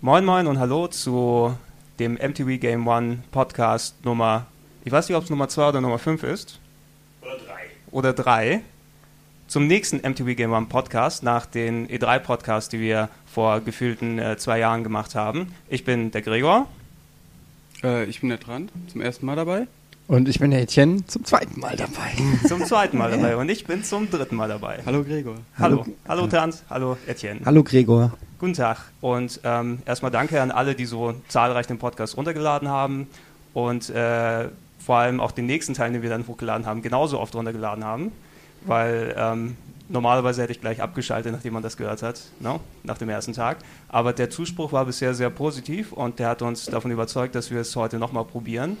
Moin Moin und Hallo zu dem MTV Game One Podcast Nummer, ich weiß nicht, ob es Nummer 2 oder Nummer 5 ist. Oder drei. Oder 3. Zum nächsten MTV Game One Podcast nach den E3 Podcasts, die wir vor gefühlten äh, zwei Jahren gemacht haben. Ich bin der Gregor. Äh, ich bin der Trant, zum ersten Mal dabei. Und ich bin der Etienne zum zweiten Mal dabei. Zum zweiten Mal dabei und ich bin zum dritten Mal dabei. Hallo Gregor. Hallo, hallo Trant, hallo Etienne. Hallo Gregor. Guten Tag und ähm, erstmal danke an alle, die so zahlreich den Podcast runtergeladen haben und äh, vor allem auch den nächsten Teil, den wir dann hochgeladen haben, genauso oft runtergeladen haben, weil ähm, normalerweise hätte ich gleich abgeschaltet, nachdem man das gehört hat, no? nach dem ersten Tag. Aber der Zuspruch war bisher sehr positiv und der hat uns davon überzeugt, dass wir es heute nochmal probieren.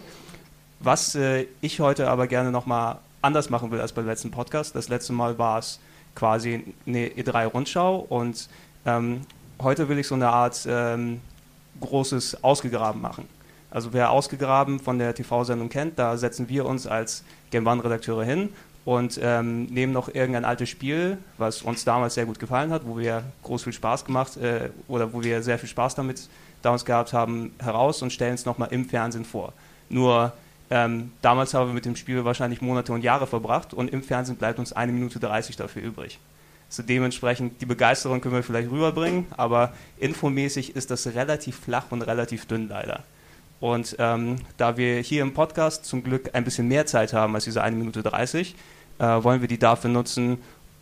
Was äh, ich heute aber gerne nochmal anders machen will als beim letzten Podcast. Das letzte Mal war es quasi eine E3-Rundschau und ähm, heute will ich so eine Art ähm, großes Ausgegraben machen. Also wer Ausgegraben von der TV-Sendung kennt, da setzen wir uns als Game One-Redakteure hin und ähm, nehmen noch irgendein altes Spiel, was uns damals sehr gut gefallen hat, wo wir groß viel Spaß gemacht äh, oder wo wir sehr viel Spaß damit damals gehabt haben, heraus und stellen es nochmal im Fernsehen vor. Nur ähm, damals haben wir mit dem Spiel wahrscheinlich Monate und Jahre verbracht und im Fernsehen bleibt uns eine Minute 30 dafür übrig. So dementsprechend die Begeisterung können wir vielleicht rüberbringen, aber infomäßig ist das relativ flach und relativ dünn leider. Und ähm, da wir hier im Podcast zum Glück ein bisschen mehr Zeit haben als diese eine Minute 30, äh, wollen wir die dafür nutzen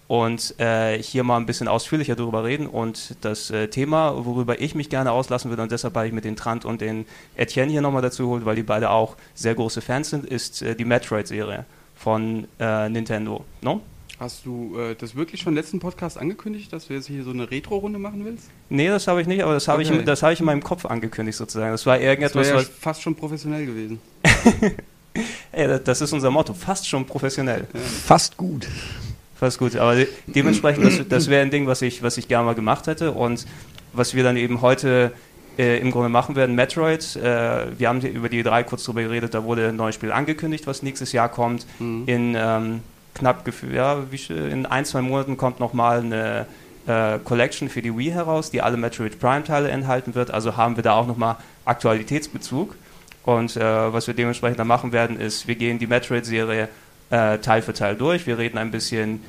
und äh, hier mal ein bisschen ausführlicher darüber reden. Und das äh, Thema, worüber ich mich gerne auslassen würde, und deshalb habe ich mit den Trant und den Etienne hier nochmal dazu geholt, weil die beide auch sehr große Fans sind, ist äh, die Metroid-Serie von äh, Nintendo. No? Hast du äh, das wirklich schon im letzten Podcast angekündigt, dass du jetzt hier so eine Retro-Runde machen willst? Nee, das habe ich nicht, aber das habe Okay. ich, das habe ich in meinem Kopf angekündigt sozusagen. Das war Das irgendetwas, wäre ja was, fast schon professionell gewesen. ey, das- das ist unser Motto, fast schon professionell. Fast gut. Fast gut, aber de dementsprechend, das, das wäre ein Ding, was ich, was ich gerne mal gemacht hätte und was wir dann eben heute äh, im Grunde machen werden. Metroid, äh, wir haben über die drei kurz drüber geredet, da wurde ein neues Spiel angekündigt, was nächstes Jahr kommt. Mhm. In ähm, knapp, gef- ja, in ein, zwei Monaten kommt nochmal eine äh, Collection für die Wii heraus, die alle Metroid Prime-Teile enthalten wird, also haben wir da auch nochmal Aktualitätsbezug. Und äh, was wir dementsprechend dann machen werden, ist, wir gehen die Metroid-Serie äh, Teil für Teil durch. Wir reden ein bisschen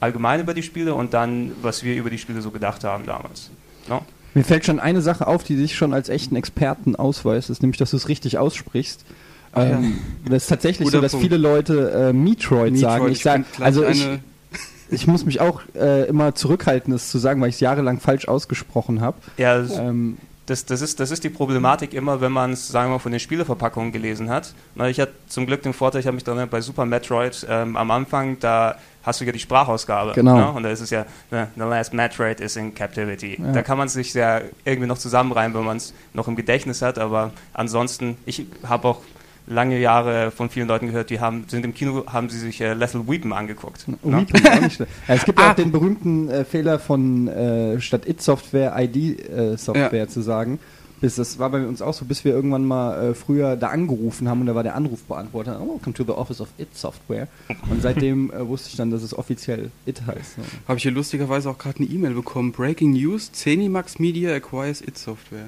allgemein über die Spiele und dann, was wir über die Spiele so gedacht haben damals. No? Mir fällt schon eine Sache auf, die dich schon als echten Experten ausweist, ist nämlich, dass du es richtig aussprichst. Ach ja. Ähm, Das ist tatsächlich Guter so, dass Punkt. viele Leute äh, Metroid, sagen. Ich sag, bin gleich also ich, ich muss mich auch äh, immer zurückhalten, das zu sagen, weil ich es jahrelang falsch ausgesprochen habe. Ja, das, Ähm, das, das, ist, das ist die Problematik immer, wenn man es, sagen wir mal, von den Spieleverpackungen gelesen hat. Na, ich hatte zum Glück den Vorteil, ich habe mich dann bei Super Metroid ähm, am Anfang, da hast du ja die Sprachausgabe. Genau. Ne? Und da ist es ja, ne, The Last Metroid is in Captivity. Ja. Da kann man es sich ja irgendwie noch zusammenreimen, wenn man es noch im Gedächtnis hat. Aber ansonsten, ich habe auch lange Jahre von vielen Leuten gehört, die haben, sind im Kino, haben sie sich äh, Lethal Weapon angeguckt. Ne? Weeping ist auch nicht schlecht. Ja, es gibt ja Ah. auch den berühmten äh, Fehler von äh, statt It-Software ID-Software Ja. zu sagen. Bis, das war bei uns auch so, bis wir irgendwann mal äh, früher da angerufen haben und da war der Anrufbeantworter, oh, welcome to the office of It-Software. Und seitdem äh, wusste ich dann, dass es offiziell It heißt. So. habe ich hier lustigerweise auch gerade eine E-Mail bekommen. Breaking News, Zenimax Media acquires It Software.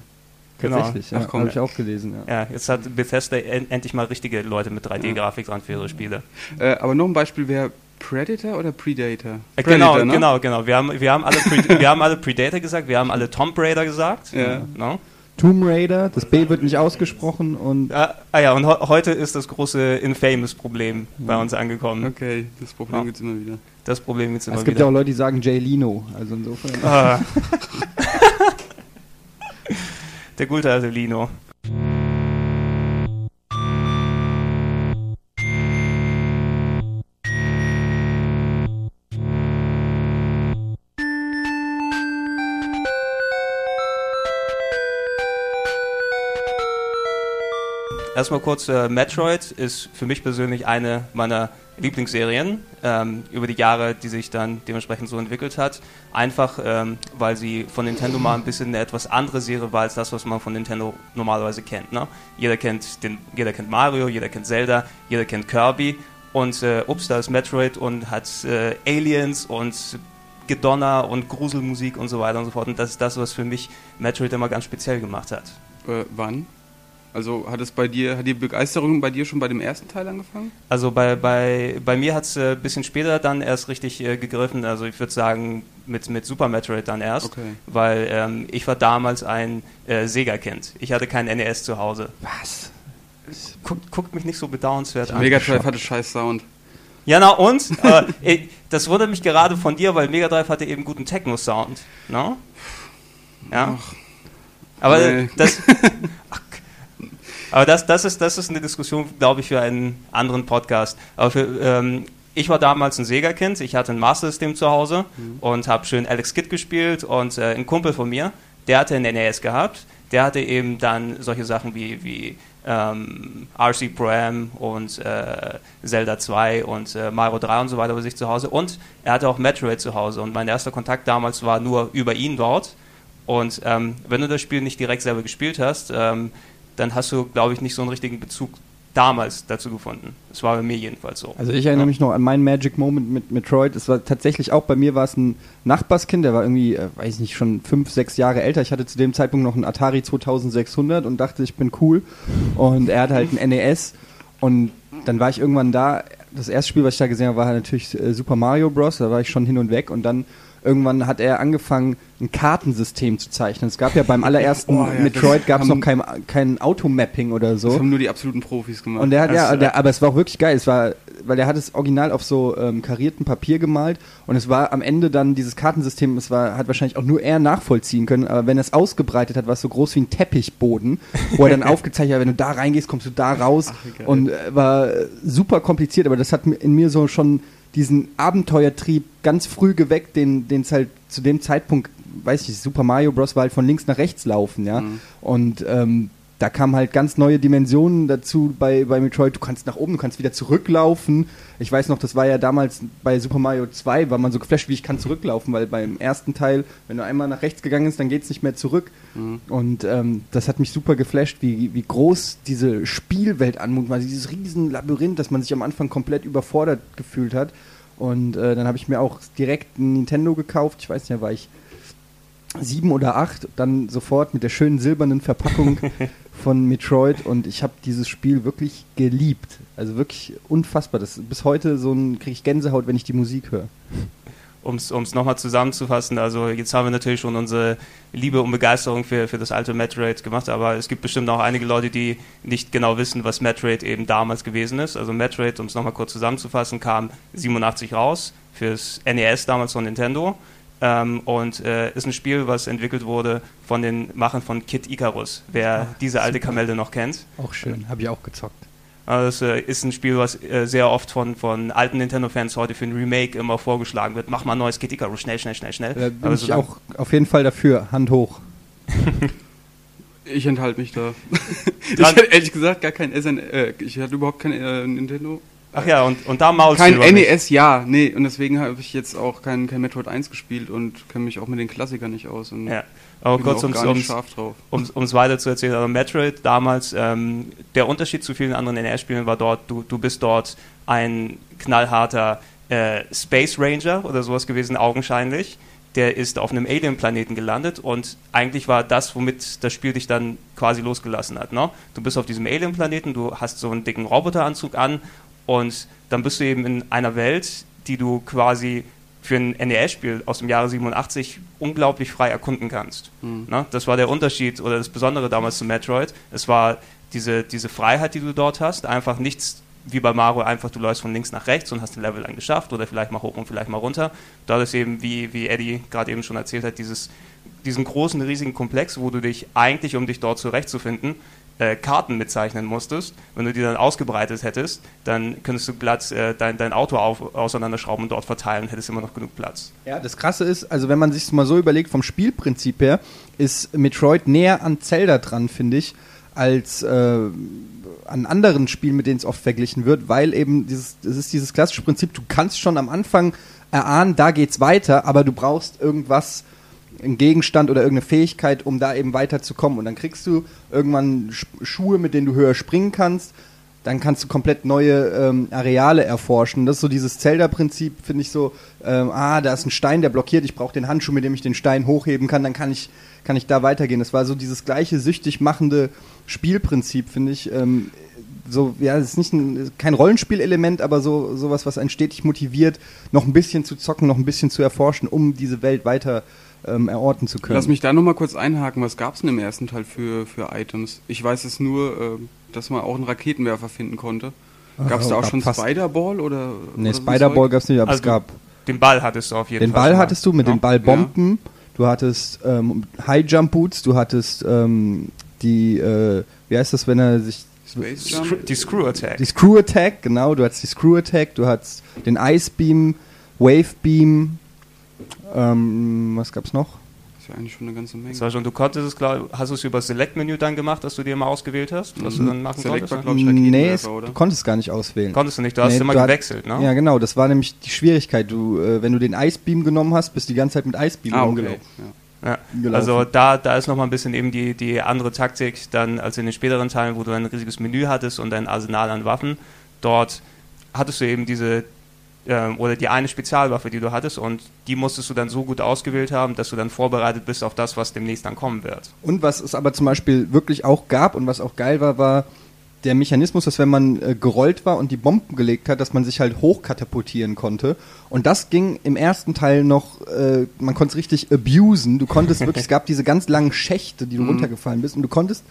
Genau. Tatsächlich, ja, Ach, komm. habe ich auch gelesen. Ja. Ja, jetzt hat Bethesda en endlich mal richtige Leute mit 3D-Grafik dran für ihre Spiele. Äh, aber noch ein Beispiel wäre Predator oder Predator? Äh, Predator, genau, ne? genau, genau. Wir haben, wir, haben alle Pre wir haben alle Predator gesagt, wir haben alle Tomb Raider gesagt. Ja. No? Tomb Raider, das B wird nicht ausgesprochen und Ah, ah ja, und heute ist das große Infamous-Problem bei uns angekommen. Okay, das Problem Ja. gibt's immer wieder. Das Problem gibt es immer es gibt wieder. ja auch Leute, die sagen Jay Lino. Also insofern. Ah. Der gute alte Lino. Erstmal kurz, äh, Metroid ist für mich persönlich eine meiner Lieblingsserien ähm, über die Jahre, die sich dann dementsprechend so entwickelt hat. Einfach, ähm, weil sie von Nintendo mal ein bisschen eine etwas andere Serie war als das, was man von Nintendo normalerweise kennt. Ne? Jeder, kennt den, jeder kennt Mario, jeder kennt Zelda, jeder kennt Kirby und äh, ups, da ist Metroid und hat äh, Aliens und Gedonner und Gruselmusik und so weiter und so fort. Und das ist das, was für mich Metroid immer ganz speziell gemacht hat. Äh, wann? Also hat es bei dir, hat die Begeisterung bei dir schon bei dem ersten Teil angefangen? Also bei, bei, bei mir hat es ein äh, bisschen später dann erst richtig äh, gegriffen. Also ich würde sagen mit, mit Super Metroid dann erst. Okay. Weil ähm, ich war damals ein äh, Sega-Kind. Ich hatte kein NES zu Hause. Was? Guckt, guckt mich nicht so bedauernswert an. Mega Drive hatte scheiß Sound. Ja, na und? äh, das wundert mich gerade von dir, weil Mega Drive hatte eben guten Techno-Sound. No? Ja. Ach, Aber Nee. das. Ach, aber das, das, ist, das ist eine Diskussion, glaube ich, für einen anderen Podcast. Aber für, ähm, ich war damals ein Sega-Kind, ich hatte ein Master System zu Hause und habe schön Alex Kidd gespielt und äh, ein Kumpel von mir, der hatte ein NES gehabt, der hatte eben dann solche Sachen wie, wie ähm, RC Pro Am und äh, Zelda 2 und äh, Mario 3 und so weiter bei sich zu Hause. Und er hatte auch Metroid zu Hause. Und mein erster Kontakt damals war nur über ihn dort. Und ähm, wenn du das Spiel nicht direkt selber gespielt hast, ähm, dann hast du, glaube ich, nicht so einen richtigen Bezug damals dazu gefunden. Das war bei mir jedenfalls so. Also ich erinnere mich noch an meinen Magic Moment mit Metroid. Es war tatsächlich auch bei mir war es ein Nachbarskind, der war irgendwie, äh, weiß nicht, schon fünf, sechs Jahre älter. Ich hatte zu dem Zeitpunkt noch einen Atari 2600 und dachte, ich bin cool. Und er hatte halt ein NES. Und dann war ich irgendwann da. Das erste Spiel, was ich da gesehen habe, war natürlich äh, Super Mario Bros. Da war ich schon hin und weg. Und dann irgendwann hat er angefangen, ein Kartensystem zu zeichnen. Es gab ja beim allerersten Oh ja, Metroid gab es noch kein, kein Automapping oder so. Das haben nur die absoluten Profis gemacht. Und der hat, ja, Das, der, aber es war auch wirklich geil. Es war, weil er hat es original auf so ähm, kariertem Papier gemalt und es war am Ende dann dieses Kartensystem, es war, hat wahrscheinlich auch nur er nachvollziehen können, aber wenn er es ausgebreitet hat, war es so groß wie ein Teppichboden, wo er dann aufgezeichnet hat, wenn du da reingehst, kommst du da raus Ach, und äh, war äh, super kompliziert, aber das hat in mir so schon diesen Abenteuertrieb ganz früh geweckt, den den es halt zu dem Zeitpunkt, weiß ich Super Mario Bros. war halt von links nach rechts laufen, ja. Mhm. Und ähm, da kamen halt ganz neue Dimensionen dazu bei, bei Metroid. Du kannst nach oben, du kannst wieder zurücklaufen. Ich weiß noch, das war ja damals bei Super Mario 2, war man so geflasht, wie ich kann zurücklaufen, weil beim ersten Teil, wenn du einmal nach rechts gegangen bist, dann geht's nicht mehr zurück. Mhm. Und ähm, das hat mich super geflasht, wie, wie groß diese Spielwelt anmutet, war dieses riesen Labyrinth, dass man sich am Anfang komplett überfordert gefühlt hat. Und äh, dann habe ich mir auch direkt ein Nintendo gekauft. Ich weiß nicht, da war ich sieben oder acht, dann sofort mit der schönen silbernen Verpackung von Metroid und ich habe dieses Spiel wirklich geliebt. Also wirklich unfassbar. Das ist bis heute so ein kriege ich Gänsehaut, wenn ich die Musik höre. Um es nochmal zusammenzufassen, also jetzt haben wir natürlich schon unsere Liebe und Begeisterung für, für das alte Metroid gemacht, aber es gibt bestimmt auch einige Leute, die nicht genau wissen, was Metroid eben damals gewesen ist. Also Metroid, um es nochmal kurz zusammenzufassen, kam 87 raus fürs NES damals von Nintendo ähm, und äh, ist ein Spiel, was entwickelt wurde von den Machern von Kid Icarus, wer Ach, diese alte super. Kamelle noch kennt. Auch schön, habe ich auch gezockt. Also das äh, ist ein Spiel, was äh, sehr oft von, von alten Nintendo-Fans heute für ein Remake immer vorgeschlagen wird. Mach mal ein neues Kid Icarus, schnell, schnell, schnell, schnell. Da bin Aber ich auch auf jeden Fall dafür, Hand hoch. Ich enthalte mich da. ich hatte ehrlich gesagt gar kein SN, äh, ich hatte überhaupt kein äh, Nintendo. Ach ja, und, und da maulst Kein du mich. NES, ja, nee, und deswegen habe ich jetzt auch kein, kein Metroid 1 gespielt und kenne mich auch mit den Klassikern nicht aus und Ja. Aber bin kurz, ums, ums weiter zu erzählen, also Metroid damals, ähm, der Unterschied zu vielen anderen NES-Spielen war dort, du, du bist dort ein knallharter äh, Space Ranger oder sowas gewesen, augenscheinlich. Der ist auf einem Alien-Planeten gelandet und eigentlich war das, womit das Spiel dich dann quasi losgelassen hat. Ne? Du bist auf diesem Alien-Planeten, du hast so einen dicken Roboteranzug an und dann bist du eben in einer Welt, die du quasi für ein NES-Spiel aus dem Jahre 87 unglaublich frei erkunden kannst. Mhm. Ne? Das war der Unterschied oder das Besondere damals zu Metroid. Es war diese, diese Freiheit, die du dort hast. Einfach nichts wie bei Mario, einfach du läufst von links nach rechts und hast ein Level dann geschafft oder vielleicht mal hoch und vielleicht mal runter. Da ist eben, wie, wie Eddie gerade eben schon erzählt hat, dieses, diesen großen, riesigen Komplex, wo du dich eigentlich, um dich dort zurechtzufinden, äh, Karten mitzeichnen musstest. Wenn du die dann ausgebreitet hättest, dann könntest du glatt äh, dein, dein Auto auf, auseinanderschrauben und dort verteilen hättest immer noch genug Platz. Ja, das Krasse ist, also wenn man sich mal so überlegt, vom Spielprinzip her, ist Metroid näher an Zelda dran, finde ich, als, äh, an anderen Spielen, mit denen es oft verglichen wird, weil eben dieses, es ist dieses klassische Prinzip, du kannst schon am Anfang erahnen, da geht's weiter, aber du brauchst irgendwas, einen Gegenstand oder irgendeine Fähigkeit, um da eben weiterzukommen. Und dann kriegst du irgendwann Sch Schuhe, mit denen du höher springen kannst. Dann kannst du komplett neue ähm, Areale erforschen. Das ist so dieses Zelda-Prinzip, finde ich so, ähm, ah, da ist ein Stein, der blockiert, ich brauche den Handschuh, mit dem ich den Stein hochheben kann, dann kann ich, kann ich da weitergehen. Das war so dieses gleiche süchtig machende Spielprinzip, finde ich. Ähm, so, ja, es ist nicht ein, kein Rollenspielelement, aber so sowas, was einen stetig motiviert, noch ein bisschen zu zocken, noch ein bisschen zu erforschen, um diese Welt weiter ähm, erorten zu können. Lass mich da nochmal kurz einhaken. Was gab es denn im ersten Teil für, für Items? Ich weiß es nur, äh, dass man auch einen Raketenwerfer finden konnte. Gab es da auch schon Spider-Ball oder? Nee, oder Spider-Ball gab es nicht, aber Also es gab Den Ball hattest du auf jeden den Fall. Ball schon mal. hattest du mit Ja. den Ballbomben, du hattest ähm, High-Jump-Boots, du hattest ähm, die, äh, wie heißt das, wenn er sich Space Screw- Jump? Die Screw Attack. Die Screw Attack, genau, du hattest die Screw Attack, du hattest den Ice Beam, Wave Beam, ähm, was gab's noch? Das ist ja eigentlich schon eine ganze Menge. Das war schon, du konntest es, glaub, hast du es über Select-Menü dann gemacht, dass du dir mal ausgewählt hast, was du dann machen Select war, konntest? glaub ich, nee, es, du konntest gar nicht auswählen. Konntest du nicht, du hast Nee, immer du hat- gewechselt, ne? Ja, genau, das war nämlich die Schwierigkeit. Du, äh, wenn du den Ice Beam genommen hast, bist du die ganze Zeit mit Ice Beam Ah, okay. rumgelaufen. Ja. Ja. Also da, da ist nochmal ein bisschen eben die, die andere Taktik dann als in den späteren Teilen, wo du ein riesiges Menü hattest und ein Arsenal an Waffen. Dort hattest du eben diese ähm, oder die eine Spezialwaffe, die du hattest und die musstest du dann so gut ausgewählt haben, dass du dann vorbereitet bist auf das, was demnächst dann kommen wird. Und was es aber zum Beispiel wirklich auch gab und was auch geil war, war der Mechanismus, dass wenn man äh, gerollt war und die Bomben gelegt hat, dass man sich halt hochkatapultieren konnte. Und das ging im ersten Teil noch, äh, man konnte es richtig abusen. Du konntest wirklich, es gab diese ganz langen Schächte, die du runtergefallen bist und du konntest,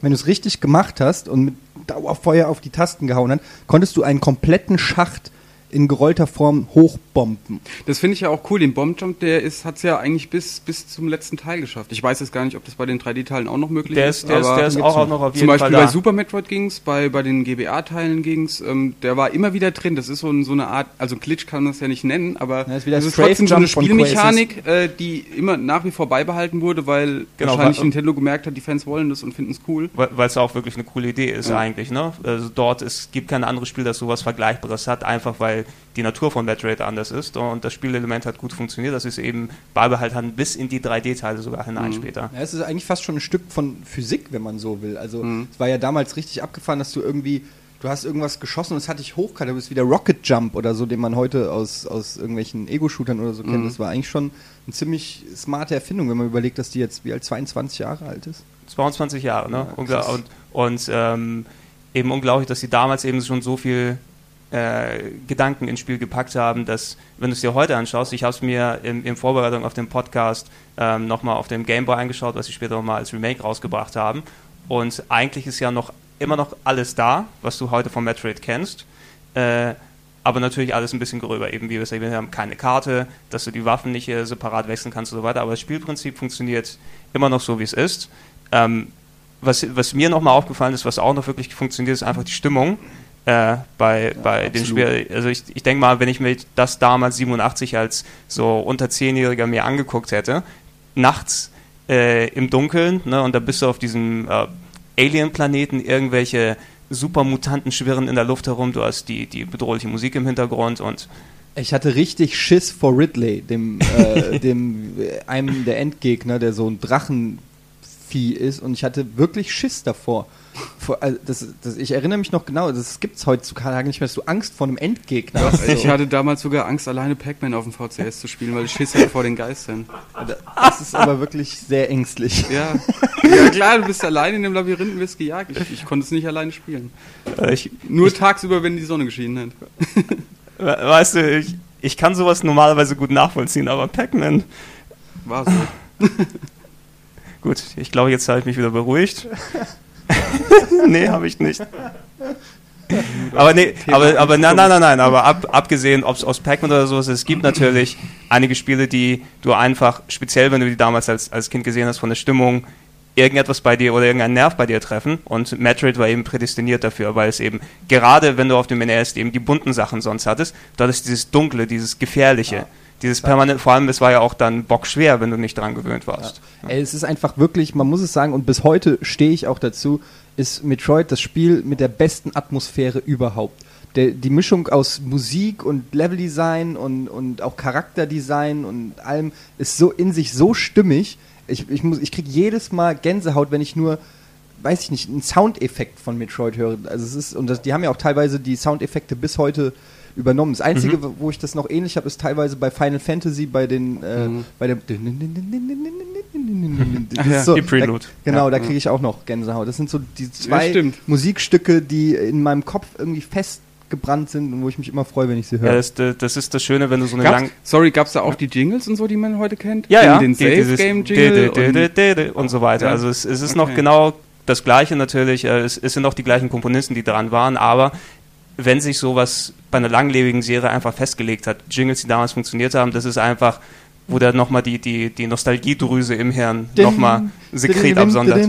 wenn du es richtig gemacht hast und mit Dauerfeuer auf die Tasten gehauen hast, konntest du einen kompletten Schacht in gerollter Form hochbomben. Das finde ich ja auch cool. Den Bombjump, der hat es ja eigentlich bis, bis zum letzten Teil geschafft. Ich weiß jetzt gar nicht, ob das bei den 3D-Teilen auch noch möglich Der ist. ist, der ist, der ist auch, auch noch auf zum jeden Beispiel Fall bei da. Super Metroid ging's, bei, bei den GBA-Teilen ging's. Ähm, der war immer wieder drin. Das ist so, ein, so eine Art, also Glitch kann man das ja nicht nennen, aber Ja, das ist das ist trotzdem so eine Spielmechanik, äh, die immer nach wie vor beibehalten wurde, weil Genau, wahrscheinlich weil- Nintendo gemerkt hat, die Fans wollen das und finden es cool. Weil es auch wirklich eine coole Idee ist Ja. eigentlich, ne? Also dort es gibt kein anderes Spiel, das sowas Vergleichbares hat, einfach weil die Natur von Metroid anders ist und das Spielelement hat gut funktioniert, dass sie es eben beibehalten haben, bis in die 3D-Teile sogar hinein Mhm. später. Ja, es ist eigentlich fast schon ein Stück von Physik, wenn man so will. Also Mhm. es war ja damals richtig abgefahren, dass du irgendwie, du hast irgendwas geschossen und es hat dich hochkant, du bist wie der Rocket Jump oder so, den man heute aus, aus irgendwelchen Ego-Shootern oder so kennt. Mhm. Das war eigentlich schon eine ziemlich smarte Erfindung, wenn man überlegt, dass die jetzt wie alt 22 Jahre alt ist. 22 Jahre, ne? Ja, krass. und und ähm, eben unglaublich, dass sie damals eben schon so viel äh, Gedanken ins Spiel gepackt haben, dass, wenn du es dir heute anschaust, ich habe es mir in, in Vorbereitung auf den Podcast ähm, nochmal auf dem Gameboy angeschaut, was sie später nochmal als Remake rausgebracht haben. Und eigentlich ist ja noch immer noch alles da, was du heute von Metroid kennst. Äh, aber natürlich alles ein bisschen gröber, eben wie wir es erwähnt haben, keine Karte, dass du die Waffen nicht äh, separat wechseln kannst und so weiter. Aber das Spielprinzip funktioniert immer noch so, wie es ist. Ähm, was, was mir nochmal aufgefallen ist, was auch noch wirklich funktioniert, ist einfach die Stimmung äh, bei, bei absolut. Spielen. Also ich, ich denke mal, wenn ich mir das damals 87 als so unter 10-Jähriger mir angeguckt hätte, nachts äh, im Dunkeln, ne, und da bist du auf diesem äh, Alien-Planeten, irgendwelche Supermutanten schwirren in der Luft herum, du hast die, die bedrohliche Musik im Hintergrund und Ich hatte richtig Schiss vor Ridley, dem, äh, dem äh, einem der Endgegner, der so ein Drachenvieh ist, und ich hatte wirklich Schiss davor. Vor, also das, das, ich erinnere mich noch genau, das gibt es heutzutage nicht mehr, dass du Angst vor einem Endgegner hast. Ich So. hatte damals sogar Angst, alleine Pac-Man auf dem VCS zu spielen, weil ich Schiss hatte vor den Geistern. Das ist aber wirklich sehr ängstlich. Ja. ja, klar, du bist allein in dem Labyrinth und wirst gejagt. Ich, ich konnte es nicht alleine spielen. äh, ich, Nur tagsüber, wenn die Sonne geschienen hat. we- weißt du, ich, ich kann sowas normalerweise gut nachvollziehen, aber Pac-Man, War so. gut, ich glaube, jetzt habe ich mich wieder beruhigt. nee, habe ich nicht. Aber nee, aber, aber nein, nein, nein, nein, aber ab, abgesehen, ob es aus Pac-Man oder so ist, es gibt natürlich einige Spiele, die du einfach, speziell wenn du die damals als, als Kind gesehen hast, von der Stimmung irgendetwas bei dir oder irgendeinen Nerv bei dir treffen. Und Metroid war eben prädestiniert dafür, weil es eben, gerade wenn du auf dem NES eben die bunten Sachen sonst hattest, du hattest dieses Dunkle, dieses Gefährliche, dieses permanent, vor allem, es war ja auch dann bockschwer, wenn du nicht dran gewöhnt warst. Ey, es ist einfach wirklich, man muss es sagen, und bis heute stehe ich auch dazu, ist Metroid das Spiel mit der besten Atmosphäre überhaupt. Der, die Mischung aus Musik und Leveldesign und, und auch Charakterdesign und allem ist so in sich so stimmig. Ich, ich, muss, ich kriege jedes Mal Gänsehaut, wenn ich nur, weiß ich nicht, einen Soundeffekt von Metroid höre. Also es ist, und das, die haben ja auch teilweise die Soundeffekte bis heute übernommen. Das Einzige, mhm. wo ich das noch ähnlich habe, ist teilweise bei Final Fantasy, bei den, äh, mhm. bei dem ja, so, die Prelude. Da, genau, ja. da kriege ich auch noch Gänsehaut. Das sind so die zwei ja, Musikstücke, die in meinem Kopf irgendwie festgebrannt sind und wo ich mich immer freue, wenn ich sie höre. Ja, das, das ist das Schöne, wenn du so eine lang Sorry, gab es da auch die Jingles und so, die man heute kennt? Ja, ja. Den Safe-Game-Jingle und, und, so weiter. Also es, es ist okay. noch genau das Gleiche natürlich. Es, es sind noch die gleichen Komponisten, die dran waren, aber wenn sich sowas bei einer langlebigen Serie einfach festgelegt hat, Jingles, die damals funktioniert haben, das ist einfach wo der nochmal die, die, die Nostalgiedrüse im Hirn nochmal Sekret absondert.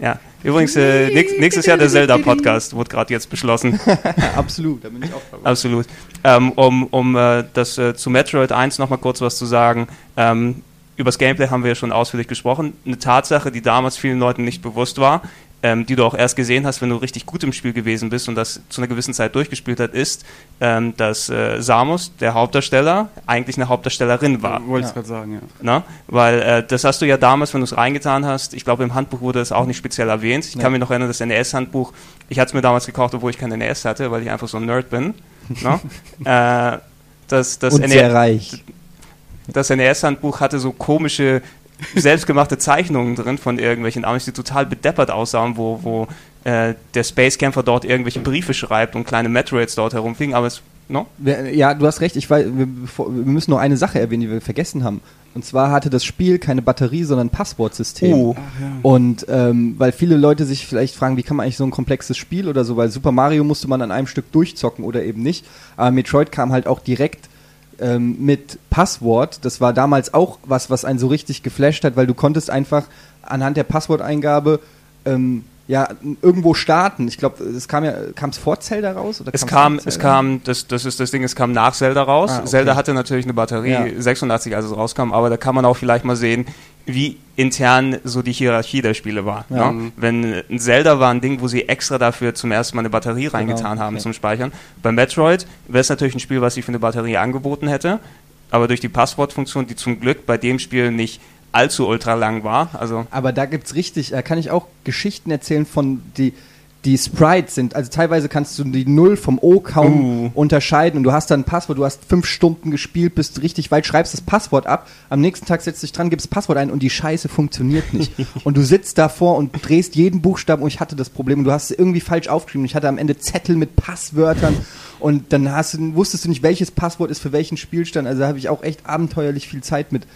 ja, übrigens, äh, nächstes Jahr der Zelda-Podcast wurde gerade jetzt beschlossen. Absolut, da bin ich auch dabei. Absolut. Ähm, um um äh, das äh, zu Metroid 1 nochmal kurz was zu sagen. Ähm, über das Gameplay haben wir ja schon ausführlich gesprochen. Eine Tatsache, die damals vielen Leuten nicht bewusst war, ähm, die du auch erst gesehen hast, wenn du richtig gut im Spiel gewesen bist und das zu einer gewissen Zeit durchgespielt hat, ist, ähm, dass äh, Samus, der Hauptdarsteller, eigentlich eine Hauptdarstellerin war. Ja, wollte ich gerade sagen, ja. Na? Weil äh, das hast du ja damals, wenn du es reingetan hast, ich glaube im Handbuch wurde es auch nicht speziell erwähnt. Ich ja. kann mich noch erinnern, das NES-Handbuch, ich hatte es mir damals gekauft, obwohl ich kein NES hatte, weil ich einfach so ein Nerd bin. äh, das, das und sehr reich das NES-Handbuch hatte so komische selbstgemachte Zeichnungen drin von irgendwelchen Amis, die total bedeppert aussahen, wo, wo äh, der Space-Kämpfer dort irgendwelche Briefe schreibt und kleine Metroids dort herumfliegen, aber es No? Ja, du hast recht. Ich weiß, wir, wir, müssen nur eine Sache erwähnen, die wir vergessen haben. Und zwar hatte das Spiel keine Batterie, sondern ein Passwortsystem. Oh. Ja. Und ähm, weil viele Leute sich vielleicht fragen, wie kann man eigentlich so ein komplexes Spiel oder so, weil Super Mario musste man an einem Stück durchzocken oder eben nicht. Aber Metroid kam halt auch direkt ähm, mit Passwort. Das war damals auch was, was einen so richtig geflasht hat, weil du konntest einfach anhand der Passworteingabe ähm, ja, irgendwo starten. Ich glaube, es kam ja, kam es vor Zelda raus? Oder es kam, es kam, das, das ist das Ding, es kam nach Zelda raus. Ah, okay. Zelda hatte natürlich eine Batterie, ja. 86, als es rauskam, aber da kann man auch vielleicht mal sehen, wie intern so die Hierarchie der Spiele war. Ja. Ne? Wenn ein Zelda war ein Ding, wo sie extra dafür zum ersten Mal eine Batterie genau, reingetan genau, haben okay. zum Speichern. Bei Metroid wäre es natürlich ein Spiel, was sie für eine Batterie angeboten hätte, aber durch die Passwortfunktion, die zum Glück bei dem Spiel nicht allzu ultra lang war. Also Aber da gibt es richtig, da kann ich auch Geschichten erzählen von die die Sprites sind, also teilweise kannst du die Null vom O kaum uh. unterscheiden und du hast dann ein Passwort, du hast fünf Stunden gespielt, bist richtig weit, schreibst das Passwort ab, am nächsten Tag setzt dich dran, gibst das Passwort ein und die Scheiße funktioniert nicht. und du sitzt davor und drehst jeden Buchstaben und ich hatte das Problem und du hast es irgendwie falsch aufgeschrieben. Ich hatte am Ende Zettel mit Passwörtern und dann hast du, wusstest du nicht, welches Passwort ist für welchen Spielstand. Also da habe ich auch echt abenteuerlich viel Zeit mit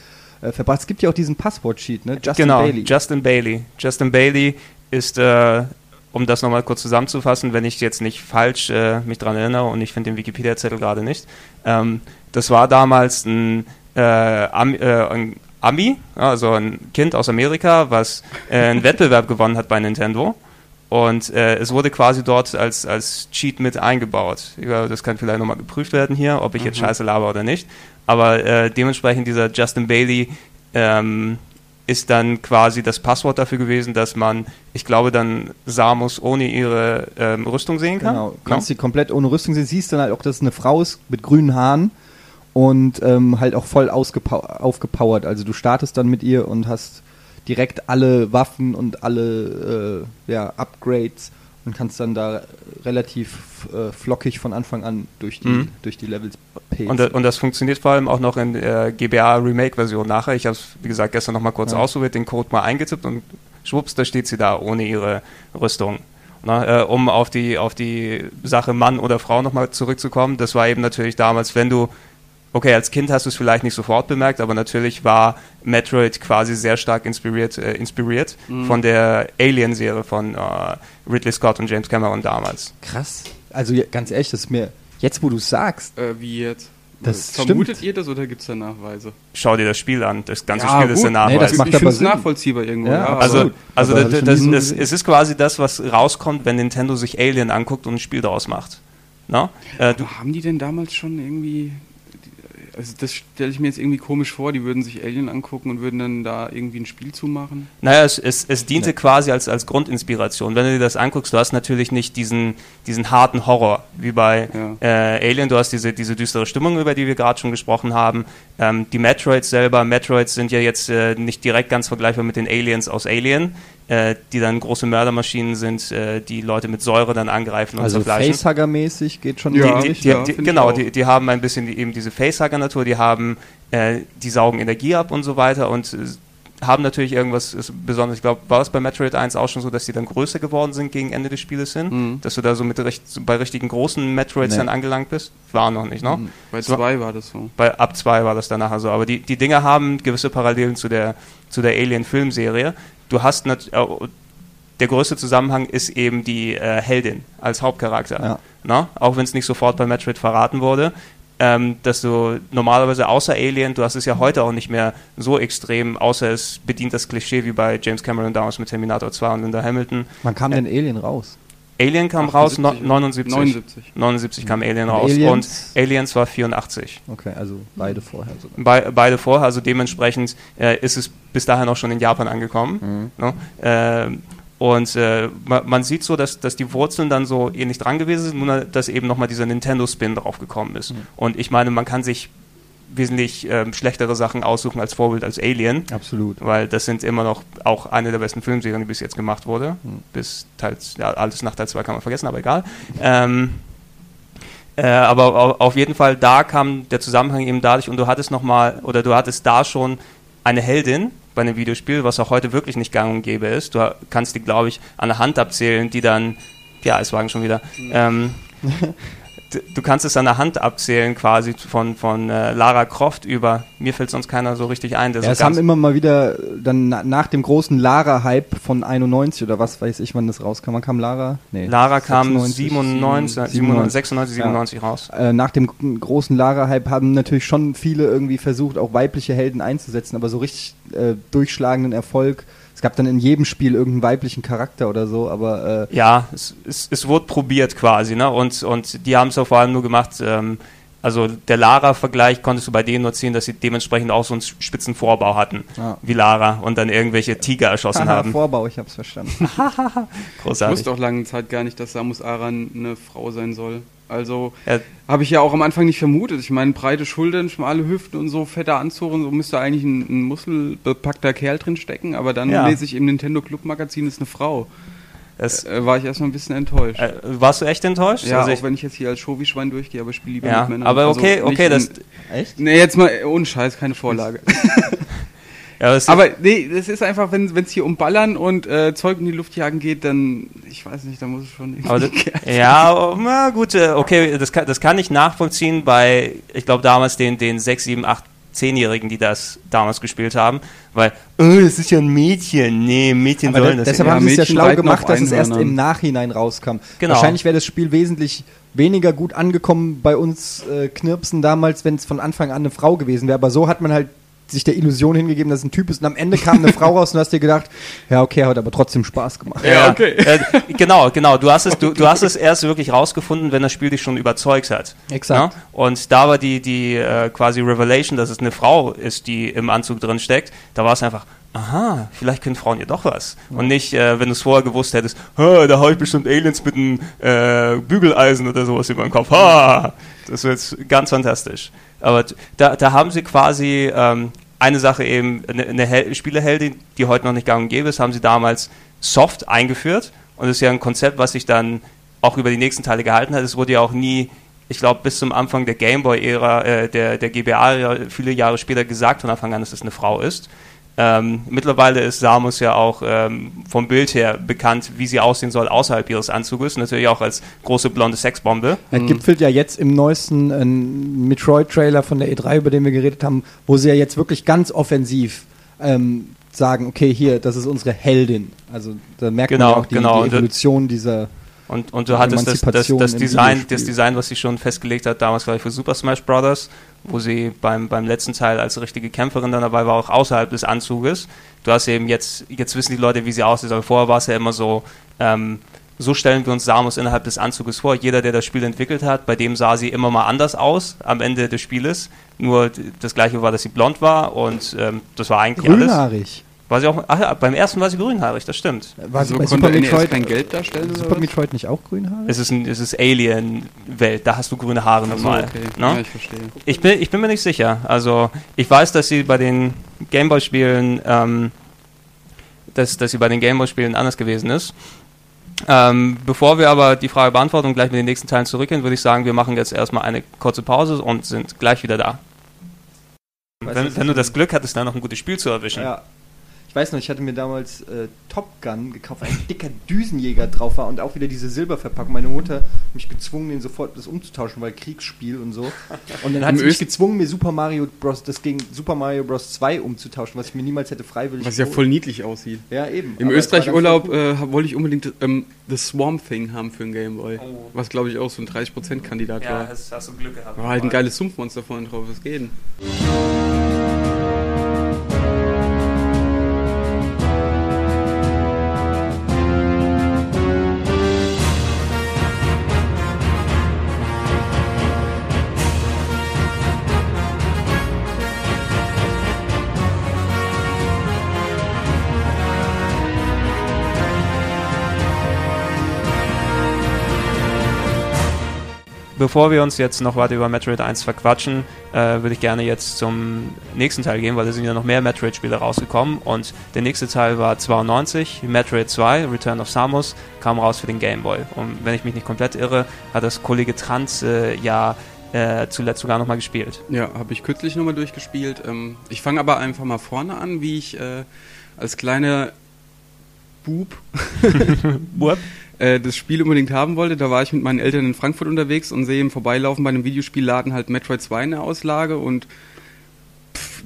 äh, verbracht. Es gibt ja auch diesen Passwort-Sheet, ne? Justin genau, Bailey. Justin Bailey. Justin Bailey ist, äh, um das nochmal kurz zusammenzufassen, wenn ich jetzt nicht falsch äh, mich daran erinnere und ich finde den Wikipedia-Zettel gerade nicht, ähm, das war damals ein, äh, Am, äh, ein Ami, also ein Kind aus Amerika, was äh, einen Wettbewerb gewonnen hat bei Nintendo. Und äh, es wurde quasi dort als, als Cheat mit eingebaut. Das kann vielleicht nochmal geprüft werden hier, ob ich mhm. jetzt Scheiße laber oder nicht. Aber äh, dementsprechend dieser Justin Bailey ähm, ist dann quasi das Passwort dafür gewesen, dass man, ich glaube, dann Samus ohne ihre ähm, Rüstung sehen kann. Genau, du kannst no? sie komplett ohne Rüstung sehen. Siehst dann halt auch, dass es eine Frau ist mit grünen Haaren und ähm, halt auch voll aufgepowert. Also du startest dann mit ihr und hast direkt alle Waffen und alle äh, ja, Upgrades und kannst dann da relativ äh, flockig von Anfang an durch die, mhm. durch die Levels pacen. Und, und, das funktioniert vor allem auch noch in der GBA Remake-Version nachher. Ich habe es, wie gesagt, gestern nochmal kurz ja. ausprobiert, den Code mal eingetippt und schwupps, da steht sie da ohne ihre Rüstung. Na, äh, um auf die, auf die Sache Mann oder Frau nochmal zurückzukommen, das war eben natürlich damals, wenn du okay, als Kind hast du es vielleicht nicht sofort bemerkt, aber natürlich war Metroid quasi sehr stark inspiriert, äh, inspiriert mhm. von der Alien-Serie von äh, Ridley Scott und James Cameron damals. Krass. Also ganz ehrlich, das ist mir jetzt, wo du es sagst. Äh, wie jetzt? Das Vermutet stimmt. ihr das oder gibt es da Nachweise? Schau dir das Spiel an. Das ganze ja, Spiel gut. ist der Nachweis. Nee, das macht ich finde es nachvollziehbar irgendwo. Ja, ja. Also, also das, das, das, es ist quasi das, was rauskommt, wenn Nintendo sich Alien anguckt und ein Spiel daraus macht. No? Äh, haben die denn damals schon irgendwie Also das stelle ich mir jetzt irgendwie komisch vor, die würden sich Alien angucken und würden dann da irgendwie ein Spiel zumachen. Naja, es, es, es diente ja. quasi als, als Grundinspiration. Wenn du dir das anguckst, du hast natürlich nicht diesen, diesen harten Horror wie bei ja. äh, Alien, du hast diese, diese düstere Stimmung, über die wir gerade schon gesprochen haben. Ähm, die Metroids selber, Metroids sind ja jetzt äh, nicht direkt ganz vergleichbar mit den Aliens aus Alien äh, die dann große Mördermaschinen sind, äh, die Leute mit Säure dann angreifen und also zerfleischen. Facehugger-mäßig geht schon ja, die, die, die, genau, die, die haben ein bisschen eben diese Facehugger-Natur, die haben, äh, die saugen Energie ab und so weiter und äh, haben natürlich irgendwas Besonderes. Ich glaube, war es bei Metroid 1 auch schon so, dass die dann größer geworden sind gegen Ende des Spieles hin? Mhm. Dass du da so mit recht, bei richtigen großen Metroids nee. dann angelangt bist? War noch nicht, ne? Mhm. Bei 2 war das so. Bei, ab 2 war das dann nachher so. Aber die, die Dinger haben gewisse Parallelen zu der, zu der Alien-Filmserie. Du hast natürlich der größte Zusammenhang ist eben die äh, Heldin als Hauptcharakter. Ja. Na? Auch wenn es nicht sofort bei Metroid verraten wurde. Ähm, dass du normalerweise außer Alien, du hast es ja heute auch nicht mehr so extrem, außer es bedient das Klischee wie bei James Cameron damals mit Terminator 2 und Linda Hamilton. Wann kam denn Alien raus? Alien kam 78, raus, no, 79. 79. 79 kam Alien raus Aliens? und Aliens war 84. Okay, also beide vorher sogar. Be beide vorher, also dementsprechend äh, ist es bis dahin auch schon in Japan angekommen. Mhm. Ne? Äh, und äh, man, sieht so, dass, dass die Wurzeln dann so ähnlich dran gewesen sind, nur dass eben nochmal dieser Nintendo-Spin drauf gekommen ist. Mhm. Und ich meine, man kann sich wesentlich ähm, schlechtere Sachen aussuchen als Vorbild als Alien. Absolut. Weil das sind immer noch auch eine der besten Filmserien, die bis jetzt gemacht wurde. Mhm. Bis Teil, ja, alles nach Teil 2 kann man vergessen, aber egal. Ähm, äh, aber auf jeden Fall, da kam der Zusammenhang eben dadurch und du hattest nochmal, oder du hattest da schon eine Heldin, bei einem Videospiel, was auch heute wirklich nicht gang und gäbe ist. Du kannst die, glaube ich, an der Hand abzählen, die dann, ja, es wagen schon wieder, ähm, du kannst es an der Hand abzählen quasi von, von äh, Lara Croft über, mir fällt sonst keiner so richtig ein. ja, es haben immer mal wieder, dann nach dem großen Lara-Hype von 91 oder was weiß ich, wann das rauskam. Wann kam Lara? Nee, Lara kam 97, 97, 96, 97 ja. raus. Äh, nach dem großen Lara-Hype haben natürlich schon viele irgendwie versucht, auch weibliche Helden einzusetzen, aber so richtig äh, durchschlagenden Erfolg es gab dann in jedem Spiel irgendeinen weiblichen Charakter oder so, aber äh ja, es, es, es wurde probiert quasi, ne? Und und die haben es auch vor allem nur gemacht. Ähm, also der Lara-Vergleich konntest du bei denen nur ziehen, dass sie dementsprechend auch so einen spitzen Vorbau hatten, ja. wie Lara, und dann irgendwelche Tiger erschossen haben. Vorbau, ich hab's verstanden. Großartig. Ich wusste auch lange Zeit gar nicht, dass Samus Aran eine Frau sein soll. Also ja. habe ich ja auch am Anfang nicht vermutet. Ich meine, breite Schultern, schmale Hüften und so, fetter Anzug und so müsste eigentlich ein, ein muskelbepackter Kerl drin stecken, aber dann ja. lese ich im Nintendo Club Magazin ist eine Frau. Das äh, war ich erstmal ein bisschen enttäuscht. Äh, warst du echt enttäuscht? Ja, also auch wenn ich jetzt hier als Shovi-Schwein durchgehe, aber ich spiele lieber ja, mit Männern. Aber okay, also okay, das. Echt? Nee, jetzt mal ohne Scheiß, keine Vorlage. Ja, aber nee, das ist einfach, wenn es hier um Ballern und äh, Zeug in die Luft jagen geht, dann, ich weiß nicht, da muss es schon das, Ja, na gut, äh, okay, das kann, das kann ich nachvollziehen bei, ich glaube damals den, den 6, 7, 8, 10-Jährigen, die das damals gespielt haben, weil, oh, das ist ja ein Mädchen. Nee, Mädchen aber sollen das Deshalb ja, haben sie es ja schlau gemacht, dass es erst im Nachhinein rauskam. Genau. Wahrscheinlich wäre das Spiel wesentlich weniger gut angekommen bei uns äh, Knirpsen damals, wenn es von Anfang an eine Frau gewesen wäre. Aber so hat man halt sich der Illusion hingegeben, dass es ein Typ ist und am Ende kam eine Frau raus und hast dir gedacht, ja okay, hat aber trotzdem Spaß gemacht. Ja, okay. Äh, genau, genau. Du hast es, du, du hast es erst wirklich rausgefunden, wenn das Spiel dich schon überzeugt hat. Exakt. Ja? Und da war die, die äh, quasi Revelation, dass es eine Frau ist, die im Anzug drin steckt. Da war es einfach, aha, vielleicht können Frauen ja doch was. Und nicht, äh, wenn du es vorher gewusst hättest, da habe ich bestimmt Aliens mit einem äh, Bügeleisen oder sowas über dem Kopf. Ha! Das wird jetzt ganz fantastisch. Aber da, da haben sie quasi ähm, eine Sache eben, eine, eine Spielerheldin, die heute noch nicht gang und gäbe ist, haben sie damals soft eingeführt. Und das ist ja ein Konzept, was sich dann auch über die nächsten Teile gehalten hat. Es wurde ja auch nie, ich glaube, bis zum Anfang der Gameboy-Ära, äh, der, der GBA, viele Jahre später gesagt von Anfang an, dass es eine Frau ist. Ähm, mittlerweile ist Samus ja auch ähm, vom Bild her bekannt, wie sie aussehen soll außerhalb ihres Anzuges. Natürlich auch als große blonde Sexbombe. Er gipfelt ja jetzt im neuesten äh, Metroid-Trailer von der E3, über den wir geredet haben, wo sie ja jetzt wirklich ganz offensiv ähm, sagen, okay, hier, das ist unsere Heldin. Also da merkt genau, man ja auch die, genau. die Evolution dieser und, und du hattest das, das, das Design, das Design, was sie schon festgelegt hat, damals glaube ich für Super Smash Bros., wo sie beim, beim letzten Teil als richtige Kämpferin dann dabei war, auch außerhalb des Anzuges. Du hast eben jetzt, jetzt wissen die Leute, wie sie aussieht, aber vorher war es ja immer so, ähm, so stellen wir uns Samus innerhalb des Anzuges vor. Jeder, der das Spiel entwickelt hat, bei dem sah sie immer mal anders aus am Ende des Spieles. Nur das gleiche war, dass sie blond war und ähm, das war eigentlich Grünhaarig. alles. War sie auch, ach ja, beim ersten war sie grünhaarig, das stimmt. War sie so bei Super Metroid kein Geld darstellen? Super Metroid nicht auch grünhaarig? Es ist, ein, es ist Alien-Welt, da hast du grüne Haare so, nochmal. Okay. Ne? Ja, ich verstehe. Ich bin, ich bin mir nicht sicher. Also, ich weiß, dass sie bei den Gameboy-Spielen, ähm, dass, dass sie bei den Gameboy-Spielen anders gewesen ist. Ähm, bevor wir aber die Frage beantworten und gleich mit den nächsten Teilen zurückgehen, würde ich sagen, wir machen jetzt erstmal eine kurze Pause und sind gleich wieder da. Wenn, wenn du das Glück hattest, da noch ein gutes Spiel zu erwischen. Ja, ich weiß noch, ich hatte mir damals äh, Top Gun gekauft, ein dicker Düsenjäger drauf war und auch wieder diese Silberverpackung. Meine Mutter hat mich gezwungen, den sofort das umzutauschen, weil Kriegsspiel und so. Und dann hat sie mich gezwungen, mir Super Mario Bros. das gegen Super Mario Bros. 2 umzutauschen, was ich mir niemals hätte freiwillig Was ja voll niedlich aussieht. Ja, eben. Im Österreich-Urlaub äh, wollte ich unbedingt ähm, The Swamp Thing haben für einen Gameboy. Oh. Was glaube ich auch so ein 30%-Kandidat ja, war. Ja, hast, hast du Glück gehabt. War halt ein geiles Sumpfmonster vorne drauf, was geht. Bevor wir uns jetzt noch weiter über Metroid 1 verquatschen, äh, würde ich gerne jetzt zum nächsten Teil gehen, weil da sind ja noch mehr Metroid-Spiele rausgekommen. Und der nächste Teil war 92, Metroid 2, Return of Samus, kam raus für den Game Boy. Und wenn ich mich nicht komplett irre, hat das Kollege Trans äh, ja äh, zuletzt sogar nochmal gespielt. Ja, habe ich kürzlich nochmal durchgespielt. Ähm, ich fange aber einfach mal vorne an, wie ich äh, als kleiner Bub, Bub äh, das Spiel unbedingt haben wollte. Da war ich mit meinen Eltern in Frankfurt unterwegs und sehe im Vorbeilaufen bei einem Videospielladen halt Metroid 2 in der Auslage und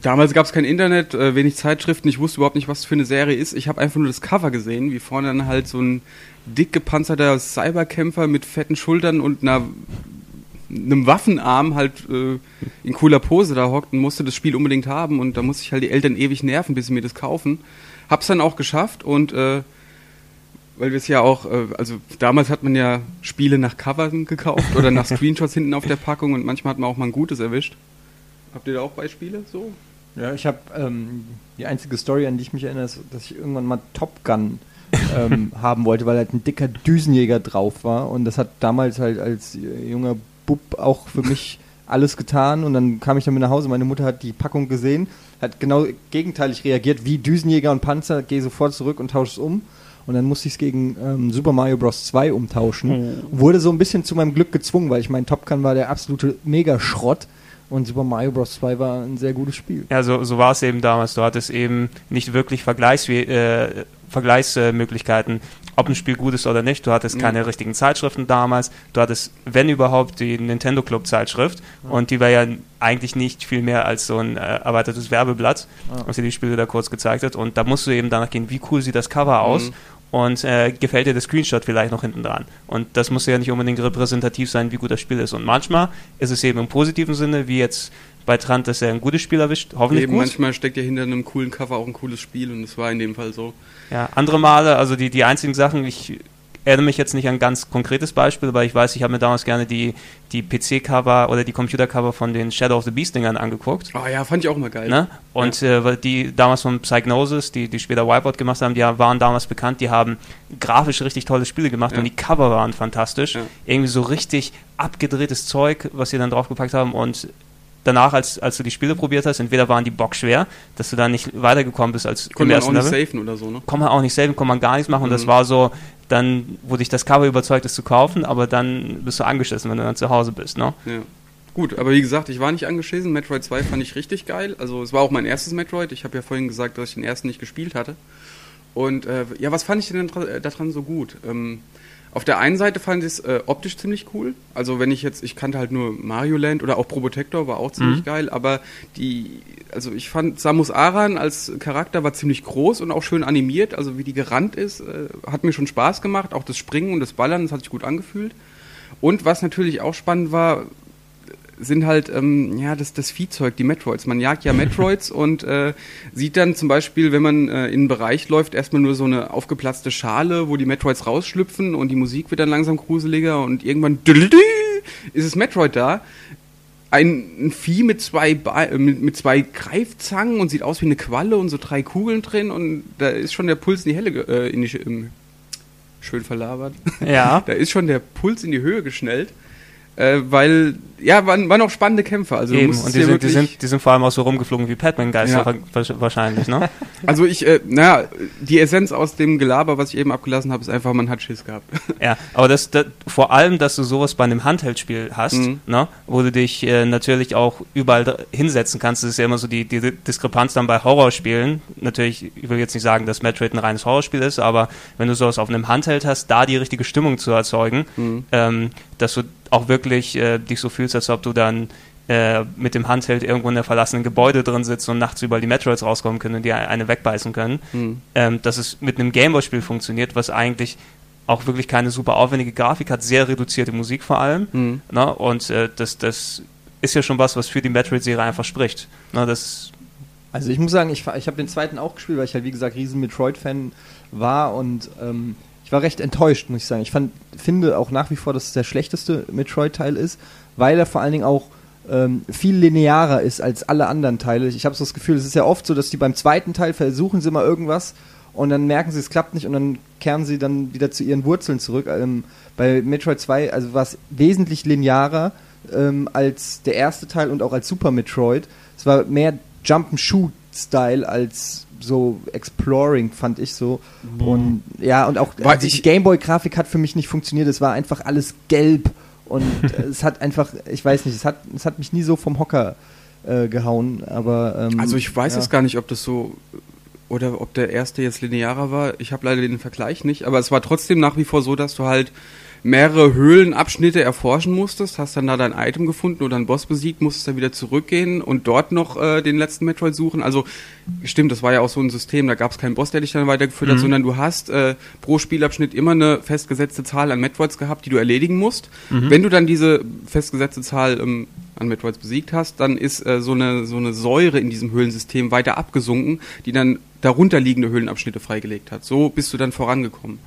damals gab es kein Internet, äh, wenig Zeitschriften, ich wusste überhaupt nicht, was für eine Serie ist. Ich habe einfach nur das Cover gesehen, wie vorne dann halt so ein dick gepanzerter Cyberkämpfer mit fetten Schultern und einer einem Waffenarm halt äh, in cooler Pose da hockt und musste das Spiel unbedingt haben und da musste ich halt die Eltern ewig nerven, bis sie mir das kaufen. Hab's dann auch geschafft und äh, weil wir es ja auch, äh, also damals hat man ja Spiele nach Covern gekauft oder nach Screenshots hinten auf der Packung und manchmal hat man auch mal ein gutes erwischt. Habt ihr da auch Beispiele so? Ja, ich habe ähm, die einzige Story, an die ich mich erinnere, ist, dass ich irgendwann mal Top Gun ähm, haben wollte, weil halt ein dicker Düsenjäger drauf war und das hat damals halt als junger Bub auch für mich alles getan und dann kam ich damit nach Hause. Meine Mutter hat die Packung gesehen, hat genau gegenteilig reagiert wie Düsenjäger und Panzer, gehe sofort zurück und tausche es um und dann musste ich es gegen ähm, Super Mario Bros. 2 umtauschen. Mhm. Wurde so ein bisschen zu meinem Glück gezwungen, weil ich mein Top Gun war der absolute Megaschrott. Und Super Mario Bros. 2 war ein sehr gutes Spiel. Ja, so, so war es eben damals. Du hattest eben nicht wirklich Vergleichs äh, Vergleichsmöglichkeiten, ob ein Spiel gut ist oder nicht. Du hattest keine mhm. richtigen Zeitschriften damals. Du hattest, wenn überhaupt, die Nintendo Club Zeitschrift. Mhm. Und die war ja eigentlich nicht viel mehr als so ein äh, erweitertes Werbeblatt, mhm. was dir die Spiele da kurz gezeigt hat. Und da musst du eben danach gehen, wie cool sieht das Cover aus mhm und äh, gefällt dir der Screenshot vielleicht noch hinten dran. Und das muss ja nicht unbedingt repräsentativ sein, wie gut das Spiel ist. Und manchmal ist es eben im positiven Sinne, wie jetzt bei Trant, dass er ein gutes Spiel erwischt, hoffentlich eben, gut. Manchmal steckt ja hinter einem coolen Cover auch ein cooles Spiel und es war in dem Fall so. Ja, andere Male, also die, die einzigen Sachen, ich erinnere mich jetzt nicht an ein ganz konkretes Beispiel, aber ich weiß, ich habe mir damals gerne die, die PC-Cover oder die Computer-Cover von den Shadow of the Beast-Dingern angeguckt. Oh ja, fand ich auch mal geil. Ne? Und ja. äh, die damals von Psygnosis, die, die später Wipeout gemacht haben, die waren damals bekannt, die haben grafisch richtig tolle Spiele gemacht ja. und die Cover waren fantastisch. Ja. Irgendwie so richtig abgedrehtes Zeug, was sie dann draufgepackt haben und danach, als, als du die Spiele probiert hast, entweder waren die Bock schwer, dass du da nicht weitergekommen bist als Konnte man auch nicht safen oder so, ne? Kann man auch nicht safen, kann man gar nichts machen. Mhm. Und das mhm. war so, dann wurde ich das Cover überzeugt, es zu kaufen, aber dann bist du angeschissen, wenn du dann zu Hause bist, ne? Ja. Gut, aber wie gesagt, ich war nicht angeschissen. Metroid 2 fand ich richtig geil. Also es war auch mein erstes Metroid. Ich habe ja vorhin gesagt, dass ich den ersten nicht gespielt hatte. Und äh, ja, was fand ich denn daran so gut? Ähm, auf der einen Seite fand ich es äh, optisch ziemlich cool. Also wenn ich jetzt, ich kannte halt nur Mario Land oder auch Probotector war auch ziemlich mhm. geil, aber die, also ich fand Samus Aran als Charakter war ziemlich groß und auch schön animiert, also wie die gerannt ist, äh, hat mir schon Spaß gemacht. Auch das Springen und das Ballern, das hat sich gut angefühlt. Und was natürlich auch spannend war, sind halt ähm, ja das, das Viehzeug, die Metroids. Man jagt ja Metroids und äh, sieht dann zum Beispiel, wenn man äh, in einen Bereich läuft, erstmal nur so eine aufgeplatzte Schale, wo die Metroids rausschlüpfen und die Musik wird dann langsam gruseliger und irgendwann ist es Metroid da. Ein, ein Vieh mit zwei, ba äh, mit, mit, zwei Greifzangen und sieht aus wie eine Qualle und so drei Kugeln drin und da ist schon der Puls in die Helle, äh, in die, schön verlabert. Ja. da ist schon der Puls in die Höhe geschnellt. Äh, weil, ja, waren, waren auch spannende Kämpfe. Also Eben, und die sind, die, sind, die sind vor allem auch so rumgeflogen wie Pac-Man-Geister ja. wahrscheinlich, ne? Also ich, äh, naja, die Essenz aus dem Gelaber, was ich eben abgelassen habe, ist einfach, man hat Schiss gehabt. Ja, aber das, das vor allem, dass du sowas bei einem Handheldspiel hast, mhm. ne, wo du dich äh, natürlich auch überall hinsetzen kannst, das ist ja immer so die, die Diskrepanz dann bei Horrorspielen. Natürlich, ich will jetzt nicht sagen, dass Metroid ein reines Horrorspiel ist, aber wenn du sowas auf einem Handheld hast, da die richtige Stimmung zu erzeugen, mhm. ähm, dass du auch wirklich äh, dich so fühlst, als ob du dann äh, mit dem Handheld irgendwo in der verlassenen Gebäude drin sitzt und nachts überall die Metroids rauskommen können und die eine wegbeißen können. Mhm. Ähm, dass es mit einem Gameboy-Spiel funktioniert, was eigentlich auch wirklich keine super aufwendige Grafik hat, sehr reduzierte Musik vor allem. Mhm. Ne? Und äh, das, das ist ja schon was, was für die Metroid-Serie einfach spricht. Ne? Das also ich muss sagen, ich, ich habe den zweiten auch gespielt, weil ich halt wie gesagt riesen Metroid-Fan war und ähm, ich war recht enttäuscht, muss ich sagen. Ich fand, finde auch nach wie vor, dass es der schlechteste Metroid-Teil ist, weil er vor allen Dingen auch ähm, viel linearer ist als alle anderen Teile. Ich habe so das Gefühl, es ist ja oft so, dass die beim zweiten Teil versuchen sie mal irgendwas und dann merken sie, es klappt nicht und dann kehren sie dann wieder zu ihren Wurzeln zurück. Ähm, bei Metroid 2 also war es wesentlich linearer ähm, als der erste Teil und auch als Super Metroid. Es war mehr Jump-and-Shoot-Style als so exploring, fand ich so. Mhm. Und ja, und auch also die Gameboy-Grafik hat für mich nicht funktioniert. Es war einfach alles gelb und es hat einfach, ich weiß nicht, es hat, es hat mich nie so vom Hocker äh, gehauen. Aber ähm, also ich weiß ja. jetzt gar nicht, ob das so oder ob der erste jetzt linearer war. Ich habe leider den Vergleich nicht, aber es war trotzdem nach wie vor so, dass du halt mehrere Höhlenabschnitte erforschen musstest, hast dann da dein Item gefunden oder einen Boss besiegt, musstest dann wieder zurückgehen und dort noch äh, den letzten Metroid suchen. Also stimmt, das war ja auch so ein System, da gab es keinen Boss, der dich dann weitergeführt mhm. hat, sondern du hast äh, pro Spielabschnitt immer eine festgesetzte Zahl an Metroids gehabt, die du erledigen musst. Mhm. Wenn du dann diese festgesetzte Zahl ähm, an Metroids besiegt hast, dann ist äh, so, eine, so eine Säure in diesem Höhlensystem weiter abgesunken, die dann darunter liegende Höhlenabschnitte freigelegt hat. So bist du dann vorangekommen.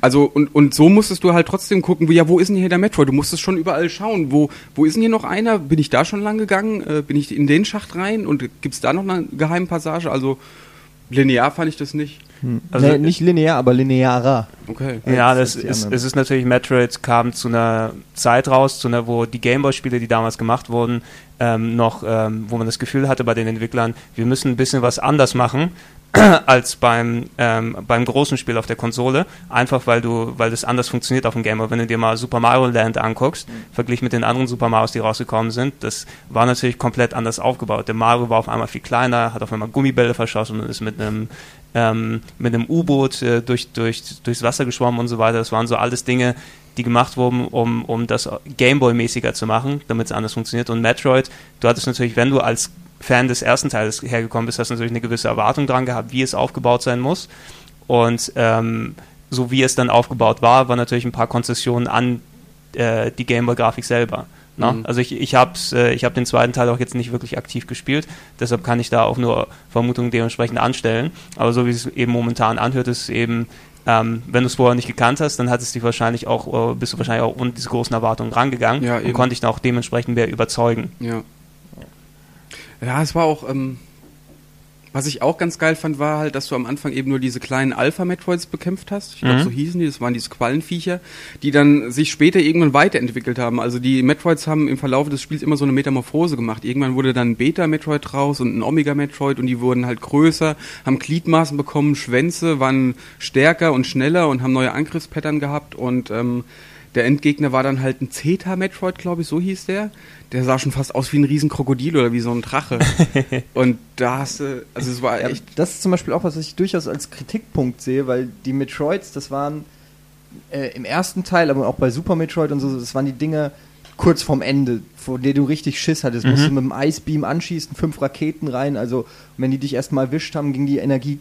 Also, und, und so musstest du halt trotzdem gucken, wo, ja, wo ist denn hier der Metroid? Du musstest schon überall schauen, wo, wo ist denn hier noch einer? Bin ich da schon lang gegangen? Äh, bin ich in den Schacht rein? Und gibt es da noch eine geheime Passage? Also, linear fand ich das nicht. Hm. Also nee, nicht linear, aber linearer. Okay. Ja, das ist, es ist natürlich, Metroid kam zu einer Zeit raus, zu einer, wo die Gameboy-Spiele, die damals gemacht wurden, ähm, noch, ähm, wo man das Gefühl hatte bei den Entwicklern, wir müssen ein bisschen was anders machen, als beim, ähm, beim großen Spiel auf der Konsole, einfach weil du, weil das anders funktioniert auf dem Game. wenn du dir mal Super Mario Land anguckst, mhm. verglichen mit den anderen Super Marios, die rausgekommen sind, das war natürlich komplett anders aufgebaut. Der Mario war auf einmal viel kleiner, hat auf einmal Gummibälle verschossen und ist mit einem ähm, mit einem U-Boot äh, durch, durch, durchs Wasser geschwommen und so weiter. Das waren so alles Dinge, die gemacht wurden, um, um das Gameboy-mäßiger zu machen, damit es anders funktioniert. Und Metroid, du hattest natürlich, wenn du als Fan des ersten Teils hergekommen bist, hast du natürlich eine gewisse Erwartung dran gehabt, wie es aufgebaut sein muss. Und ähm, so wie es dann aufgebaut war, waren natürlich ein paar Konzessionen an äh, die Gameboy-Grafik selber. Ne? Mhm. Also ich, ich habe äh, ich hab den zweiten Teil auch jetzt nicht wirklich aktiv gespielt, deshalb kann ich da auch nur Vermutungen dementsprechend anstellen. Aber so wie es eben momentan anhört, ist es eben, ähm, wenn du es vorher nicht gekannt hast, dann hat es dich wahrscheinlich auch, äh, bist du wahrscheinlich auch ohne diese großen Erwartungen rangegangen ja, und konnte dich dann auch dementsprechend mehr überzeugen. Ja. Ja, es war auch, ähm, was ich auch ganz geil fand, war halt, dass du am Anfang eben nur diese kleinen Alpha-Metroids bekämpft hast. Ich glaube, mhm. so hießen die. Das waren diese Quallenviecher, die dann sich später irgendwann weiterentwickelt haben. Also die Metroids haben im Verlauf des Spiels immer so eine Metamorphose gemacht. Irgendwann wurde dann ein Beta-Metroid raus und ein Omega-Metroid und die wurden halt größer, haben Gliedmaßen bekommen, Schwänze, waren stärker und schneller und haben neue Angriffspattern gehabt und ähm, der Endgegner war dann halt ein Zeta-Metroid, glaube ich, so hieß der. Der sah schon fast aus wie ein Riesenkrokodil oder wie so ein Drache. und da hast du, also es war echt. Ja, das ist zum Beispiel auch, was ich durchaus als Kritikpunkt sehe, weil die Metroids, das waren äh, im ersten Teil, aber auch bei Super Metroid und so, das waren die Dinge kurz vorm Ende, vor denen du richtig Schiss hattest. Mhm. Musst du mit dem Icebeam anschießen, fünf Raketen rein, also wenn die dich erstmal erwischt haben, ging die Energie,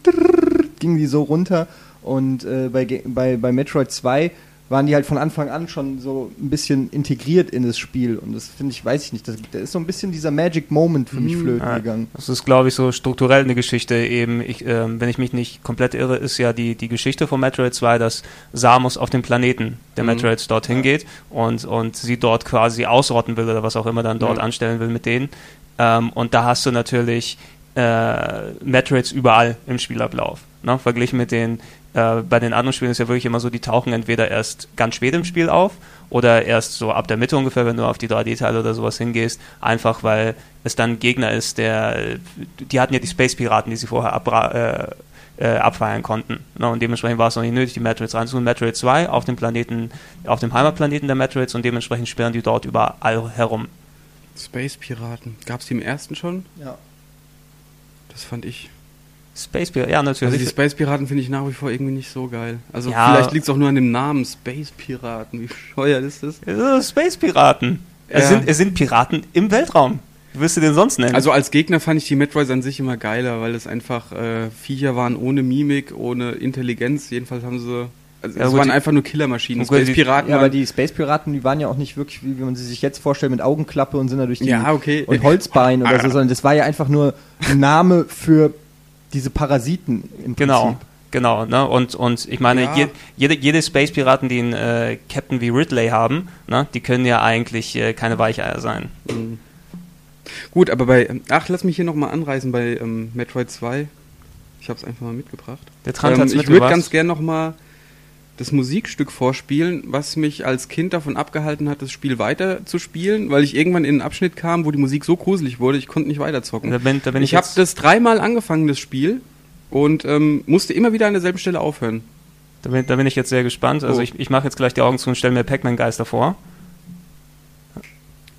ging die so runter. Und äh, bei, bei, bei Metroid 2 waren die halt von Anfang an schon so ein bisschen integriert in das Spiel. Und das finde ich, weiß ich nicht, das, da ist so ein bisschen dieser Magic Moment für mich mhm. flöten ja, gegangen. Das ist, glaube ich, so strukturell eine Geschichte. Eben, ich, äh, wenn ich mich nicht komplett irre, ist ja die, die Geschichte von Metroid 2, dass Samus auf dem Planeten der mhm. Metroids dorthin ja. geht und, und sie dort quasi ausrotten will oder was auch immer dann dort ja. anstellen will mit denen. Ähm, und da hast du natürlich äh, Metroids überall im Spielablauf. Ne? Verglichen mit den äh, bei den anderen Spielen ist ja wirklich immer so, die tauchen entweder erst ganz spät im Spiel auf oder erst so ab der Mitte ungefähr, wenn du auf die 3D-Teile oder sowas hingehst, einfach weil es dann ein Gegner ist, der, die hatten ja die Space-Piraten, die sie vorher abra äh, äh, abfeiern konnten. Ne? Und dementsprechend war es noch nicht nötig, die Metroids reinzuholen. Metroid 2 auf dem Planeten, auf dem Heimatplaneten der Metroids und dementsprechend sperren die dort überall herum. Space-Piraten. Gab es die im ersten schon? Ja. Das fand ich Space Piraten, ja, natürlich. Also die Space Piraten finde ich nach wie vor irgendwie nicht so geil. Also ja. vielleicht liegt es auch nur an dem Namen Space Piraten. Wie scheuert ist das? Space Piraten. Ja. Es, sind, es sind Piraten im Weltraum. Wie wirst du den sonst nennen? Also als Gegner fand ich die Metroids an sich immer geiler, weil es einfach äh, Viecher waren ohne Mimik, ohne Intelligenz. Jedenfalls haben sie also ja, es waren einfach nur Killermaschinen. Space Piraten. Ja, aber die Space Piraten, die waren ja auch nicht wirklich, wie, wie man sie sich jetzt vorstellt, mit Augenklappe und sind da durch die ja, okay. und Holzbein oder so, sondern das war ja einfach nur ein Name für diese Parasiten im genau. Prinzip. Genau, ne? und, und ich meine, ja. je, jede, jede Space-Piraten, die einen äh, Captain wie Ridley haben, ne? die können ja eigentlich äh, keine Weicheier sein. Mhm. Gut, aber bei, ach, lass mich hier nochmal anreißen bei ähm, Metroid 2. Ich habe es einfach mal mitgebracht. Der Trant ähm, Ich würde ganz gern nochmal das Musikstück vorspielen, was mich als Kind davon abgehalten hat, das Spiel weiter zu spielen, weil ich irgendwann in einen Abschnitt kam, wo die Musik so gruselig wurde, ich konnte nicht weiterzocken. Da bin, da bin ich ich habe das dreimal angefangen, das Spiel, und ähm, musste immer wieder an derselben Stelle aufhören. Da bin, da bin ich jetzt sehr gespannt. Also oh. ich, ich mache jetzt gleich die Augen zu und stelle mir Pac-Man-Geister vor.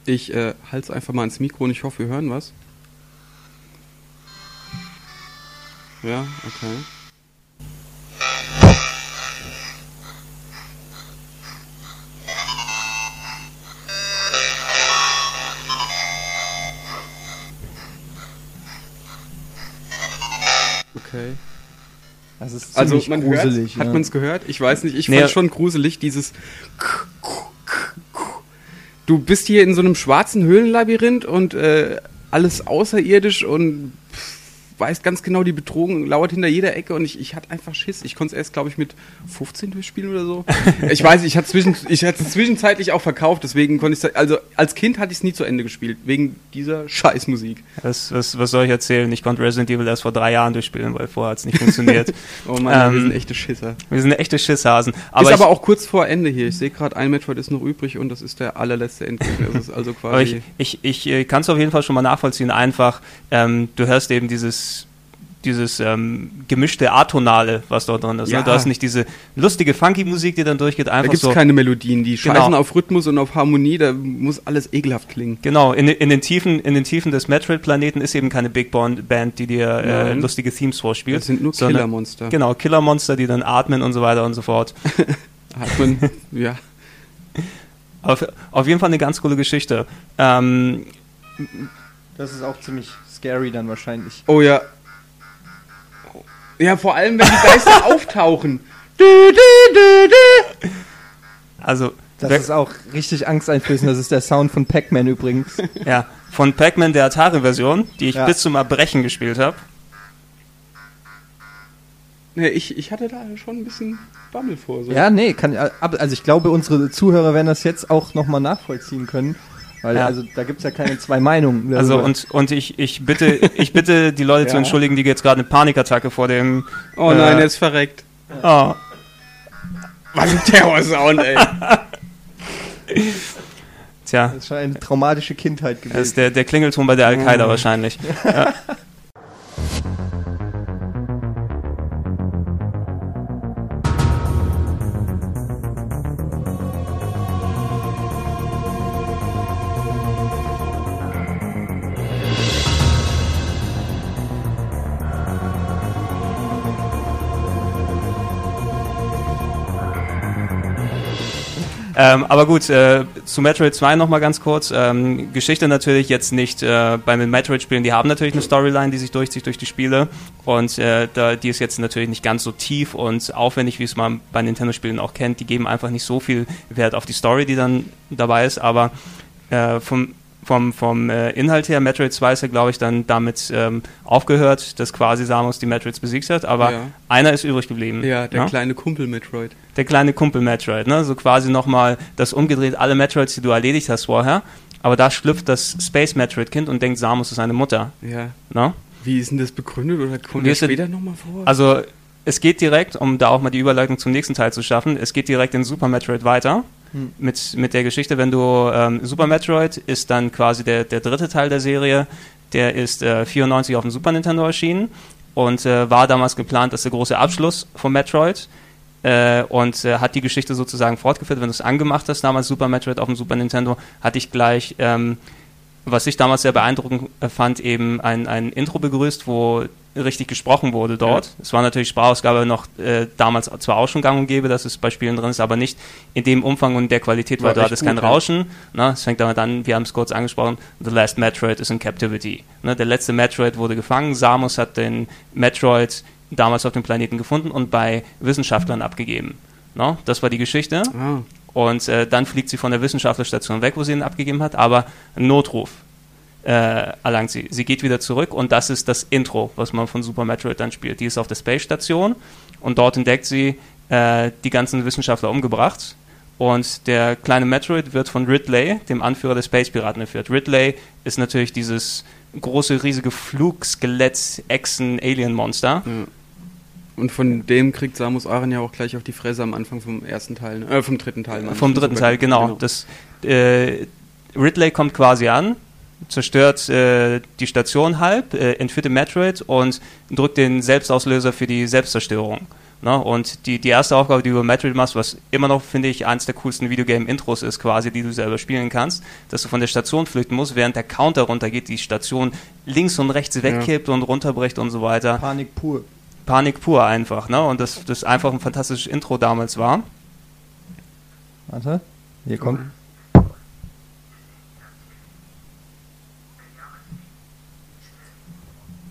Ich äh, halte es einfach mal ins Mikro und ich hoffe, wir hören was. Ja, okay. Okay. Also, also man gruselig. Hört, ja. Hat man es gehört? Ich weiß nicht. Ich nee. fand schon gruselig, dieses. Du bist hier in so einem schwarzen Höhlenlabyrinth und äh, alles außerirdisch und weißt ganz genau, die Bedrohung lauert hinter jeder Ecke und ich, ich hatte einfach Schiss. Ich konnte es erst, glaube ich, mit 15 durchspielen oder so. ich weiß, ich hatte zwischen, ich hatte es zwischenzeitlich auch verkauft, deswegen konnte ich es, also als Kind hatte ich es nie zu Ende gespielt, wegen dieser Scheißmusik. Was, was, was soll ich erzählen? Ich konnte Resident Evil erst vor drei Jahren durchspielen, weil vorher hat es nicht funktioniert. oh Mann, ähm, wir sind echte Schisser. Wir sind echte Schisshasen. Aber ist aber auch kurz vor Ende hier. Ich sehe gerade, ein Metroid ist noch übrig und das ist der allerletzte Endgegner. Das ist also quasi. ich, ich, ich äh, kann es auf jeden Fall schon mal nachvollziehen. Einfach, ähm, du hörst eben dieses dieses ähm, gemischte Atonale, was dort drin ist. Ne? Ja. Ne? Du hast nicht diese lustige Funky-Musik, die dann durchgeht. Einfach da gibt es so. keine Melodien, die genau. scheißen auf Rhythmus und auf Harmonie, da muss alles ekelhaft klingen. Genau, in, in, den, Tiefen, in den Tiefen des Metroid-Planeten ist eben keine Big Band, die dir äh, lustige Themes vorspielt. Das sind nur Killermonster. Genau, Killermonster, die dann atmen und so weiter und so fort. atmen, ja. Auf, auf jeden Fall eine ganz coole Geschichte. Ähm, das ist auch ziemlich scary dann wahrscheinlich. Oh ja, ja, vor allem, wenn die Geister auftauchen. Also. Das ist auch richtig angsteinflößend. Das ist der Sound von Pac-Man übrigens. Ja, von Pac-Man der Atari-Version, die ich ja. bis zum Erbrechen gespielt habe. Nee, ich, ich hatte da schon ein bisschen Bammel vor. So. Ja, nee, kann, also ich glaube, unsere Zuhörer werden das jetzt auch nochmal nachvollziehen können. Weil ja. also da gibt es ja keine zwei Meinungen. Darüber. Also und, und ich, ich bitte ich bitte die Leute ja. zu entschuldigen, die jetzt gerade eine Panikattacke vor dem. Oh nein, äh, er ist verreckt. Oh. Was ein Terrorsound, ey. Tja. Das ist schon eine traumatische Kindheit gewesen. Das ist der, der Klingelton bei der Al-Qaida oh. wahrscheinlich. Ja. Ähm, aber gut, äh, zu Metroid 2 nochmal ganz kurz. Ähm, Geschichte natürlich jetzt nicht äh, bei den Metroid-Spielen, die haben natürlich eine Storyline, die sich durchzieht durch die Spiele und äh, da, die ist jetzt natürlich nicht ganz so tief und aufwendig, wie es man bei Nintendo-Spielen auch kennt. Die geben einfach nicht so viel Wert auf die Story, die dann dabei ist, aber äh, vom vom, vom äh, Inhalt her, Metroid 2 ist ja, glaube ich, dann damit ähm, aufgehört, dass quasi Samus die Metroids besiegt hat, aber ja. einer ist übrig geblieben. Ja, der? Ne? kleine Kumpel Metroid. Der kleine Kumpel Metroid, ne? So quasi nochmal das umgedreht, alle Metroids, die du erledigt hast vorher, aber da schlüpft das Space Metroid Kind und denkt, Samus ist seine Mutter. Ja. Ne? Wie ist denn das begründet oder kommt das später nochmal vor? Also, es geht direkt, um da auch mal die Überleitung zum nächsten Teil zu schaffen, es geht direkt in Super Metroid weiter mit, mit der Geschichte. Wenn du ähm, Super Metroid ist dann quasi der, der dritte Teil der Serie, der ist äh, 94 auf dem Super Nintendo erschienen und äh, war damals geplant als der große Abschluss von Metroid. Äh, und äh, hat die Geschichte sozusagen fortgeführt. Wenn du es angemacht hast, damals Super Metroid auf dem Super Nintendo, hatte ich gleich ähm, was ich damals sehr beeindruckend äh, fand, eben ein, ein Intro begrüßt, wo richtig gesprochen wurde dort. Ja. Es war natürlich Sprachausgabe noch äh, damals zwar auch schon gang und gäbe, dass es bei Spielen drin ist, aber nicht in dem Umfang und der Qualität, weil du hattest kein Rauschen. Ne? Es fängt damit an, wir haben es kurz angesprochen, The Last Metroid is in Captivity. Ne? Der letzte Metroid wurde gefangen, Samus hat den Metroid damals auf dem Planeten gefunden und bei Wissenschaftlern abgegeben. Ne? Das war die Geschichte. Ah. Und äh, dann fliegt sie von der Wissenschaftlerstation weg, wo sie ihn abgegeben hat, aber ein Notruf äh, erlangt sie. Sie geht wieder zurück und das ist das Intro, was man von Super Metroid dann spielt. Die ist auf der Space Station und dort entdeckt sie äh, die ganzen Wissenschaftler umgebracht. Und der kleine Metroid wird von Ridley, dem Anführer der Space Piraten, geführt. Ridley ist natürlich dieses große, riesige Flugskelett-Echsen-Alien-Monster. Ja. Und von dem kriegt Samus Aran ja auch gleich auf die Fresse am Anfang vom ersten Teil, äh, vom dritten Teil. Ne? Vom dritten Teil, genau. genau. Das, äh, Ridley kommt quasi an, zerstört äh, die Station halb, äh, entführt den Metroid und drückt den Selbstauslöser für die Selbstzerstörung. Ne? Und die, die erste Aufgabe, die du über Metroid machst, was immer noch, finde ich, eines der coolsten Videogame-Intros ist, quasi, die du selber spielen kannst, dass du von der Station flüchten musst, während der Counter runtergeht, die Station links und rechts wegkippt ja. und runterbricht und so weiter. Panik pur. Panik pur einfach, ne? Und das, das einfach ein fantastisches Intro damals war. Warte, hier kommt.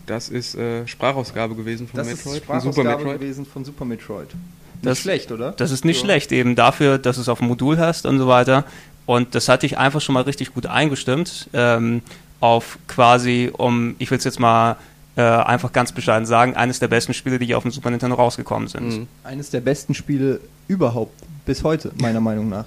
Das ist äh, Sprachausgabe gewesen von das Metroid. Das ist Sprachausgabe von Super Metroid. gewesen von Super Metroid. Nicht das, schlecht, oder? Das ist nicht ja. schlecht, eben dafür, dass du es auf dem Modul hast und so weiter. Und das hatte ich einfach schon mal richtig gut eingestimmt. Ähm, auf quasi, um, ich will es jetzt mal äh, einfach ganz bescheiden sagen, eines der besten Spiele, die auf dem Super Nintendo rausgekommen sind. Mhm. Eines der besten Spiele überhaupt, bis heute, meiner Meinung nach.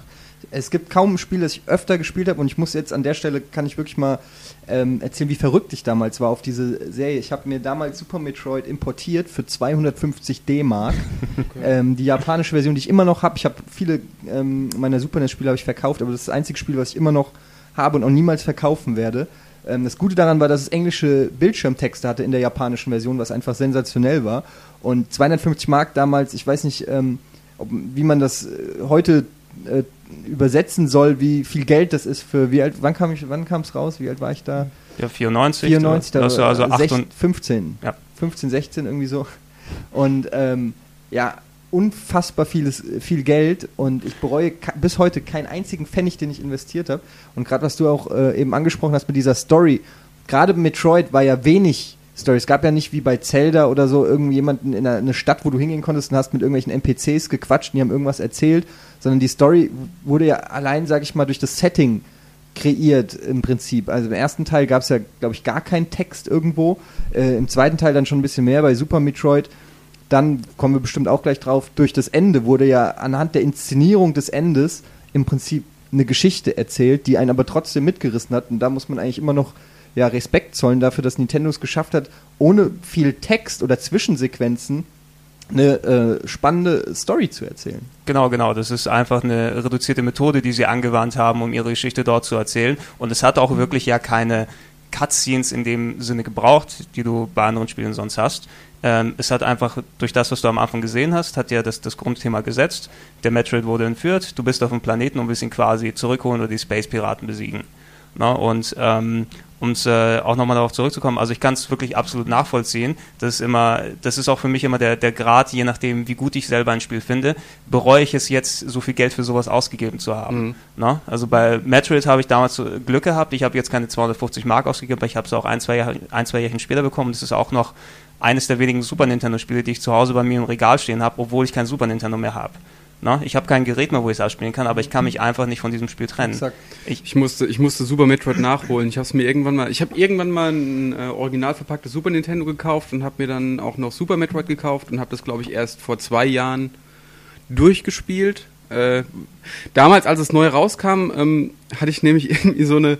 Es gibt kaum ein Spiel, das ich öfter gespielt habe und ich muss jetzt an der Stelle, kann ich wirklich mal ähm, erzählen, wie verrückt ich damals war auf diese Serie. Ich habe mir damals Super Metroid importiert für 250 D-Mark. Okay. Ähm, die japanische Version, die ich immer noch habe. Ich habe viele ähm, meiner Super NES-Spiele verkauft, aber das ist das einzige Spiel, was ich immer noch habe und auch niemals verkaufen werde. Ähm, das Gute daran war, dass es englische Bildschirmtexte hatte in der japanischen Version, was einfach sensationell war. Und 250 Mark damals, ich weiß nicht, ähm, ob, wie man das äh, heute äh, übersetzen soll, wie viel Geld das ist für wie alt, wann kam ich, wann kam es raus? Wie alt war ich da? Ja, 94. 94, da, war also 16, 15. Ja. 15, 16 irgendwie so. Und ähm, ja, unfassbar vieles, viel Geld und ich bereue bis heute keinen einzigen Pfennig, den ich investiert habe. Und gerade was du auch äh, eben angesprochen hast mit dieser Story, gerade Metroid war ja wenig Story. Es gab ja nicht wie bei Zelda oder so irgendjemanden in einer eine Stadt, wo du hingehen konntest und hast mit irgendwelchen NPCs gequatscht und die haben irgendwas erzählt, sondern die Story wurde ja allein, sag ich mal, durch das Setting kreiert im Prinzip. Also im ersten Teil gab es ja, glaube ich, gar keinen Text irgendwo. Äh, Im zweiten Teil dann schon ein bisschen mehr bei Super Metroid dann kommen wir bestimmt auch gleich drauf, durch das Ende wurde ja anhand der Inszenierung des Endes im Prinzip eine Geschichte erzählt, die einen aber trotzdem mitgerissen hat. Und da muss man eigentlich immer noch ja, Respekt zollen dafür, dass Nintendo es geschafft hat, ohne viel Text oder Zwischensequenzen eine äh, spannende Story zu erzählen. Genau, genau. Das ist einfach eine reduzierte Methode, die sie angewandt haben, um ihre Geschichte dort zu erzählen. Und es hat auch wirklich ja keine Cutscenes in dem Sinne gebraucht, die du bei anderen Spielen sonst hast. Ähm, es hat einfach durch das, was du am Anfang gesehen hast, hat ja das, das Grundthema gesetzt. Der Metroid wurde entführt, du bist auf dem Planeten und willst ihn quasi zurückholen oder die Space-Piraten besiegen. Na, und ähm, um äh, auch nochmal darauf zurückzukommen, also ich kann es wirklich absolut nachvollziehen. Das ist immer, das ist auch für mich immer der, der Grad, je nachdem, wie gut ich selber ein Spiel finde, bereue ich es jetzt, so viel Geld für sowas ausgegeben zu haben. Mhm. Ne? Also bei Metroid habe ich damals Glück gehabt. Ich habe jetzt keine 250 Mark ausgegeben, aber ich habe es auch ein, zwei Jahre, ein, zwei Jahre später bekommen. Das ist auch noch eines der wenigen Super Nintendo-Spiele, die ich zu Hause bei mir im Regal stehen habe, obwohl ich kein Super Nintendo mehr habe. Ne? Ich habe kein Gerät mehr, wo ich es abspielen kann, aber ich kann mich einfach nicht von diesem Spiel trennen. Ich, ich, musste, ich musste Super Metroid nachholen. Ich habe mir irgendwann mal, ich habe irgendwann mal ein äh, original verpacktes Super Nintendo gekauft und habe mir dann auch noch Super Metroid gekauft und habe das, glaube ich, erst vor zwei Jahren durchgespielt. Äh, damals, als es neu rauskam, ähm, hatte ich nämlich irgendwie so eine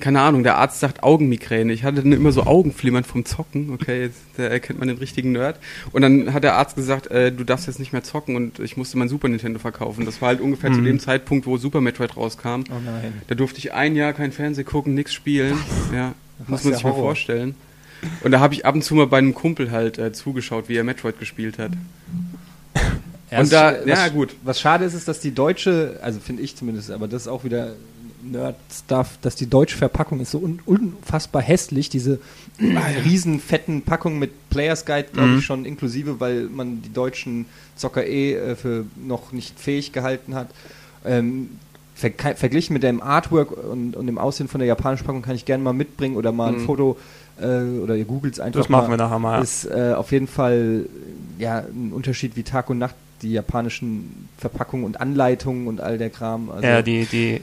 keine Ahnung, der Arzt sagt Augenmigräne. Ich hatte dann immer so Augenflimmern vom Zocken. Okay, jetzt da erkennt man den richtigen Nerd. Und dann hat der Arzt gesagt, äh, du darfst jetzt nicht mehr zocken und ich musste mein Super Nintendo verkaufen. Das war halt ungefähr mhm. zu dem Zeitpunkt, wo Super Metroid rauskam. Oh nein. Da durfte ich ein Jahr kein Fernsehen gucken, nichts spielen. Ja, muss man sich Horror. mal vorstellen. Und da habe ich ab und zu mal bei einem Kumpel halt äh, zugeschaut, wie er Metroid gespielt hat. Ja, und da, was, ja gut. Was schade ist, ist, dass die deutsche, also finde ich zumindest, aber das ist auch wieder Nerd-Stuff, dass die deutsche Verpackung ist so un unfassbar hässlich. Diese ah, riesen fetten Packungen mit Players Guide, glaube mhm. ich, schon inklusive, weil man die deutschen Zocker eh äh, für noch nicht fähig gehalten hat. Ähm, ver verglichen mit dem Artwork und, und, dem Aussehen von der japanischen Packung kann ich gerne mal mitbringen oder mal ein mhm. Foto äh, oder ihr googelt es einfach. Das machen mal. wir nachher mal. Ist äh, auf jeden Fall ja ein Unterschied wie Tag und Nacht die japanischen Verpackungen und Anleitungen und all der Kram. Also ja, die, die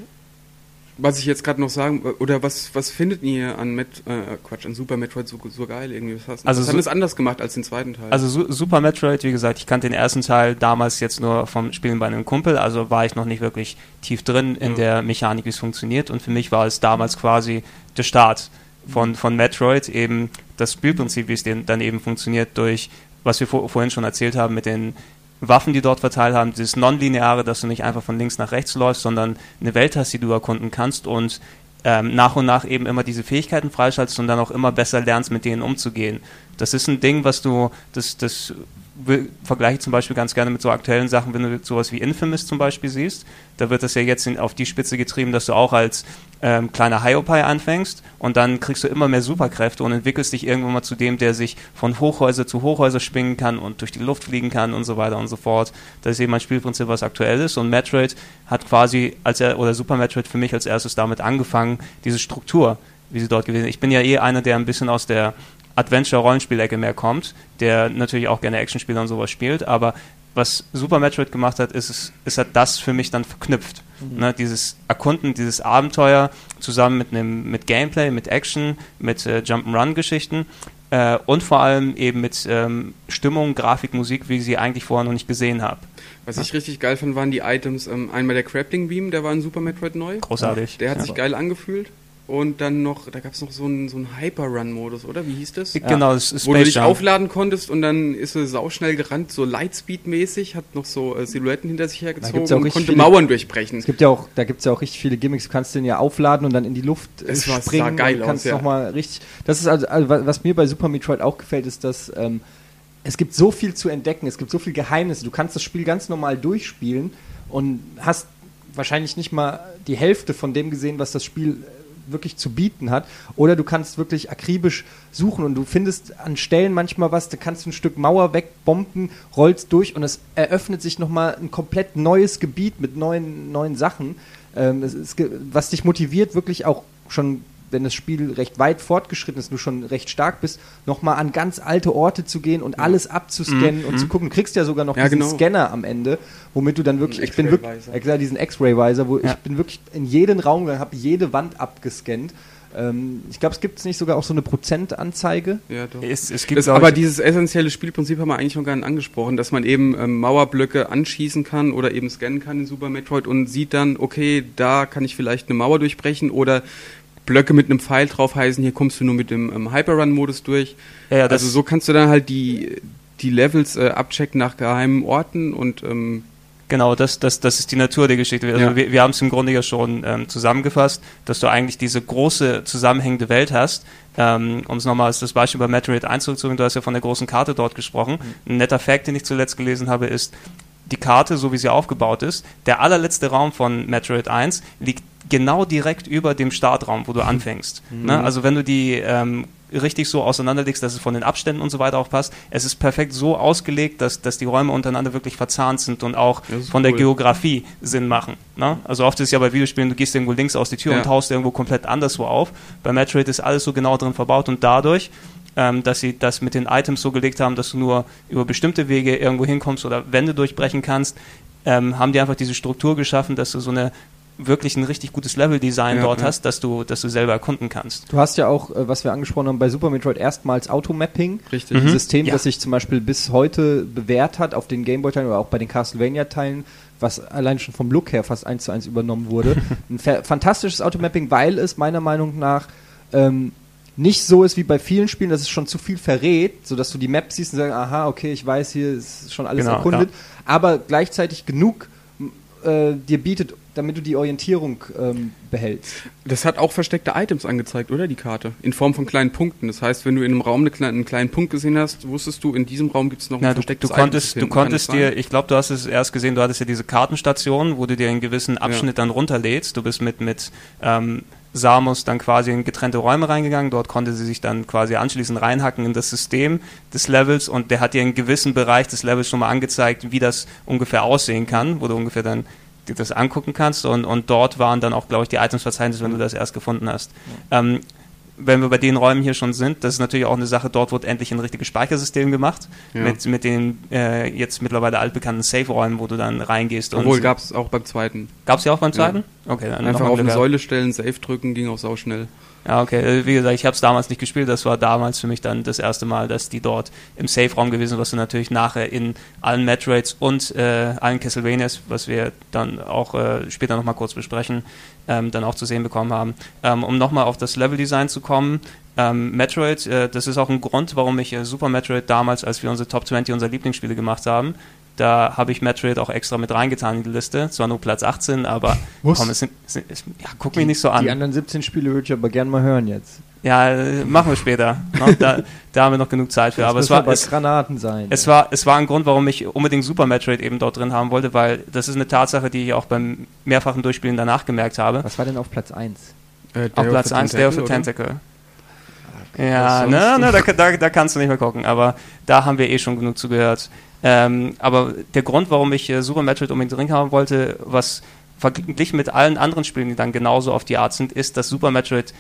was ich jetzt gerade noch sagen, oder was, was findet ihr an Met, äh, Quatsch, an Super Metroid so, so geil irgendwie? Was, hast, also was haben es anders gemacht als den zweiten Teil? Also Su Super Metroid, wie gesagt, ich kannte den ersten Teil damals jetzt nur vom Spielen bei einem Kumpel, also war ich noch nicht wirklich tief drin in ja. der Mechanik, wie es funktioniert und für mich war es damals quasi der Start von, von Metroid, eben das Spielprinzip, wie es dann eben funktioniert durch was wir vor, vorhin schon erzählt haben mit den Waffen, die dort verteilt haben, dieses Nonlineare, dass du nicht einfach von links nach rechts läufst, sondern eine Welt hast, die du erkunden kannst und ähm, nach und nach eben immer diese Fähigkeiten freischaltest und dann auch immer besser lernst, mit denen umzugehen. Das ist ein Ding, was du, das, das vergleiche ich zum Beispiel ganz gerne mit so aktuellen Sachen, wenn du sowas wie Infamous zum Beispiel siehst. Da wird das ja jetzt auf die Spitze getrieben, dass du auch als ähm, kleiner Hyopai anfängst und dann kriegst du immer mehr Superkräfte und entwickelst dich irgendwann mal zu dem, der sich von Hochhäuser zu Hochhäuser schwingen kann und durch die Luft fliegen kann und so weiter und so fort. Das ist eben ein Spielprinzip, was aktuell ist und Metroid hat quasi, als er, oder Super Metroid für mich als erstes damit angefangen, diese Struktur wie sie dort gewesen ist. Ich bin ja eh einer, der ein bisschen aus der Adventure-Rollenspielecke mehr kommt, der natürlich auch gerne Actionspieler und sowas spielt, aber was Super Metroid gemacht hat, ist, es, ist hat das für mich dann verknüpft. Mhm. Ne, dieses Erkunden, dieses Abenteuer zusammen mit einem mit Gameplay, mit Action, mit äh, Jump'n'Run-Geschichten äh, und vor allem eben mit ähm, Stimmung, Grafik, Musik, wie ich sie eigentlich vorher noch nicht gesehen habe. Was ich richtig geil fand, waren die Items. Ähm, einmal der Grappling Beam, der war in Super Metroid neu. Großartig. Der hat sich geil angefühlt. Und dann noch, da gab es noch so einen, so einen Hyper-Run-Modus, oder? Wie hieß das? Genau, das ist Wo du dich Jump. aufladen konntest und dann ist er sauschnell gerannt, so Lightspeed-mäßig, hat noch so äh, Silhouetten hinter sich hergezogen und konnte viele, Mauern durchbrechen. Es gibt ja auch, da gibt es ja auch richtig viele Gimmicks. Du kannst den ja aufladen und dann in die Luft äh, es springen. Sah geil und kannst aus, ja. noch mal richtig. Das ist also, also, was mir bei Super Metroid auch gefällt, ist, dass ähm, es gibt so viel zu entdecken, es gibt so viele Geheimnisse. Du kannst das Spiel ganz normal durchspielen und hast wahrscheinlich nicht mal die Hälfte von dem gesehen, was das Spiel wirklich zu bieten hat. Oder du kannst wirklich akribisch suchen und du findest an Stellen manchmal was, da kannst du ein Stück Mauer wegbomben, rollst durch und es eröffnet sich nochmal ein komplett neues Gebiet mit neuen, neuen Sachen. Ähm, ist, was dich motiviert, wirklich auch schon wenn das Spiel recht weit fortgeschritten ist, du schon recht stark bist, nochmal an ganz alte Orte zu gehen und alles abzuscannen mhm. und zu gucken. Du kriegst ja sogar noch ja, diesen genau. Scanner am Ende, womit du dann wirklich, ich bin wirklich, äh, diesen X-Ray-Visor, wo ja. ich bin wirklich in jeden Raum gegangen, habe jede Wand abgescannt. Ähm, ich glaube, es gibt nicht sogar auch so eine Prozentanzeige. Ja, doch. Es, es gibt das, aber dieses essentielle Spielprinzip haben wir eigentlich schon gar nicht angesprochen, dass man eben ähm, Mauerblöcke anschießen kann oder eben scannen kann in Super Metroid und sieht dann, okay, da kann ich vielleicht eine Mauer durchbrechen oder Blöcke mit einem Pfeil drauf heißen, hier kommst du nur mit dem ähm, Hyperrun-Modus durch. Ja, ja, also so kannst du dann halt die, die Levels äh, abchecken nach geheimen Orten und ähm, Genau, das, das, das ist die Natur der Geschichte. Also ja. wir, wir haben es im Grunde ja schon ähm, zusammengefasst, dass du eigentlich diese große zusammenhängende Welt hast. Ähm, um es nochmal als das Beispiel bei Metroid 1 zurückzuholen, du hast ja von der großen Karte dort gesprochen. Mhm. Ein netter Fact, den ich zuletzt gelesen habe, ist, die Karte, so wie sie aufgebaut ist, der allerletzte Raum von Metroid 1 liegt genau direkt über dem Startraum, wo du anfängst. Mhm. Ne? Also wenn du die ähm, richtig so auseinanderlegst, dass es von den Abständen und so weiter auch passt. Es ist perfekt so ausgelegt, dass, dass die Räume untereinander wirklich verzahnt sind und auch von cool. der Geografie Sinn machen. Ne? Also oft ist es ja bei Videospielen, du gehst irgendwo links aus die Tür ja. und tauchst irgendwo komplett anderswo auf. Bei Metroid ist alles so genau drin verbaut und dadurch ähm, dass sie das mit den Items so gelegt haben, dass du nur über bestimmte Wege irgendwo hinkommst oder Wände durchbrechen kannst, ähm, haben die einfach diese Struktur geschaffen, dass du so eine wirklich ein richtig gutes Level-Design ja, dort ja. hast, dass du, dass du selber erkunden kannst. Du hast ja auch, äh, was wir angesprochen haben, bei Super Metroid erstmals Automapping. Richtig. Ein mhm. System, ja. das sich zum Beispiel bis heute bewährt hat auf den Gameboy-Teilen oder auch bei den Castlevania-Teilen, was allein schon vom Look her fast eins zu eins übernommen wurde. ein fantastisches Automapping, weil es meiner Meinung nach ähm, nicht so ist wie bei vielen Spielen, dass es schon zu viel verrät, sodass du die Map siehst und sagst, aha, okay, ich weiß, hier ist schon alles genau, erkundet, aber gleichzeitig genug äh, dir bietet, damit du die Orientierung ähm, behältst. Das hat auch versteckte Items angezeigt, oder die Karte? In Form von kleinen Punkten. Das heißt, wenn du in einem Raum eine kleine, einen kleinen Punkt gesehen hast, wusstest du, in diesem Raum gibt es noch ein ja, verstecktes du, du konntest, Item. Du konntest dir, ich glaube, du hast es erst gesehen, du hattest ja diese Kartenstation, wo du dir einen gewissen Abschnitt ja. dann runterlädst. Du bist mit, mit ähm, Samus dann quasi in getrennte Räume reingegangen. Dort konnte sie sich dann quasi anschließend reinhacken in das System des Levels und der hat dir einen gewissen Bereich des Levels schon mal angezeigt, wie das ungefähr aussehen kann, wo du ungefähr dann das angucken kannst und, und dort waren dann auch, glaube ich, die Items-Verzeichnisse, wenn du das erst gefunden hast. Ja. Ähm, wenn wir bei den Räumen hier schon sind, das ist natürlich auch eine Sache, dort wird endlich ein richtiges Speichersystem gemacht, ja. mit, mit den äh, jetzt mittlerweile altbekannten Safe-Räumen, wo du dann reingehst. Obwohl, gab es auch beim zweiten. Gab es ja auch beim zweiten? Ja. Okay, dann Einfach auf eine Säule stellen, Safe drücken, ging auch sau schnell. Ja, okay. Äh, wie gesagt, ich habe es damals nicht gespielt. Das war damals für mich dann das erste Mal, dass die dort im Safe-Raum gewesen sind, was du natürlich nachher in allen Metroids und äh, allen Castlevanias, was wir dann auch äh, später nochmal kurz besprechen, ähm, dann auch zu sehen bekommen haben. Ähm, um nochmal auf das Level-Design zu kommen, ähm, Metroid, äh, das ist auch ein Grund, warum ich äh, Super Metroid damals, als wir unsere Top 20, unsere Lieblingsspiele gemacht haben, da habe ich Metroid auch extra mit reingetan in die Liste. Zwar nur Platz 18, aber komm, es sind, es sind, es, ja, guck die, mich nicht so an. Die anderen 17 Spiele würde ich aber gerne mal hören jetzt. Ja, äh, machen wir später. Ne? da, da, haben wir noch genug Zeit für. Das aber es war aber es, Granaten sein. Es war, es war ein Grund, warum ich unbedingt Super Metroid eben dort drin haben wollte, weil das ist eine Tatsache, die ich auch beim mehrfachen Durchspielen danach gemerkt habe. Was war denn auf Platz 1? Äh, auf Platz 1 Day of the Tentacle. Ja, ne, ne, da, da, da kannst du nicht mehr gucken, aber da haben wir eh schon genug zugehört. Ähm, aber der Grund, warum ich äh, Super Metroid unbedingt drin haben wollte, was verglichen mit allen anderen Spielen, die dann genauso auf die Art sind, ist, dass Super Metroid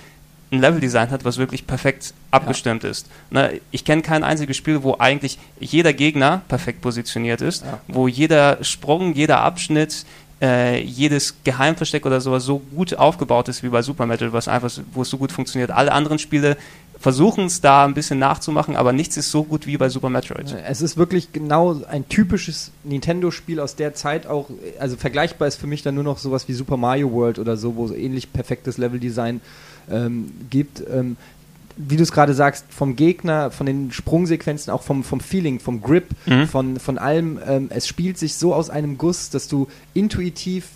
ein Leveldesign hat, was wirklich perfekt abgestimmt ja. ist. Ne, ich kenne kein einziges Spiel, wo eigentlich jeder Gegner perfekt positioniert ist, ja. wo jeder Sprung, jeder Abschnitt, äh, jedes Geheimversteck oder sowas so gut aufgebaut ist wie bei Super Metroid, was einfach, wo es so gut funktioniert. Alle anderen Spiele versuchen es da ein bisschen nachzumachen, aber nichts ist so gut wie bei Super Metroid. Es ist wirklich genau ein typisches Nintendo-Spiel aus der Zeit auch, also vergleichbar ist für mich dann nur noch sowas wie Super Mario World oder so, wo es ähnlich perfektes Leveldesign ähm, gibt. Ähm, wie du es gerade sagst, vom Gegner, von den Sprungsequenzen, auch vom, vom Feeling, vom Grip, mhm. von, von allem, ähm, es spielt sich so aus einem Guss, dass du intuitiv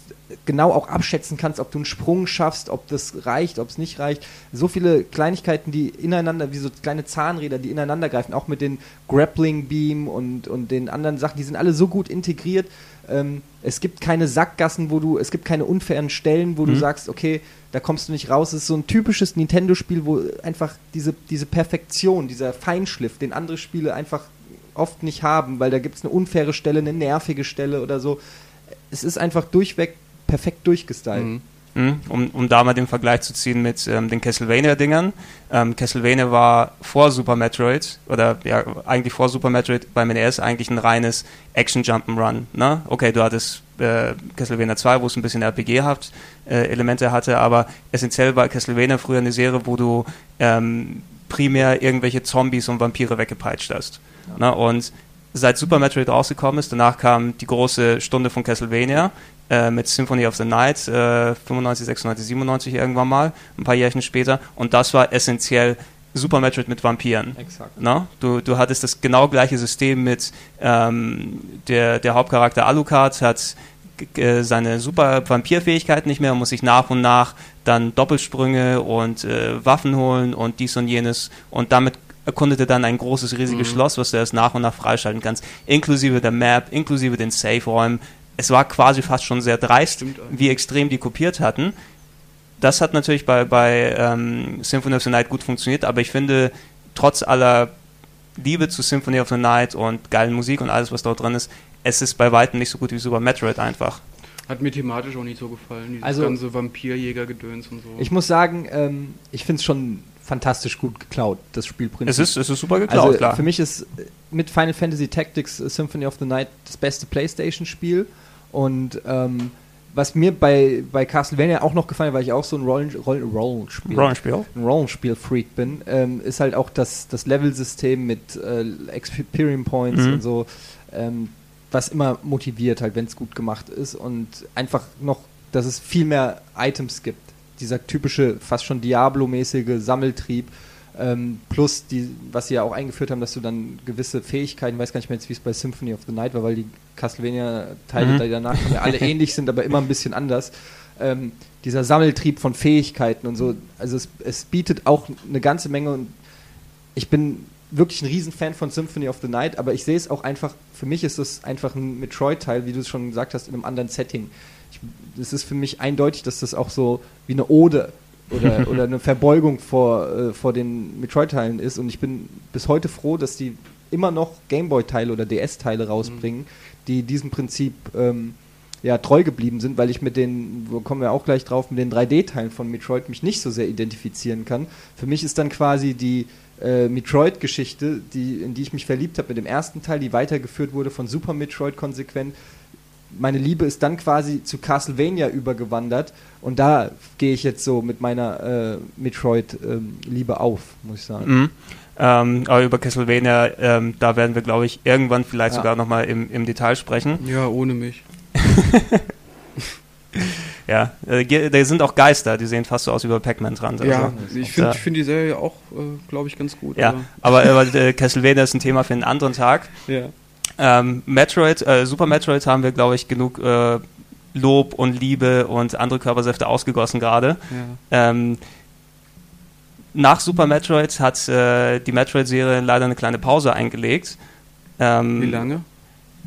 genau auch abschätzen kannst, ob du einen Sprung schaffst, ob das reicht, ob es nicht reicht. So viele Kleinigkeiten, die ineinander, wie so kleine Zahnräder, die ineinander greifen, auch mit den Grappling Beam und, und den anderen Sachen, die sind alle so gut integriert. Ähm, es gibt keine Sackgassen, wo du, es gibt keine unfairen Stellen, wo mhm. du sagst, okay, da kommst du nicht raus. Es ist so ein typisches Nintendo-Spiel, wo einfach diese, diese Perfektion, dieser Feinschliff, den andere Spiele einfach oft nicht haben, weil da gibt es eine unfaire Stelle, eine nervige Stelle oder so. Es ist einfach durchweg perfekt durchgestylt. Mhm. mhm. Um, um da mal den Vergleich zu ziehen mit ähm, den Castlevania-Dingern. Ähm, Castlevania war vor Super Metroid, oder ja, eigentlich vor Super Metroid bei NES eigentlich ein reines Action-Jump'n'Run. Ne? Okay, du hattest äh, Castlevania 2, wo es ein bisschen RPG-haft äh, Elemente hatte, aber essentiell war Castlevania früher eine Serie, wo du ähm, primär irgendwelche Zombies und Vampire weggepeitscht hast. Ja. Ne? Und seit Super Metroid rausgekommen ist, danach kam die große Stunde von Castlevania, äh, mit Symphony of the Night, äh, 95, 96, 97 irgendwann mal, ein paar Jährchen später. Und das war essentiell Super Metroid mit Vampiren. Exakt. Na? Du, du hattest das genau gleiche System mit ähm, der, der Hauptcharakter Alucard hat äh, seine super Vampirfähigkeit nicht mehr und muss sich nach und nach dann Doppelsprünge und äh, Waffen holen und dies und jenes und damit erkundete dann ein großes, riesiges mhm. Schloss, was du erst nach und nach freischalten kannst, inklusive der Map, inklusive den Safe-Räumen, es war quasi fast schon sehr dreist, Stimmt, wie extrem die kopiert hatten. das hat natürlich bei, bei ähm, Symphony of the Night gut funktioniert, aber ich finde, trotz aller Liebe zu Symphony of the Night und geilen Musik und alles, was dort drin ist, es ist bei weitem nicht so gut wie Super Metroid einfach. Hat mir thematisch auch nicht so gefallen, dieses also, ganze Vampirjäger-Gedöns und so. Ich muss sagen, ähm, ich finde es schon fantastisch gut geklaut, das Spielprinzip. Es ist, es ist super geklaut, also, klar. Für mich ist mit Final Fantasy Tactics Symphony of the Night das beste Playstation-Spiel und ähm, was mir bei, bei Castlevania auch noch gefallen hat, weil ich auch so ein Rollen, Rollen, Rollenspiel, Rollenspiel. ein Rollenspiel-Freak bin, ähm, ist halt auch das, das Level-System mit äh, Experience Points mhm. und so, ähm, was immer motiviert halt, wenn es gut gemacht ist und einfach noch, dass es viel mehr Items gibt. Dieser typische, fast schon Diablo-mäßige Sammeltrieb, ähm, plus die, was sie ja auch eingeführt haben, dass du dann gewisse Fähigkeiten, ich weiß gar nicht mehr jetzt, wie es bei Symphony of the Night war, weil die Castlevania-Teile, mhm. die danach kommen, ja alle ähnlich sind, aber immer ein bisschen anders. Ähm, dieser Sammeltrieb von Fähigkeiten und so, also es, es bietet auch eine ganze Menge und ich bin wirklich ein Riesenfan von Symphony of the Night, aber ich sehe es auch einfach, für mich ist es einfach ein Metroid-Teil, wie du es schon gesagt hast, in einem anderen Setting. Es ist für mich eindeutig, dass das auch so wie eine Ode oder, oder eine Verbeugung vor, äh, vor den Metroid-Teilen ist. Und ich bin bis heute froh, dass die immer noch Gameboy-Teile oder DS-Teile rausbringen, mhm. die diesem Prinzip ähm, ja, treu geblieben sind, weil ich mit den, wo kommen wir auch gleich drauf, mit den 3D-Teilen von Metroid mich nicht so sehr identifizieren kann. Für mich ist dann quasi die äh, Metroid-Geschichte, die, in die ich mich verliebt habe mit dem ersten Teil, die weitergeführt wurde von Super Metroid konsequent, meine Liebe ist dann quasi zu Castlevania übergewandert und da gehe ich jetzt so mit meiner äh, Metroid-Liebe ähm, auf, muss ich sagen. Mhm. Ähm, aber über Castlevania, ähm, da werden wir, glaube ich, irgendwann vielleicht ja. sogar nochmal im, im Detail sprechen. Ja, ohne mich. ja, äh, da sind auch Geister, die sehen fast so aus wie bei Pac-Man dran. Ja, also, ich finde find die Serie auch, äh, glaube ich, ganz gut. Ja, aber, aber äh, Castlevania ist ein Thema für einen anderen Tag. Ja. Ähm, Metroid, äh, Super Metroid haben wir, glaube ich, genug äh, Lob und Liebe und andere Körpersäfte ausgegossen gerade. Ja. Ähm, nach Super Metroid hat äh, die Metroid-Serie leider eine kleine Pause eingelegt. Ähm, Wie lange?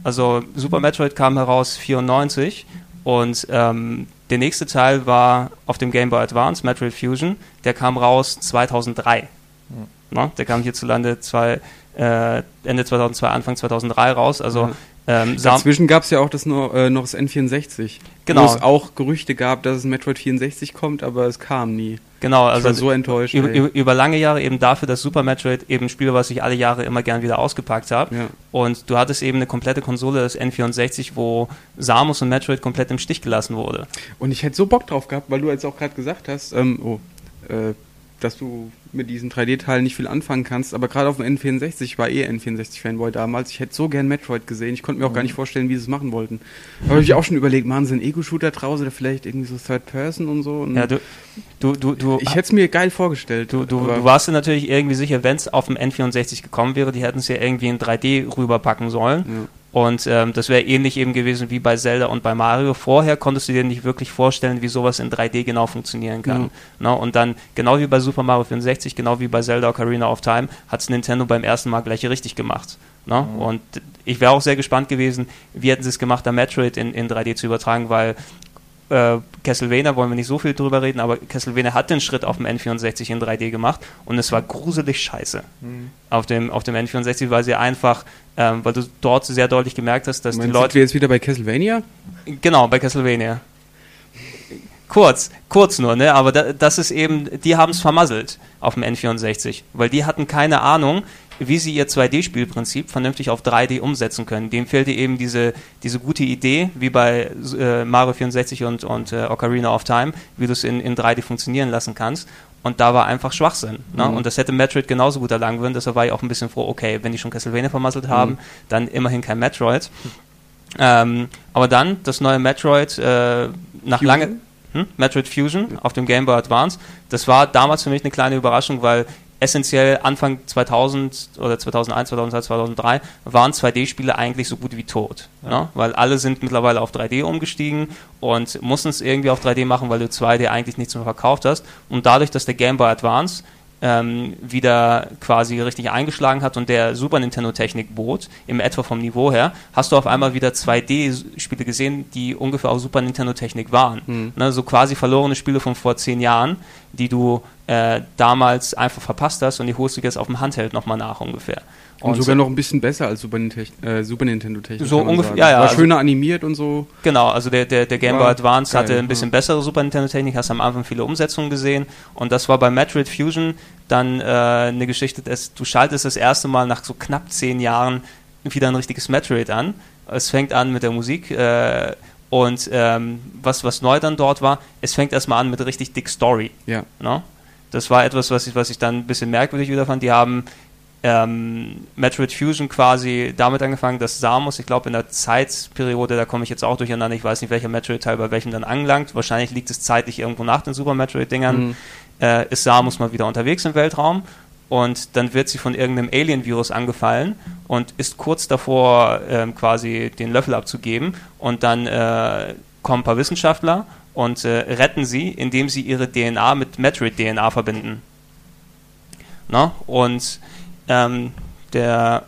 Also Super Metroid kam heraus 94 und ähm, der nächste Teil war auf dem Game Boy Advance, Metroid Fusion. Der kam raus 2003. Mhm. Na, der kam hierzulande zwei, äh, Ende 2002, Anfang 2003 raus. Also mhm. ähm, Dazwischen gab es ja auch das noch, äh, noch das N64. Genau. Wo es auch Gerüchte gab, dass es Metroid 64 kommt, aber es kam nie. Genau, also ich war so enttäuscht. Über, über, über, lange Jahre eben dafür, dass Super Metroid eben ein Spiel, was ich alle Jahre immer gern wieder ausgepackt habe. Ja. Und du hattest eben eine komplette Konsole, das N64, wo Samus und Metroid komplett im Stich gelassen wurde. Und ich hätte so Bock drauf gehabt, weil du jetzt auch gerade gesagt hast, ähm, oh, äh, dass du mit diesen 3D-Teilen nicht viel anfangen kannst, aber gerade auf dem N64, ich war eh N64-Fanboy damals, ich hätte so gern Metroid gesehen, ich konnte mir auch gar nicht vorstellen, wie sie es machen wollten. Da habe ich auch schon überlegt, machen sie einen Ego-Shooter draus oder vielleicht irgendwie so Third Person und so. Und ja, du, du, du, du ich hätte es mir geil vorgestellt. Du, du, du warst dir natürlich irgendwie sicher, wenn es auf dem N64 gekommen wäre, die hätten es ja irgendwie in 3D rüberpacken sollen. Ja. Und ähm, das wäre ähnlich eben gewesen wie bei Zelda und bei Mario. Vorher konntest du dir nicht wirklich vorstellen, wie sowas in 3D genau funktionieren kann. Mhm. Ne? Und dann, genau wie bei Super Mario 64, genau wie bei Zelda Ocarina of Time, hat es Nintendo beim ersten Mal gleich richtig gemacht. Ne? Mhm. Und ich wäre auch sehr gespannt gewesen, wie hätten sie es gemacht, da Metroid in, in 3D zu übertragen, weil äh, Castlevania wollen wir nicht so viel drüber reden, aber Castlevania hat den Schritt auf dem N64 in 3D gemacht und es war gruselig scheiße. Mhm. Auf, dem, auf dem N64, weil sie einfach, ähm, weil du dort sehr deutlich gemerkt hast, dass Meinst die Leute. wir jetzt wieder bei Castlevania? Genau, bei Castlevania. Kurz, kurz nur, ne? Aber da, das ist eben, die haben es vermasselt auf dem N64, weil die hatten keine Ahnung, wie sie ihr 2D-Spielprinzip vernünftig auf 3D umsetzen können. Dem fehlte eben diese, diese gute Idee, wie bei äh, Mario 64 und, und äh, Ocarina of Time, wie du es in, in 3D funktionieren lassen kannst. Und da war einfach Schwachsinn. Ne? Mhm. Und das hätte Metroid genauso gut erlangen können. Deshalb war ich auch ein bisschen froh, okay, wenn die schon Castlevania vermasselt haben, mhm. dann immerhin kein Metroid. Ähm, aber dann das neue Metroid äh, nach lange hm? Metroid Fusion auf dem Game Boy Advance. Das war damals für mich eine kleine Überraschung, weil essentiell Anfang 2000 oder 2001, 2002, 2003 waren 2D-Spiele eigentlich so gut wie tot. Ja. Ne? Weil alle sind mittlerweile auf 3D umgestiegen und mussten es irgendwie auf 3D machen, weil du 2D eigentlich nichts mehr verkauft hast. Und dadurch, dass der Game Boy Advance ähm, wieder quasi richtig eingeschlagen hat und der Super Nintendo-Technik bot, im etwa vom Niveau her, hast du auf einmal wieder 2D-Spiele gesehen, die ungefähr auch Super Nintendo-Technik waren. Mhm. Ne, so quasi verlorene Spiele von vor zehn Jahren, die du äh, damals einfach verpasst hast und die holst du jetzt auf dem Handheld nochmal nach ungefähr. Und, und sogar noch ein bisschen besser als Super, äh, Super Nintendo Technik. So ungefähr, ja, ja. War also schöner animiert und so. Genau, also der, der, der Game Boy Advance geil, hatte ein bisschen ja. bessere Super Nintendo Technik, hast am Anfang viele Umsetzungen gesehen und das war bei Metroid Fusion dann äh, eine Geschichte, dass du schaltest das erste Mal nach so knapp zehn Jahren wieder ein richtiges Metroid an. Es fängt an mit der Musik äh, und ähm, was, was neu dann dort war, es fängt erstmal an mit richtig dick Story. Ja. No? Das war etwas, was ich, was ich dann ein bisschen merkwürdig wieder fand. Die haben ähm, Metroid Fusion quasi damit angefangen, dass Samus, ich glaube in der Zeitperiode, da komme ich jetzt auch durcheinander, ich weiß nicht, welcher Metroid-Teil bei welchem dann angelangt, wahrscheinlich liegt es zeitlich irgendwo nach den Super Metroid-Dingern, mhm. äh, ist Samus mal wieder unterwegs im Weltraum und dann wird sie von irgendeinem Alien-Virus angefallen und ist kurz davor, ähm, quasi den Löffel abzugeben und dann äh, kommen ein paar Wissenschaftler und äh, retten sie, indem sie ihre DNA mit Metroid-DNA verbinden. Na? Und ähm, der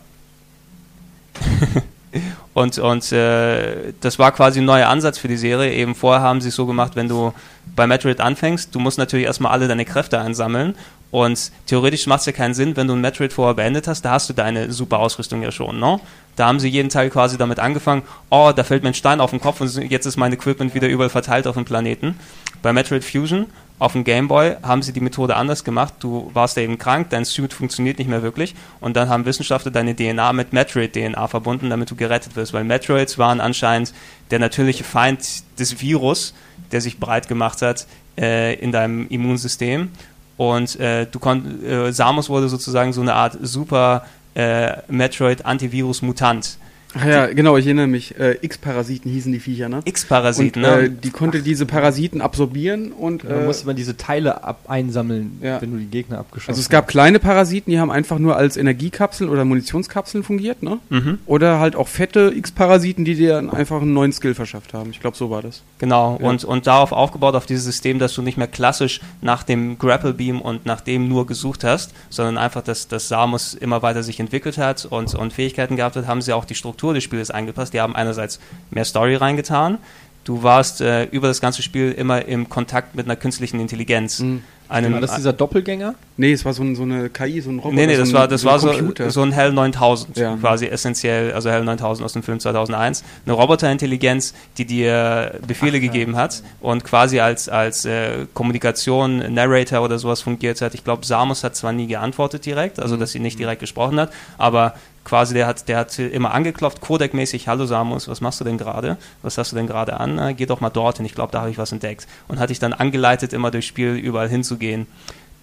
und und äh, das war quasi ein neuer Ansatz für die Serie. Eben vorher haben sie es so gemacht, wenn du bei Metroid anfängst, du musst natürlich erstmal alle deine Kräfte einsammeln. Und theoretisch macht es ja keinen Sinn, wenn du ein Metroid vorher beendet hast, da hast du deine super Ausrüstung ja schon, ne? Da haben sie jeden Teil quasi damit angefangen, oh, da fällt mir ein Stein auf den Kopf und jetzt ist mein Equipment wieder überall verteilt auf dem Planeten. Bei Metroid Fusion auf dem Game Boy haben sie die Methode anders gemacht. Du warst da eben krank, dein Suit funktioniert nicht mehr wirklich und dann haben Wissenschaftler deine DNA mit Metroid-DNA verbunden, damit du gerettet wirst, weil Metroids waren anscheinend der natürliche Feind des Virus, der sich breit gemacht hat äh, in deinem Immunsystem. Und äh, du kon äh, Samus wurde sozusagen so eine Art super äh, Metroid-Antivirus-Mutant Ach ja, genau, ich erinnere mich. Äh, X-Parasiten hießen die Viecher, ne? X-Parasiten, ne? Äh, die konnte diese Parasiten absorbieren und. Dann äh, musste man diese Teile ab einsammeln, ja. wenn du die Gegner abgeschossen hast. Also es gab kleine Parasiten, die haben einfach nur als Energiekapseln oder Munitionskapseln fungiert, ne? Mhm. Oder halt auch fette X-Parasiten, die dir einfach einen neuen Skill verschafft haben. Ich glaube, so war das. Genau, ja. und, und darauf aufgebaut, auf dieses System, dass du nicht mehr klassisch nach dem Grapple Beam und nach dem nur gesucht hast, sondern einfach, dass, dass Samus immer weiter sich entwickelt hat und, und Fähigkeiten gehabt hat, haben sie auch die Struktur Struktur des Spiels eingepasst. Die haben einerseits mehr Story reingetan. Du warst äh, über das ganze Spiel immer im Kontakt mit einer künstlichen Intelligenz. Mhm. Einem, war das dieser Doppelgänger? Nee, es war so, ein, so eine KI, so ein Roboter. Nee, nee, das so ein, war, das so war so, so, ein Hell 9000, ja. quasi essentiell, also Hell 9000 aus dem Film 2001. Eine Roboterintelligenz, die dir Befehle Ach, gegeben ja. hat und quasi als, als äh, Kommunikation, Narrator oder sowas fungiert hat. Ich glaube, Samus hat zwar nie geantwortet direkt, also mhm. dass sie nicht direkt gesprochen hat, aber quasi, der hat, der hat immer angeklopft, Codec-mäßig, hallo Samus, was machst du denn gerade? Was hast du denn gerade an? Na, geh doch mal dorthin, ich glaube, da habe ich was entdeckt. Und hat dich dann angeleitet, immer durchs Spiel überall hinzugehen.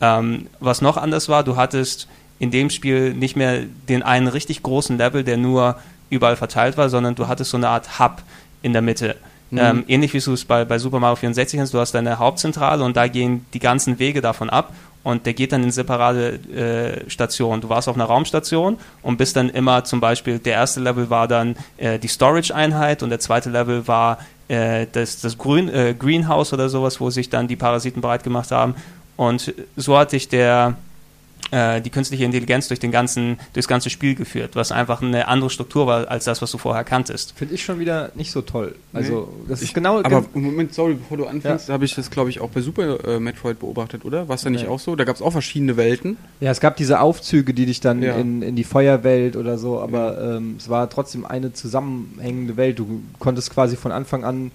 Ähm, was noch anders war, du hattest in dem Spiel nicht mehr den einen richtig großen Level, der nur überall verteilt war, sondern du hattest so eine Art Hub in der Mitte. Mhm. Ähm, ähnlich wie du es bei, bei Super Mario 64 hast, du hast deine Hauptzentrale und da gehen die ganzen Wege davon ab und der geht dann in separate äh, Stationen. Du warst auf einer Raumstation und bist dann immer zum Beispiel, der erste Level war dann äh, die Storage-Einheit und der zweite Level war äh, das, das Grün, äh, Greenhouse oder sowas, wo sich dann die Parasiten breit gemacht haben. Und so hatte ich der äh, die künstliche Intelligenz durch den ganzen, durchs ganze Spiel geführt, was einfach eine andere Struktur war als das, was du vorher kanntest. Finde ich schon wieder nicht so toll. Also nee. das ist ich, genau. Aber Moment, sorry, bevor du anfängst, ja. habe ich das glaube ich auch bei Super äh, Metroid beobachtet, oder? War es da nicht auch so? Da gab es auch verschiedene Welten. Ja, es gab diese Aufzüge, die dich dann ja. in, in die Feuerwelt oder so, aber ja. ähm, es war trotzdem eine zusammenhängende Welt. Du konntest quasi von Anfang an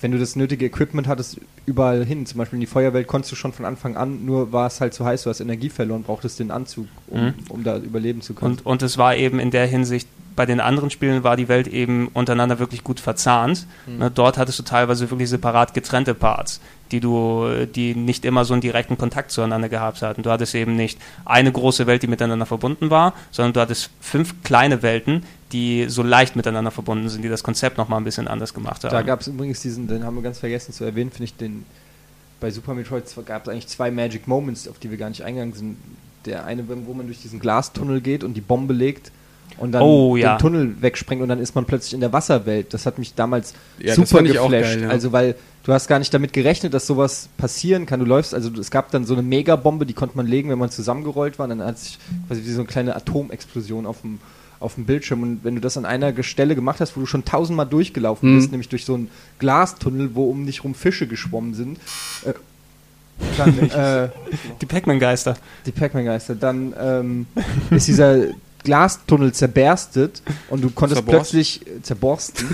wenn du das nötige Equipment hattest, überall hin. Zum Beispiel in die Feuerwelt konntest du schon von Anfang an, nur war es halt zu heiß, du hast Energie verloren, brauchtest den Anzug, um, mhm. um da überleben zu können. Und, und es war eben in der Hinsicht, bei den anderen Spielen war die Welt eben untereinander wirklich gut verzahnt. Mhm. Ne, dort hattest du teilweise wirklich separat getrennte Parts, die du, die nicht immer so einen direkten Kontakt zueinander gehabt hatten. Du hattest eben nicht eine große Welt, die miteinander verbunden war, sondern du hattest fünf kleine Welten, die so leicht miteinander verbunden sind, die das Konzept nochmal ein bisschen anders gemacht haben. Da gab es übrigens diesen, den haben wir ganz vergessen zu erwähnen, finde ich, den bei Super Metroid gab es eigentlich zwei Magic Moments, auf die wir gar nicht eingegangen sind. Der eine, wo man durch diesen Glastunnel geht und die Bombe legt und dann oh, ja. den Tunnel wegspringt und dann ist man plötzlich in der Wasserwelt. Das hat mich damals ja, super geflasht. Geil, ja. Also weil du hast gar nicht damit gerechnet, dass sowas passieren kann. Du läufst, also es gab dann so eine Megabombe, die konnte man legen, wenn man zusammengerollt war. Und dann hat sich quasi wie so eine kleine Atomexplosion auf dem auf dem Bildschirm. Und wenn du das an einer Stelle gemacht hast, wo du schon tausendmal durchgelaufen mhm. bist, nämlich durch so einen Glastunnel, wo um dich rum Fische geschwommen sind, äh, dann, äh, die Pac-Man-Geister. Die Pac-Man-Geister. Dann ähm, ist dieser Glastunnel zerberstet und du konntest Zerborst. plötzlich äh, zerborsten,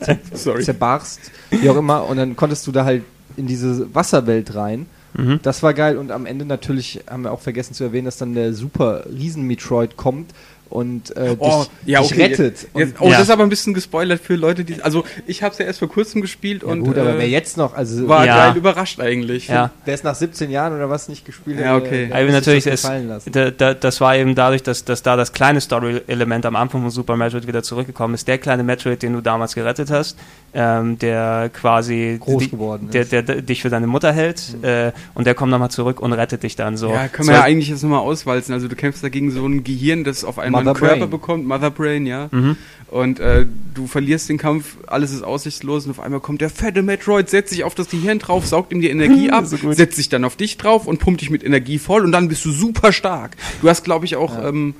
zer zerbarst, wie auch immer, und dann konntest du da halt in diese Wasserwelt rein. Mhm. Das war geil und am Ende natürlich haben wir auch vergessen zu erwähnen, dass dann der super Riesen-Metroid kommt und äh, oh, dich, ja, okay. dich rettet. Jetzt, oh, ja. das ist aber ein bisschen gespoilert für Leute, die. Also ich habe es ja erst vor kurzem gespielt ja, und. Gut, aber äh, wer jetzt noch, also war geil überrascht eigentlich. Ja. Wer es nach 17 Jahren oder was nicht gespielt hat, ja, okay. Der, also natürlich das, ist, da, da, das war eben dadurch, dass, dass da das kleine Story-Element am Anfang von Super Metroid wieder zurückgekommen ist. Der kleine Metroid, den du damals gerettet hast, ähm, der quasi groß die, geworden der, der, der, dich für deine Mutter hält mhm. äh, und der kommt nochmal zurück und rettet dich dann so. Ja, können wir so, ja eigentlich jetzt nochmal auswalzen. Also du kämpfst dagegen so ein Gehirn, das auf einmal Mother einen Körper Brain. bekommt, Mother Brain, ja. Mhm. Und äh, du verlierst den Kampf, alles ist aussichtslos und auf einmal kommt der fette Metroid, setzt sich auf das Gehirn drauf, saugt ihm die Energie ab, so setzt sich dann auf dich drauf und pumpt dich mit Energie voll und dann bist du super stark. Du hast, glaube ich, auch ja. ähm,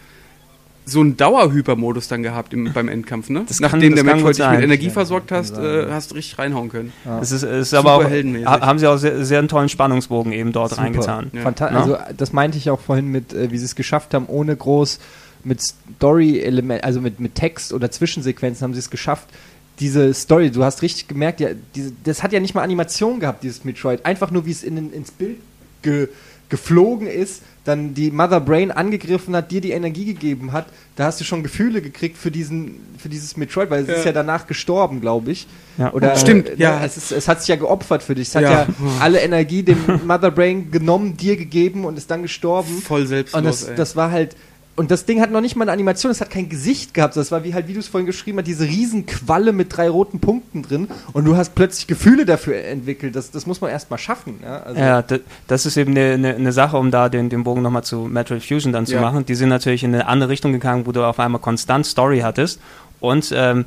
so einen Dauerhypermodus dann gehabt im, beim Endkampf, ne? Das Nachdem kann, der Metroid dich mit Energie ja, versorgt hast, äh, hast du richtig reinhauen können. Ja. Es ist, es ist aber auch, haben sie auch sehr, sehr einen tollen Spannungsbogen eben dort Super. reingetan. Ja. Also das meinte ich auch vorhin mit, äh, wie sie es geschafft haben, ohne groß mit Story-Element, also mit, mit Text oder Zwischensequenzen haben sie es geschafft, diese Story, du hast richtig gemerkt, ja, diese, das hat ja nicht mal Animation gehabt, dieses Metroid. Einfach nur, wie es in, ins Bild ge, geflogen ist, dann die Mother Brain angegriffen hat, dir die Energie gegeben hat, da hast du schon Gefühle gekriegt für diesen, für dieses Metroid, weil es ja. ist ja danach gestorben, glaube ich. Ja. Oder, Stimmt, äh, ja. Es, ist, es, hat sich ja geopfert für dich. Es hat ja, ja alle Energie dem Mother Brain genommen, dir gegeben und ist dann gestorben. Voll selbstlos. Und das, das war halt, und das Ding hat noch nicht mal eine Animation, es hat kein Gesicht gehabt. Das war wie halt, wie du es vorhin geschrieben hast, diese riesen Qualle mit drei roten Punkten drin. Und du hast plötzlich Gefühle dafür entwickelt. Das, das muss man erstmal schaffen. Ja, also ja das ist eben eine, eine, eine, Sache, um da den, den Bogen nochmal zu Metroid Fusion dann zu ja. machen. Die sind natürlich in eine andere Richtung gegangen, wo du auf einmal konstant Story hattest. Und ähm,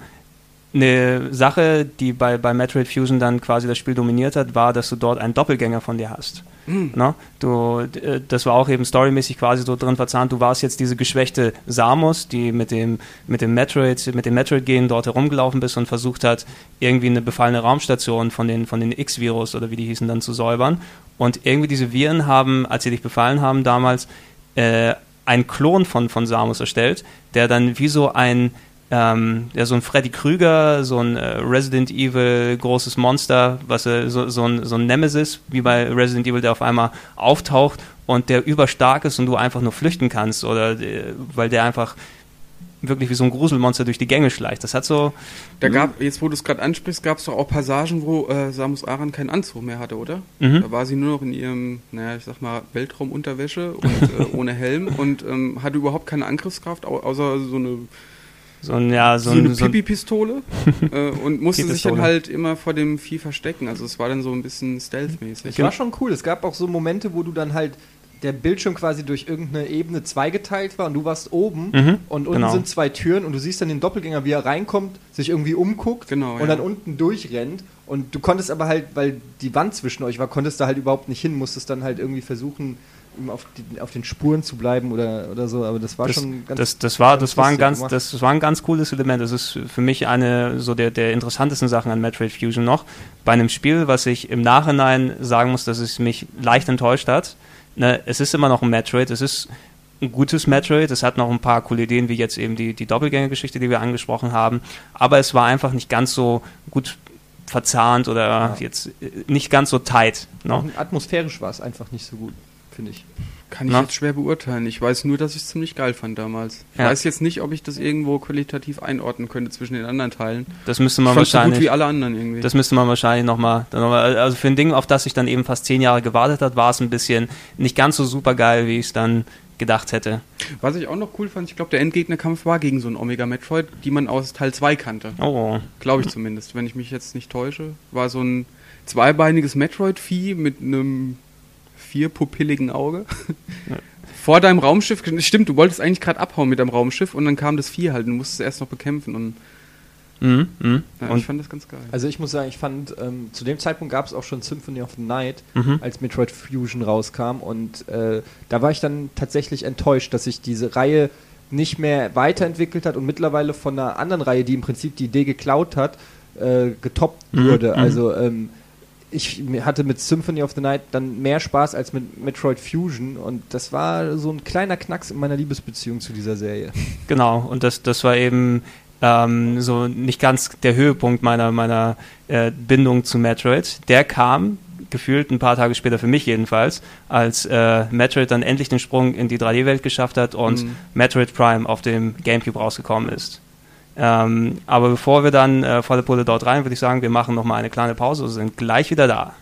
eine Sache, die bei, bei Metroid Fusion dann quasi das Spiel dominiert hat, war, dass du dort einen Doppelgänger von dir hast. Mhm. No? Du, äh, das war auch eben storymäßig quasi so drin verzahnt. Du warst jetzt diese geschwächte Samus, die mit dem, mit dem Metroid, mit dem Metroid-Gen dort herumgelaufen bist und versucht hat, irgendwie eine befallene Raumstation von den, von den X-Virus oder wie die hießen, dann zu säubern. Und irgendwie diese Viren haben, als sie dich befallen haben damals, äh, einen Klon von, von Samus erstellt, der dann wie so ein ähm, ja, so ein Freddy Krüger, so ein äh, Resident Evil großes Monster, was äh, so, so, ein, so ein Nemesis, wie bei Resident Evil, der auf einmal auftaucht und der überstark ist und du einfach nur flüchten kannst oder äh, weil der einfach wirklich wie so ein Gruselmonster durch die Gänge schleicht. Das hat so. Da gab, jetzt wo du es gerade ansprichst, gab es doch auch Passagen, wo äh, Samus Aran keinen Anzug mehr hatte, oder? Mhm. Da war sie nur noch in ihrem, naja, ich sag mal, Weltraumunterwäsche und äh, ohne Helm und ähm, hatte überhaupt keine Angriffskraft, außer so eine so, ein, ja, so, so eine Pipi-Pistole äh, und musste sich dann halt immer vor dem Vieh verstecken. Also es war dann so ein bisschen stealth-mäßig. Es war schon cool. Es gab auch so Momente, wo du dann halt der Bildschirm quasi durch irgendeine Ebene zweigeteilt war und du warst oben mhm, und unten genau. sind zwei Türen und du siehst dann den Doppelgänger, wie er reinkommt, sich irgendwie umguckt genau, und ja. dann unten durchrennt und du konntest aber halt, weil die Wand zwischen euch war, konntest da halt überhaupt nicht hin, musstest dann halt irgendwie versuchen, auf, die, auf, den Spuren zu bleiben oder, oder so, aber das war das, schon ganz Das, das war, das war ein ganz, das war ein ganz cooles Element. Das ist für mich eine so der, der interessantesten Sachen an Metroid Fusion noch. Bei einem Spiel, was ich im Nachhinein sagen muss, dass es mich leicht enttäuscht hat. Ne, es ist immer noch ein Metroid, es ist ein gutes Metroid, es hat noch ein paar coole Ideen, wie jetzt eben die, die Doppelgängergeschichte, die wir angesprochen haben, aber es war einfach nicht ganz so gut verzahnt oder ja. jetzt äh, nicht ganz so tight. No? Atmosphärisch war es einfach nicht so gut finde ich. Kann ich Na? jetzt schwer beurteilen. Ich weiß nur, dass ich es ziemlich geil fand damals. Ich ja. weiß jetzt nicht, ob ich das irgendwo qualitativ einordnen könnte zwischen den anderen Teilen. Das müsste man ich wahrscheinlich. So gut wie alle anderen irgendwie. Das müsste man wahrscheinlich nochmal. Noch mal, also für ein Ding, auf das ich dann eben fast zehn Jahre gewartet hat, war es ein bisschen nicht ganz so super geil, wie ich es dann gedacht hätte. Was ich auch noch cool fand, ich glaube, der Endgegnerkampf war gegen so einen Omega Metroid, die man aus Teil 2 kannte. Oh. Glaube ich zumindest, wenn ich mich jetzt nicht täusche. War so ein zweibeiniges Metroid-Vieh mit einem vierpupilligen Auge. vor deinem Raumschiff, stimmt, du wolltest eigentlich gerade abhauen mit deinem Raumschiff und dann kam das Vieh halt und du musstest es erst noch bekämpfen und Mhm, mh. Ja, und ich fand das ganz geil. Also ich muss sagen, ich fand, ähm, zu dem Zeitpunkt gab es auch schon Symphony of the Night, mhm. als Metroid Fusion rauskam und äh, da war ich dann tatsächlich enttäuscht, dass sich diese Reihe nicht mehr weiterentwickelt hat und mittlerweile von einer anderen Reihe, die im Prinzip die Idee geklaut hat, äh, getoppt mhm. wurde. Mhm. Also ähm, ich hatte mit Symphony of the Night dann mehr Spaß als mit Metroid Fusion und das war so ein kleiner Knacks in meiner Liebesbeziehung zu dieser Serie. Genau, und das, das war eben ähm, so nicht ganz der Höhepunkt meiner, meiner äh, Bindung zu Metroid. Der kam gefühlt ein paar Tage später für mich jedenfalls, als äh, Metroid dann endlich den Sprung in die 3D-Welt geschafft hat und mhm. Metroid Prime auf dem GameCube rausgekommen ist. Ähm, aber bevor wir dann äh, volle Pulle dort rein, würde ich sagen, wir machen nochmal eine kleine Pause und sind gleich wieder da.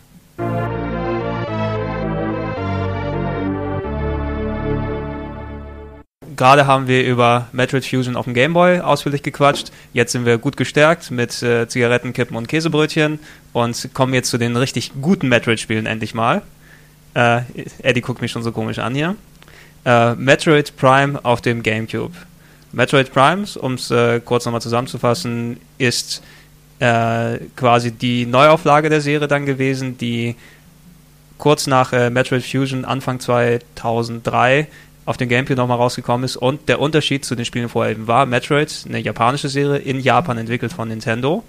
Gerade haben wir über Metroid Fusion auf dem Game Boy ausführlich gequatscht. Jetzt sind wir gut gestärkt mit äh, Zigaretten, Kippen und Käsebrötchen und kommen jetzt zu den richtig guten Metroid-Spielen endlich mal. Äh, Eddie guckt mich schon so komisch an hier. Äh, Metroid Prime auf dem GameCube. Metroid Prime, um es äh, kurz nochmal zusammenzufassen, ist äh, quasi die Neuauflage der Serie dann gewesen, die kurz nach äh, Metroid Fusion Anfang 2003 auf dem Gamecube nochmal rausgekommen ist. Und der Unterschied zu den Spielen vorher eben war, Metroid, eine japanische Serie, in Japan entwickelt von Nintendo.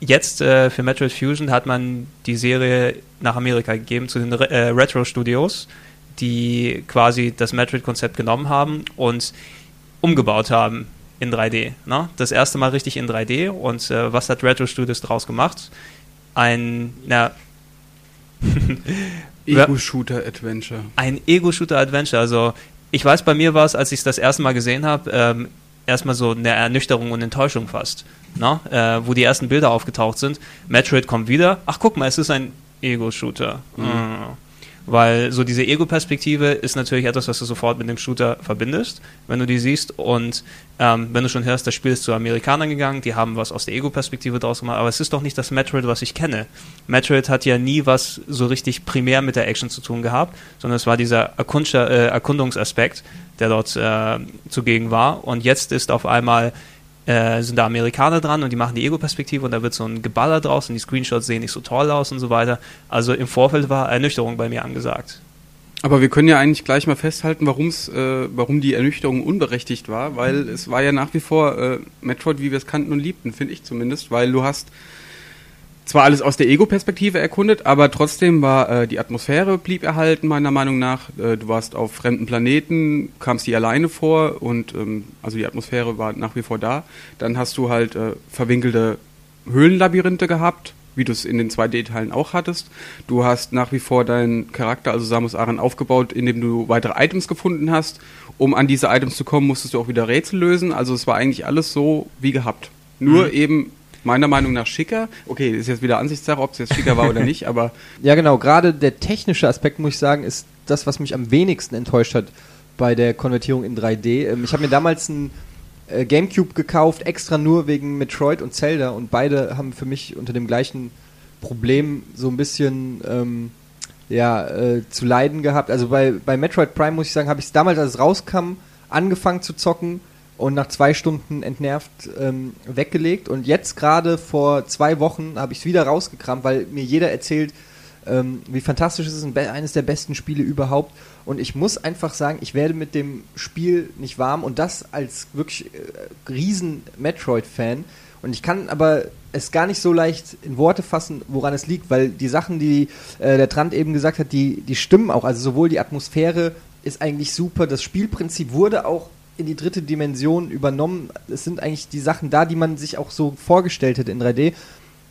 Jetzt äh, für Metroid Fusion hat man die Serie nach Amerika gegeben zu den Re äh, Retro Studios, die quasi das Metroid-Konzept genommen haben und umgebaut haben in 3D. Ne? Das erste Mal richtig in 3D. Und äh, was hat Retro Studios daraus gemacht? Ein, na, Ego-Shooter-Adventure. Ein Ego-Shooter-Adventure. Also ich weiß, bei mir war es, als ich es das erste Mal gesehen habe, ähm, erstmal so eine Ernüchterung und Enttäuschung fast. Na? Äh, wo die ersten Bilder aufgetaucht sind. Metroid kommt wieder. Ach, guck mal, es ist ein Ego-Shooter. Mhm. Mhm. Weil so diese Ego-Perspektive ist natürlich etwas, was du sofort mit dem Shooter verbindest, wenn du die siehst. Und ähm, wenn du schon hörst, das Spiel ist zu Amerikanern gegangen, die haben was aus der Ego-Perspektive draus gemacht, aber es ist doch nicht das Metroid, was ich kenne. Metroid hat ja nie was so richtig primär mit der Action zu tun gehabt, sondern es war dieser äh, Erkundungsaspekt, der dort äh, zugegen war. Und jetzt ist auf einmal äh, sind da Amerikaner dran und die machen die Ego-Perspektive und da wird so ein Geballer draus und die Screenshots sehen nicht so toll aus und so weiter. Also im Vorfeld war Ernüchterung bei mir angesagt. Aber wir können ja eigentlich gleich mal festhalten, äh, warum die Ernüchterung unberechtigt war, weil es war ja nach wie vor äh, Metroid, wie wir es kannten und liebten, finde ich zumindest, weil du hast zwar alles aus der Ego-Perspektive erkundet, aber trotzdem war äh, die Atmosphäre blieb erhalten, meiner Meinung nach. Äh, du warst auf fremden Planeten, kamst die alleine vor und ähm, also die Atmosphäre war nach wie vor da. Dann hast du halt äh, verwinkelte Höhlenlabyrinthe gehabt, wie du es in den 2D-Teilen auch hattest. Du hast nach wie vor deinen Charakter, also Samus Aran, aufgebaut, indem du weitere Items gefunden hast. Um an diese Items zu kommen, musstest du auch wieder Rätsel lösen. Also es war eigentlich alles so wie gehabt. Nur mhm. eben meiner Meinung nach schicker. Okay, ist jetzt wieder Ansichtssache, ob es jetzt schicker war oder nicht, aber. Ja, genau. Gerade der technische Aspekt, muss ich sagen, ist das, was mich am wenigsten enttäuscht hat bei der Konvertierung in 3D. Ähm, ich habe mir damals ein äh, Gamecube gekauft, extra nur wegen Metroid und Zelda und beide haben für mich unter dem gleichen Problem so ein bisschen ähm, ja, äh, zu leiden gehabt. Also bei, bei Metroid Prime muss ich sagen, habe ich es damals, als es rauskam, angefangen zu zocken und nach zwei Stunden entnervt ähm, weggelegt. Und jetzt gerade vor zwei Wochen habe ich es wieder rausgekramt, weil mir jeder erzählt, ähm, wie fantastisch es ist, eines der besten Spiele überhaupt. Und ich muss einfach sagen, ich werde mit dem Spiel nicht warm und das als wirklich äh, riesen Metroid-Fan. Und ich kann aber es gar nicht so leicht in Worte fassen, woran es liegt, weil die Sachen, die äh, der Trant eben gesagt hat, die, die stimmen auch. Also sowohl die Atmosphäre ist eigentlich super, das Spielprinzip wurde auch in die dritte Dimension übernommen. Es sind eigentlich die Sachen da, die man sich auch so vorgestellt hätte in 3D.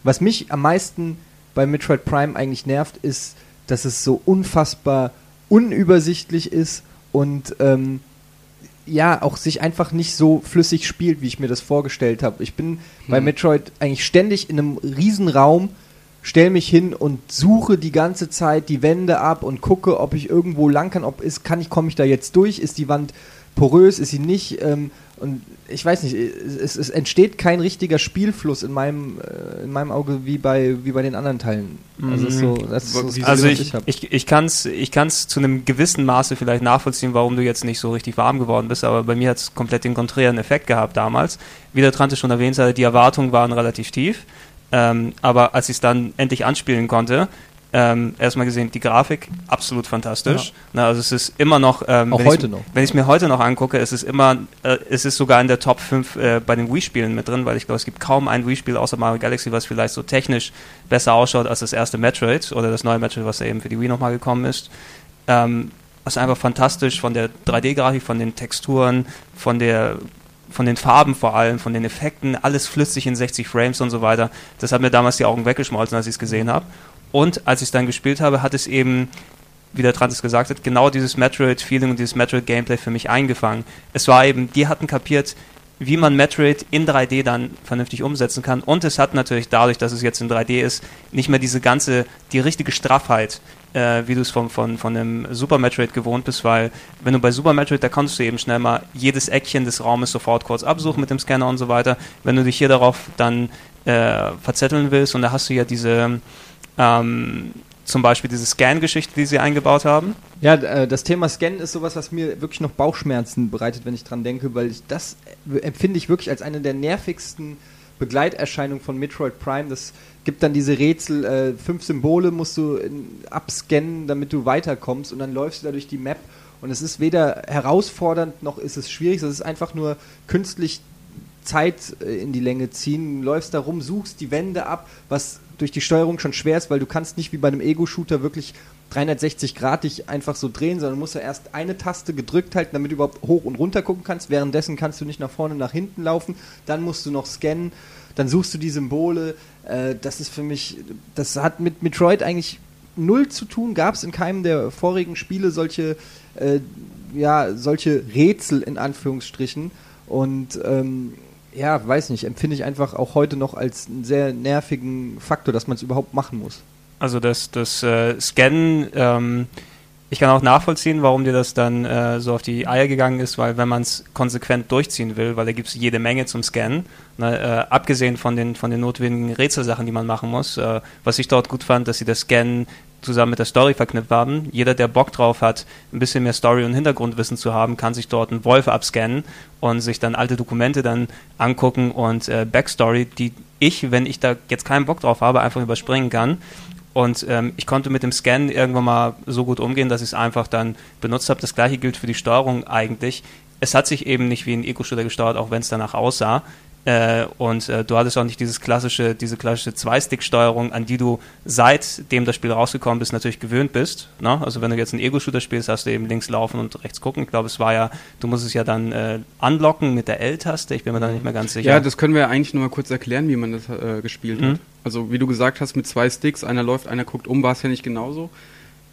Was mich am meisten bei Metroid Prime eigentlich nervt, ist, dass es so unfassbar unübersichtlich ist und ähm, ja, auch sich einfach nicht so flüssig spielt, wie ich mir das vorgestellt habe. Ich bin hm. bei Metroid eigentlich ständig in einem Riesenraum, stelle mich hin und suche die ganze Zeit die Wände ab und gucke, ob ich irgendwo lang kann, ob ist, kann ich, komme ich da jetzt durch, ist die Wand porös ist sie nicht. Ähm, und ich weiß nicht, es, es, entsteht kein richtiger Spielfluss in meinem, äh, in meinem Auge wie bei, wie bei den anderen Teilen. Also, mhm. so, so also ich, ich, ich kann es ich kann's zu einem gewissen Maße vielleicht nachvollziehen, warum du jetzt nicht so richtig warm geworden bist, aber bei mir hat es komplett den konträren Effekt gehabt damals. Wie der Trante schon erwähnt hatte, die Erwartungen waren relativ tief. Ähm, aber als ich es dann endlich anspielen konnte, ähm, erstmal gesehen, die Grafik absolut fantastisch. Ja. Na, also es ist immer noch, ähm, auch heute noch. Wenn ich es mir heute noch angucke, ist es immer, äh, es ist sogar in der Top 5 äh, bei den Wii-Spielen mit drin, weil ich glaube, es gibt kaum ein Wii-Spiel außer Mario Galaxy, was vielleicht so technisch besser ausschaut als das erste Metroid oder das neue Metroid, was ja eben für die Wii nochmal gekommen ist. Ähm, ist einfach fantastisch von der 3D-Grafik, von den Texturen, von der von den Farben vor allem, von den Effekten, alles flüssig in 60 Frames und so weiter. Das hat mir damals die Augen weggeschmolzen, als ich es gesehen habe. Und als ich es dann gespielt habe, hat es eben, wie der Trantis gesagt hat, genau dieses Metroid-Feeling und dieses Metroid-Gameplay für mich eingefangen. Es war eben, die hatten kapiert, wie man Metroid in 3D dann vernünftig umsetzen kann. Und es hat natürlich dadurch, dass es jetzt in 3D ist, nicht mehr diese ganze, die richtige Straffheit, äh, wie du es von, von, von einem Super Metroid gewohnt bist, weil wenn du bei Super Metroid, da konntest du eben schnell mal jedes Eckchen des Raumes sofort kurz absuchen mit dem Scanner und so weiter. Wenn du dich hier darauf dann äh, verzetteln willst und da hast du ja diese ähm, zum Beispiel diese Scan-Geschichte, die sie eingebaut haben. Ja, äh, das Thema Scan ist sowas, was mir wirklich noch Bauchschmerzen bereitet, wenn ich dran denke, weil ich das empfinde ich wirklich als eine der nervigsten Begleiterscheinungen von Metroid Prime. Das gibt dann diese Rätsel, äh, fünf Symbole musst du in, abscannen, damit du weiterkommst und dann läufst du da durch die Map und es ist weder herausfordernd noch ist es schwierig, es ist einfach nur künstlich Zeit äh, in die Länge ziehen, läufst da rum, suchst die Wände ab, was durch die Steuerung schon schwer ist, weil du kannst nicht wie bei einem Ego-Shooter wirklich 360 Grad dich einfach so drehen, sondern musst ja erst eine Taste gedrückt halten, damit du überhaupt hoch und runter gucken kannst. Währenddessen kannst du nicht nach vorne, nach hinten laufen. Dann musst du noch scannen. Dann suchst du die Symbole. Äh, das ist für mich, das hat mit Metroid eigentlich null zu tun. Gab es in keinem der vorigen Spiele solche, äh, ja, solche Rätsel in Anführungsstrichen. Und ähm, ja, weiß nicht, empfinde ich einfach auch heute noch als einen sehr nervigen Faktor, dass man es überhaupt machen muss. Also das, das äh, Scannen, ähm, ich kann auch nachvollziehen, warum dir das dann äh, so auf die Eier gegangen ist, weil wenn man es konsequent durchziehen will, weil da gibt es jede Menge zum Scannen, ne, äh, abgesehen von den, von den notwendigen Rätselsachen, die man machen muss. Äh, was ich dort gut fand, dass sie das Scannen zusammen mit der Story verknüpft haben. Jeder, der Bock drauf hat, ein bisschen mehr Story und Hintergrundwissen zu haben, kann sich dort einen Wolf abscannen und sich dann alte Dokumente dann angucken und äh, Backstory, die ich, wenn ich da jetzt keinen Bock drauf habe, einfach überspringen kann. Und ähm, ich konnte mit dem Scan irgendwann mal so gut umgehen, dass ich es einfach dann benutzt habe. Das gleiche gilt für die Steuerung eigentlich. Es hat sich eben nicht wie ein Eco-Shooter gesteuert, auch wenn es danach aussah. Äh, und äh, du hattest auch nicht dieses klassische, diese klassische Zwei-Stick-Steuerung, an die du seitdem das Spiel rausgekommen bist, natürlich gewöhnt bist. Ne? Also wenn du jetzt einen Ego-Shooter spielst, hast du eben links laufen und rechts gucken. Ich glaube, es war ja, du musst es ja dann äh, unlocken mit der L-Taste. Ich bin mir da nicht mehr ganz sicher. Ja, das können wir ja eigentlich nur mal kurz erklären, wie man das äh, gespielt mhm. hat. Also wie du gesagt hast, mit zwei Sticks, einer läuft, einer guckt um, war es ja nicht genauso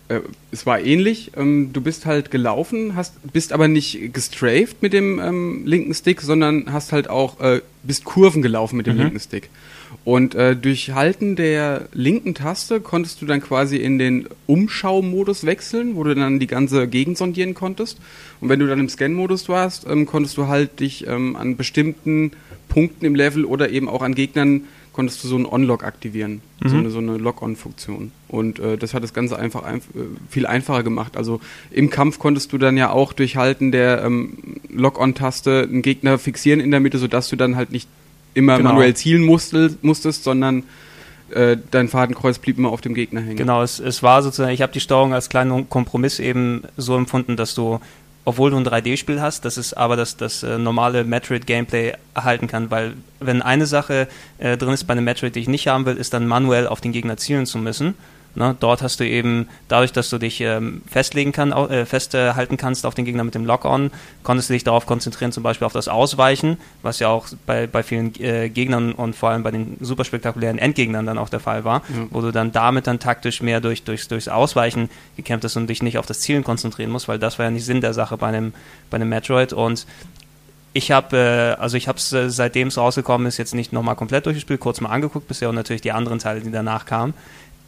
äh, es war ähnlich. Ähm, du bist halt gelaufen, hast, bist aber nicht gestrafed mit dem ähm, linken Stick, sondern hast halt auch, äh, bist Kurven gelaufen mit dem mhm. linken Stick. Und äh, durch Halten der linken Taste konntest du dann quasi in den Umschaumodus wechseln, wo du dann die ganze Gegend sondieren konntest. Und wenn du dann im Scan-Modus warst, ähm, konntest du halt dich ähm, an bestimmten Punkten im Level oder eben auch an Gegnern konntest du so einen On-Log aktivieren, mhm. so eine, so eine Log-On-Funktion. Und äh, das hat das Ganze einfach ein, äh, viel einfacher gemacht. Also im Kampf konntest du dann ja auch durch Halten der ähm, Log-On-Taste einen Gegner fixieren in der Mitte, sodass du dann halt nicht immer genau. manuell zielen musstest, musstest sondern äh, dein Fadenkreuz blieb immer auf dem Gegner hängen. Genau, es, es war sozusagen, ich habe die Steuerung als kleinen Kompromiss eben so empfunden, dass du obwohl du ein 3D-Spiel hast, dass es aber das, das äh, normale Metroid-Gameplay erhalten kann, weil wenn eine Sache äh, drin ist bei einem Metroid, die ich nicht haben will, ist dann manuell auf den Gegner zielen zu müssen. Ne? Dort hast du eben, dadurch, dass du dich ähm, festlegen kann, äh, festhalten kannst auf den Gegner mit dem Lock-On, konntest du dich darauf konzentrieren, zum Beispiel auf das Ausweichen, was ja auch bei, bei vielen äh, Gegnern und vor allem bei den super spektakulären Endgegnern dann auch der Fall war, ja. wo du dann damit dann taktisch mehr durch, durchs, durchs Ausweichen gekämpft hast und dich nicht auf das Zielen konzentrieren musst, weil das war ja nicht Sinn der Sache bei einem, bei einem Metroid und ich habe, äh, also ich habe es äh, seitdem es rausgekommen ist jetzt nicht nochmal komplett durchgespielt, kurz mal angeguckt bisher und natürlich die anderen Teile, die danach kamen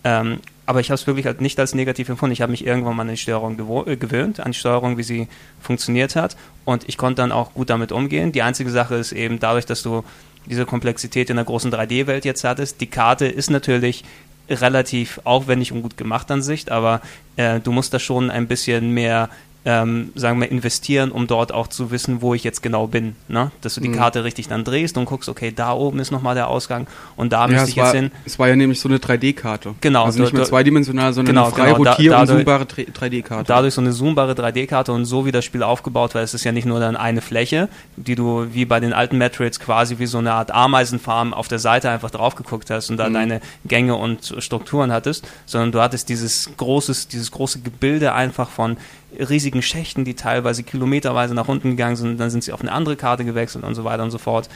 Ähm, aber ich habe es wirklich halt nicht als negativ empfunden. Ich habe mich irgendwann mal an die Steuerung äh, gewöhnt, an die Steuerung, wie sie funktioniert hat. Und ich konnte dann auch gut damit umgehen. Die einzige Sache ist eben dadurch, dass du diese Komplexität in der großen 3D-Welt jetzt hattest. Die Karte ist natürlich relativ aufwendig und gut gemacht an sich, aber äh, du musst da schon ein bisschen mehr ähm, sagen wir, investieren, um dort auch zu wissen, wo ich jetzt genau bin. Ne? Dass du die mhm. Karte richtig dann drehst und guckst, okay, da oben ist nochmal der Ausgang und da ja, müsste ich war, jetzt hin. Es war ja nämlich so eine 3D-Karte. Genau. Also nicht mehr zweidimensional, sondern genau, eine frei genau, rotier- da, und zoombare 3D-Karte. Dadurch so eine zoombare 3D-Karte und so wie das Spiel aufgebaut war, ist es ja nicht nur dann eine Fläche, die du wie bei den alten Metroids quasi wie so eine Art Ameisenfarm auf der Seite einfach drauf geguckt hast und da mhm. deine Gänge und Strukturen hattest, sondern du hattest dieses großes, dieses große Gebilde einfach von riesigen Schächten, die teilweise kilometerweise nach unten gegangen sind, dann sind sie auf eine andere Karte gewechselt und so weiter und so fort.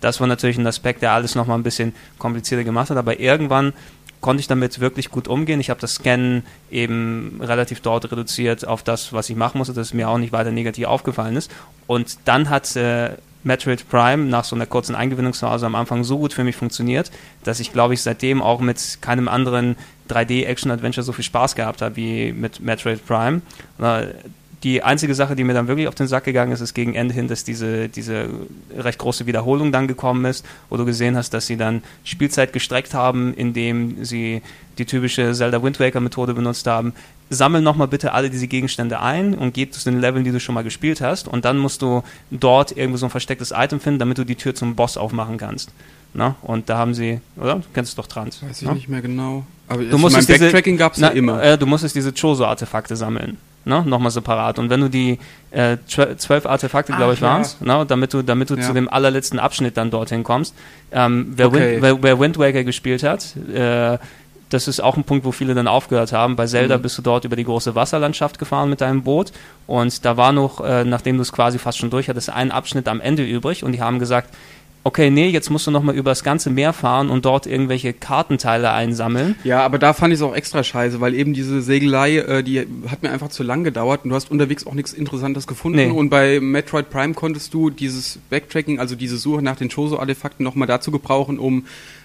Das war natürlich ein Aspekt, der alles nochmal ein bisschen komplizierter gemacht hat, aber irgendwann konnte ich damit wirklich gut umgehen. Ich habe das Scannen eben relativ dort reduziert auf das, was ich machen musste, dass es mir auch nicht weiter negativ aufgefallen ist. Und dann hat äh, Metroid Prime nach so einer kurzen Eingewöhnungsphase am Anfang so gut für mich funktioniert, dass ich glaube ich seitdem auch mit keinem anderen 3D-Action-Adventure so viel Spaß gehabt habe wie mit Metroid Prime. Die einzige Sache, die mir dann wirklich auf den Sack gegangen ist, ist gegen Ende hin, dass diese, diese recht große Wiederholung dann gekommen ist, wo du gesehen hast, dass sie dann Spielzeit gestreckt haben, indem sie die typische Zelda Wind Waker Methode benutzt haben. Sammel nochmal bitte alle diese Gegenstände ein und geh zu den Leveln, die du schon mal gespielt hast und dann musst du dort irgendwo so ein verstecktes Item finden, damit du die Tür zum Boss aufmachen kannst. Na? Und da haben sie, oder? Du kennst es doch Trans. Weiß ich na? nicht mehr genau. Aber du musstest diese, Backtracking gab es ja immer. Äh, du musstest diese Choso-Artefakte sammeln. Ne? Nochmal separat. Und wenn du die äh, zwölf Artefakte, glaube ich, ja. waren ne? damit du, damit du ja. zu dem allerletzten Abschnitt dann dorthin kommst. Ähm, wer, okay. Wind, wer, wer, Wind Waker gespielt hat, äh, das ist auch ein Punkt, wo viele dann aufgehört haben. Bei Zelda mhm. bist du dort über die große Wasserlandschaft gefahren mit deinem Boot und da war noch, äh, nachdem du es quasi fast schon durch hattest, ein Abschnitt am Ende übrig und die haben gesagt, okay, nee, jetzt musst du nochmal über das ganze Meer fahren und dort irgendwelche Kartenteile einsammeln. Ja, aber da fand ich es auch extra scheiße, weil eben diese Segelei, äh, die hat mir einfach zu lang gedauert und du hast unterwegs auch nichts Interessantes gefunden. Nee. Und bei Metroid Prime konntest du dieses Backtracking, also diese Suche nach den Choso-Artefakten nochmal dazu gebrauchen, um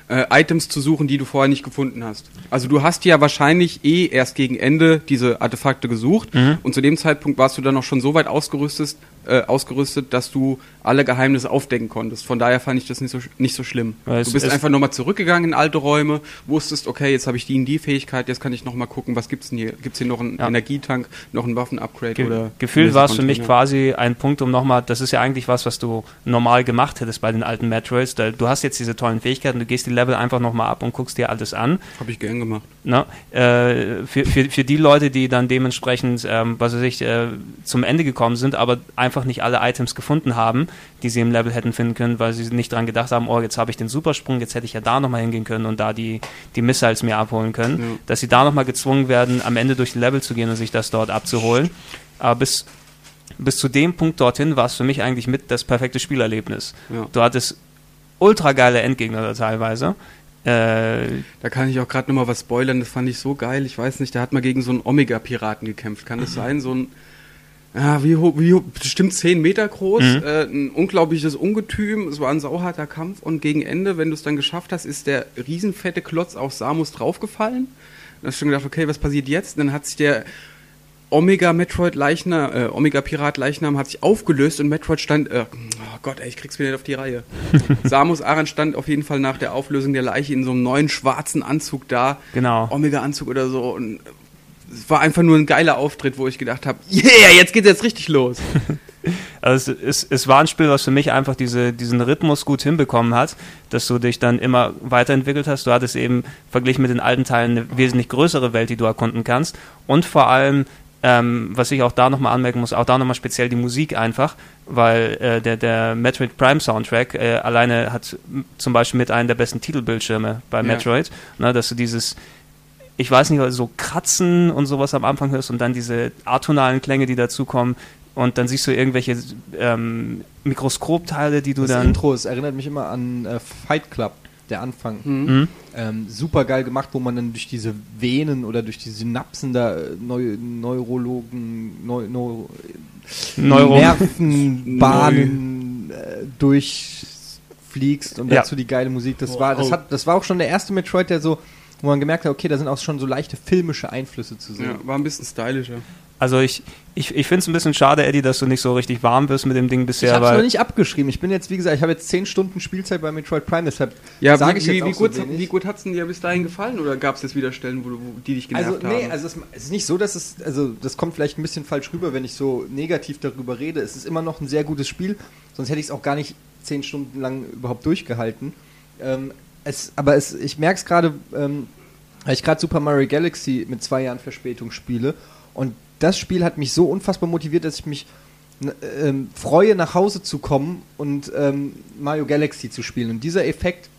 äh, Items zu suchen, die du vorher nicht gefunden hast. Also du hast ja wahrscheinlich eh erst gegen Ende diese Artefakte gesucht mhm. und zu dem Zeitpunkt warst du dann noch schon so weit ausgerüstet, äh, ausgerüstet, dass du alle Geheimnisse aufdecken konntest. Von daher fand ich das nicht so, nicht so schlimm. Weil du bist einfach nochmal zurückgegangen in alte Räume, wusstest, okay, jetzt habe ich die und die Fähigkeit, jetzt kann ich nochmal gucken, was gibt's denn hier? Gibt's hier noch einen ja. Energietank, noch einen Waffenupgrade Ge oder? Gefühlt war es für mich quasi ein Punkt, um nochmal, das ist ja eigentlich was, was du normal gemacht hättest bei den alten Metroids. Du hast jetzt diese tollen Fähigkeiten, du gehst die Level einfach nochmal ab und guckst dir alles an. Habe ich gern gemacht. Na, äh, für, für, für die Leute, die dann dementsprechend, ähm, was weiß ich, äh, zum Ende gekommen sind, aber einfach nicht alle Items gefunden haben, die sie im Level hätten finden können, weil sie nicht daran gedacht haben, oh, jetzt habe ich den Supersprung, jetzt hätte ich ja da nochmal hingehen können und da die, die Missiles mir abholen können, ja. dass sie da nochmal gezwungen werden, am Ende durch die Level zu gehen und sich das dort abzuholen. Aber bis, bis zu dem Punkt dorthin war es für mich eigentlich mit das perfekte Spielerlebnis. Ja. Du hattest ultra geile Endgegner da teilweise. Äh, da kann ich auch gerade nochmal was spoilern, das fand ich so geil. Ich weiß nicht, der hat mal gegen so einen Omega-Piraten gekämpft. Kann das sein? So ein ja, wie hoch, wie hoch, bestimmt 10 Meter groß, mhm. äh, ein unglaubliches Ungetüm, es war ein sauharter Kampf und gegen Ende, wenn du es dann geschafft hast, ist der riesenfette Klotz auf Samus draufgefallen. Dann hast du schon gedacht, okay, was passiert jetzt? dann hat sich der Omega Metroid Leichnam, äh, Omega Pirat Leichnam hat sich aufgelöst und Metroid stand, äh, oh Gott, ey, ich krieg's wieder nicht auf die Reihe. Samus Aran stand auf jeden Fall nach der Auflösung der Leiche in so einem neuen schwarzen Anzug da. Genau. Omega Anzug oder so und es war einfach nur ein geiler Auftritt, wo ich gedacht habe, yeah, jetzt geht's jetzt richtig los. Also es, es, es, war ein Spiel, was für mich einfach diese, diesen Rhythmus gut hinbekommen hat, dass du dich dann immer weiterentwickelt hast. Du hattest eben verglichen mit den alten Teilen eine wesentlich größere Welt, die du erkunden kannst. Und vor allem, ähm, was ich auch da nochmal anmerken muss, auch da nochmal speziell die Musik einfach, weil äh, der, der Metroid Prime Soundtrack äh, alleine hat zum Beispiel mit einem der besten Titelbildschirme bei Metroid, ja. ne, dass du dieses ich weiß nicht, so Kratzen und sowas am Anfang hörst und dann diese atonalen Klänge, die dazukommen. Und dann siehst du irgendwelche ähm, Mikroskopteile, die du das dann. Das Intro, es erinnert mich immer an äh, Fight Club, der Anfang. Mhm. mhm. Ähm, super geil gemacht, wo man dann durch diese Venen oder durch die Synapsen da äh, Neu Neurologen, Neu Neu Neuro Nervenbahnen äh, durchfliegst und dazu ja. die geile Musik. Das war, das hat, das war auch schon der erste Metroid, der so wo man gemerkt hat, okay, da sind auch schon so leichte filmische Einflüsse zu sehen. Ja, war ein bisschen stylischer. Also ich, ich, ich finde es ein bisschen schade, Eddie, dass du nicht so richtig warm bist mit dem Ding bisher. Ich habe es noch nicht abgeschrieben. Ich bin jetzt, wie gesagt, ich habe jetzt 10 Stunden Spielzeit bei Metroid Prime, deshalb ja, sage ich wie, jetzt wie, gut, so wie gut hat es dir bis dahin gefallen oder gab es jetzt wieder Stellen, wo, du, wo die dich genervt also, nee, haben? Also es, es ist nicht so, dass es, also das kommt vielleicht ein bisschen falsch rüber, wenn ich so negativ darüber rede. Es ist immer noch ein sehr gutes Spiel, sonst hätte ich es auch gar nicht 10 Stunden lang überhaupt durchgehalten. Ähm, es, aber es, ich merke es gerade, ähm, weil ich gerade Super Mario Galaxy mit zwei Jahren Verspätung spiele und das Spiel hat mich so unfassbar motiviert, dass ich mich ähm, freue, nach Hause zu kommen und ähm, Mario Galaxy zu spielen. Und dieser Effekt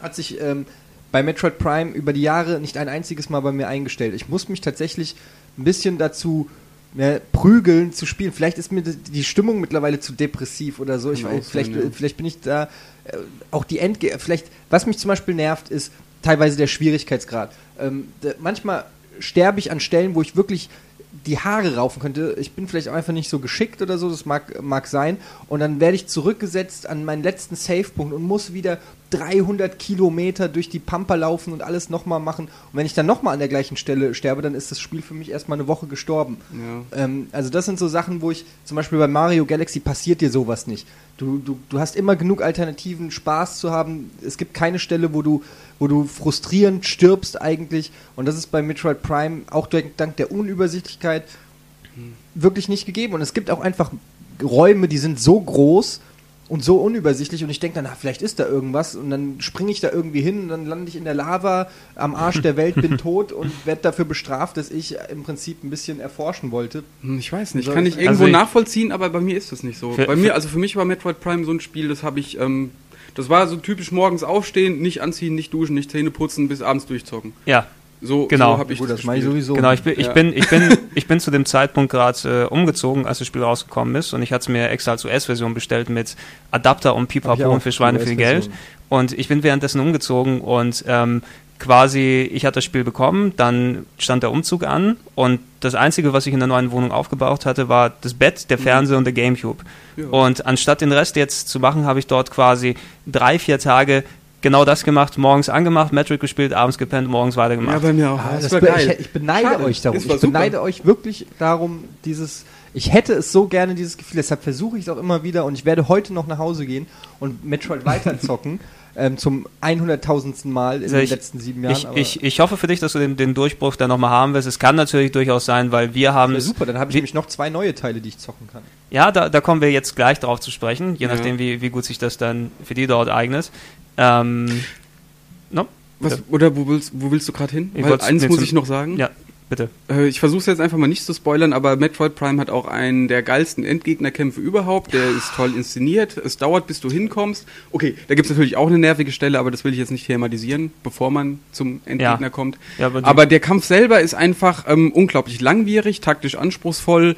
hat sich ähm, bei Metroid Prime über die Jahre nicht ein einziges Mal bei mir eingestellt. Ich muss mich tatsächlich ein bisschen dazu ja, prügeln zu spielen. Vielleicht ist mir die Stimmung mittlerweile zu depressiv oder so. Ich weiß, vielleicht, ja. vielleicht bin ich da äh, auch die Endge. Vielleicht, was mich zum Beispiel nervt, ist teilweise der Schwierigkeitsgrad. Ähm, manchmal sterbe ich an Stellen, wo ich wirklich die Haare raufen könnte. Ich bin vielleicht auch einfach nicht so geschickt oder so, das mag, mag sein. Und dann werde ich zurückgesetzt an meinen letzten Savepunkt und muss wieder 300 Kilometer durch die Pampa laufen und alles nochmal machen. Und wenn ich dann nochmal an der gleichen Stelle sterbe, dann ist das Spiel für mich erstmal eine Woche gestorben. Ja. Ähm, also das sind so Sachen, wo ich, zum Beispiel bei Mario Galaxy passiert dir sowas nicht. Du, du, du hast immer genug Alternativen, Spaß zu haben. Es gibt keine Stelle, wo du, wo du frustrierend stirbst eigentlich. Und das ist bei Metroid Prime auch dank der Unübersichtlichkeit hm. wirklich nicht gegeben. Und es gibt auch einfach Räume, die sind so groß, und so unübersichtlich und ich denke dann, na, vielleicht ist da irgendwas und dann springe ich da irgendwie hin und dann lande ich in der Lava am Arsch der Welt, bin tot und werde dafür bestraft, dass ich im Prinzip ein bisschen erforschen wollte. Hm, ich weiß nicht, also, kann ich irgendwo also nachvollziehen, aber bei mir ist das nicht so. Für, bei mir, also für mich war Metroid Prime so ein Spiel, das habe ich, ähm, das war so typisch morgens aufstehen, nicht anziehen, nicht duschen, nicht Zähne putzen, bis abends durchzocken. Ja, so, genau. so habe ich Gut, das, das ich sowieso. Genau, ich bin, ich, ja. bin, ich, bin, ich bin zu dem Zeitpunkt gerade äh, umgezogen, als das Spiel rausgekommen ist und ich hatte es mir extra als US-Version bestellt mit Adapter und Pipapo und für Schweine viel Geld. Und ich bin währenddessen umgezogen und ähm, quasi, ich hatte das Spiel bekommen, dann stand der Umzug an und das Einzige, was ich in der neuen Wohnung aufgebaut hatte, war das Bett, der mhm. Fernseher mhm. und der Gamecube. Ja. Und anstatt den Rest jetzt zu machen, habe ich dort quasi drei, vier Tage genau das gemacht, morgens angemacht, Metric gespielt, abends gepennt, morgens weitergemacht. Ja, bei mir auch. Ah, das das geil. Ich, ich, beneide Schade. euch darum. Ich beneide super. euch wirklich darum, dieses. Ich hätte es so gerne, dieses Gefühl, deshalb versuche ich es auch immer wieder und ich werde heute noch nach Hause gehen und Metroid weiterzocken. ähm, zum 100.000. Mal in also den letzten sieben Jahren. Ich, ich, ich, hoffe für dich, dass du den, den Durchbruch dann nochmal haben wirst. Es kann natürlich durchaus sein, weil wir haben. Ja, super, dann habe ich nämlich noch zwei neue Teile, die ich zocken kann. Ja, da, da kommen wir jetzt gleich drauf zu sprechen, je ja. nachdem, wie, wie gut sich das dann für die dort eignet. Ähm, no? Was, oder wo willst, wo willst du gerade hin? Weil eins muss ich noch sagen. Ja, bitte. Äh, ich versuche es jetzt einfach mal nicht zu spoilern, aber Metroid Prime hat auch einen der geilsten Endgegnerkämpfe überhaupt. Der ist toll inszeniert. Es dauert, bis du hinkommst. Okay, da gibt es natürlich auch eine nervige Stelle, aber das will ich jetzt nicht thematisieren, bevor man zum Endgegner ja. kommt. Ja, aber, aber, der Kampf selber ist einfach ähm, unglaublich langwierig, taktisch anspruchsvoll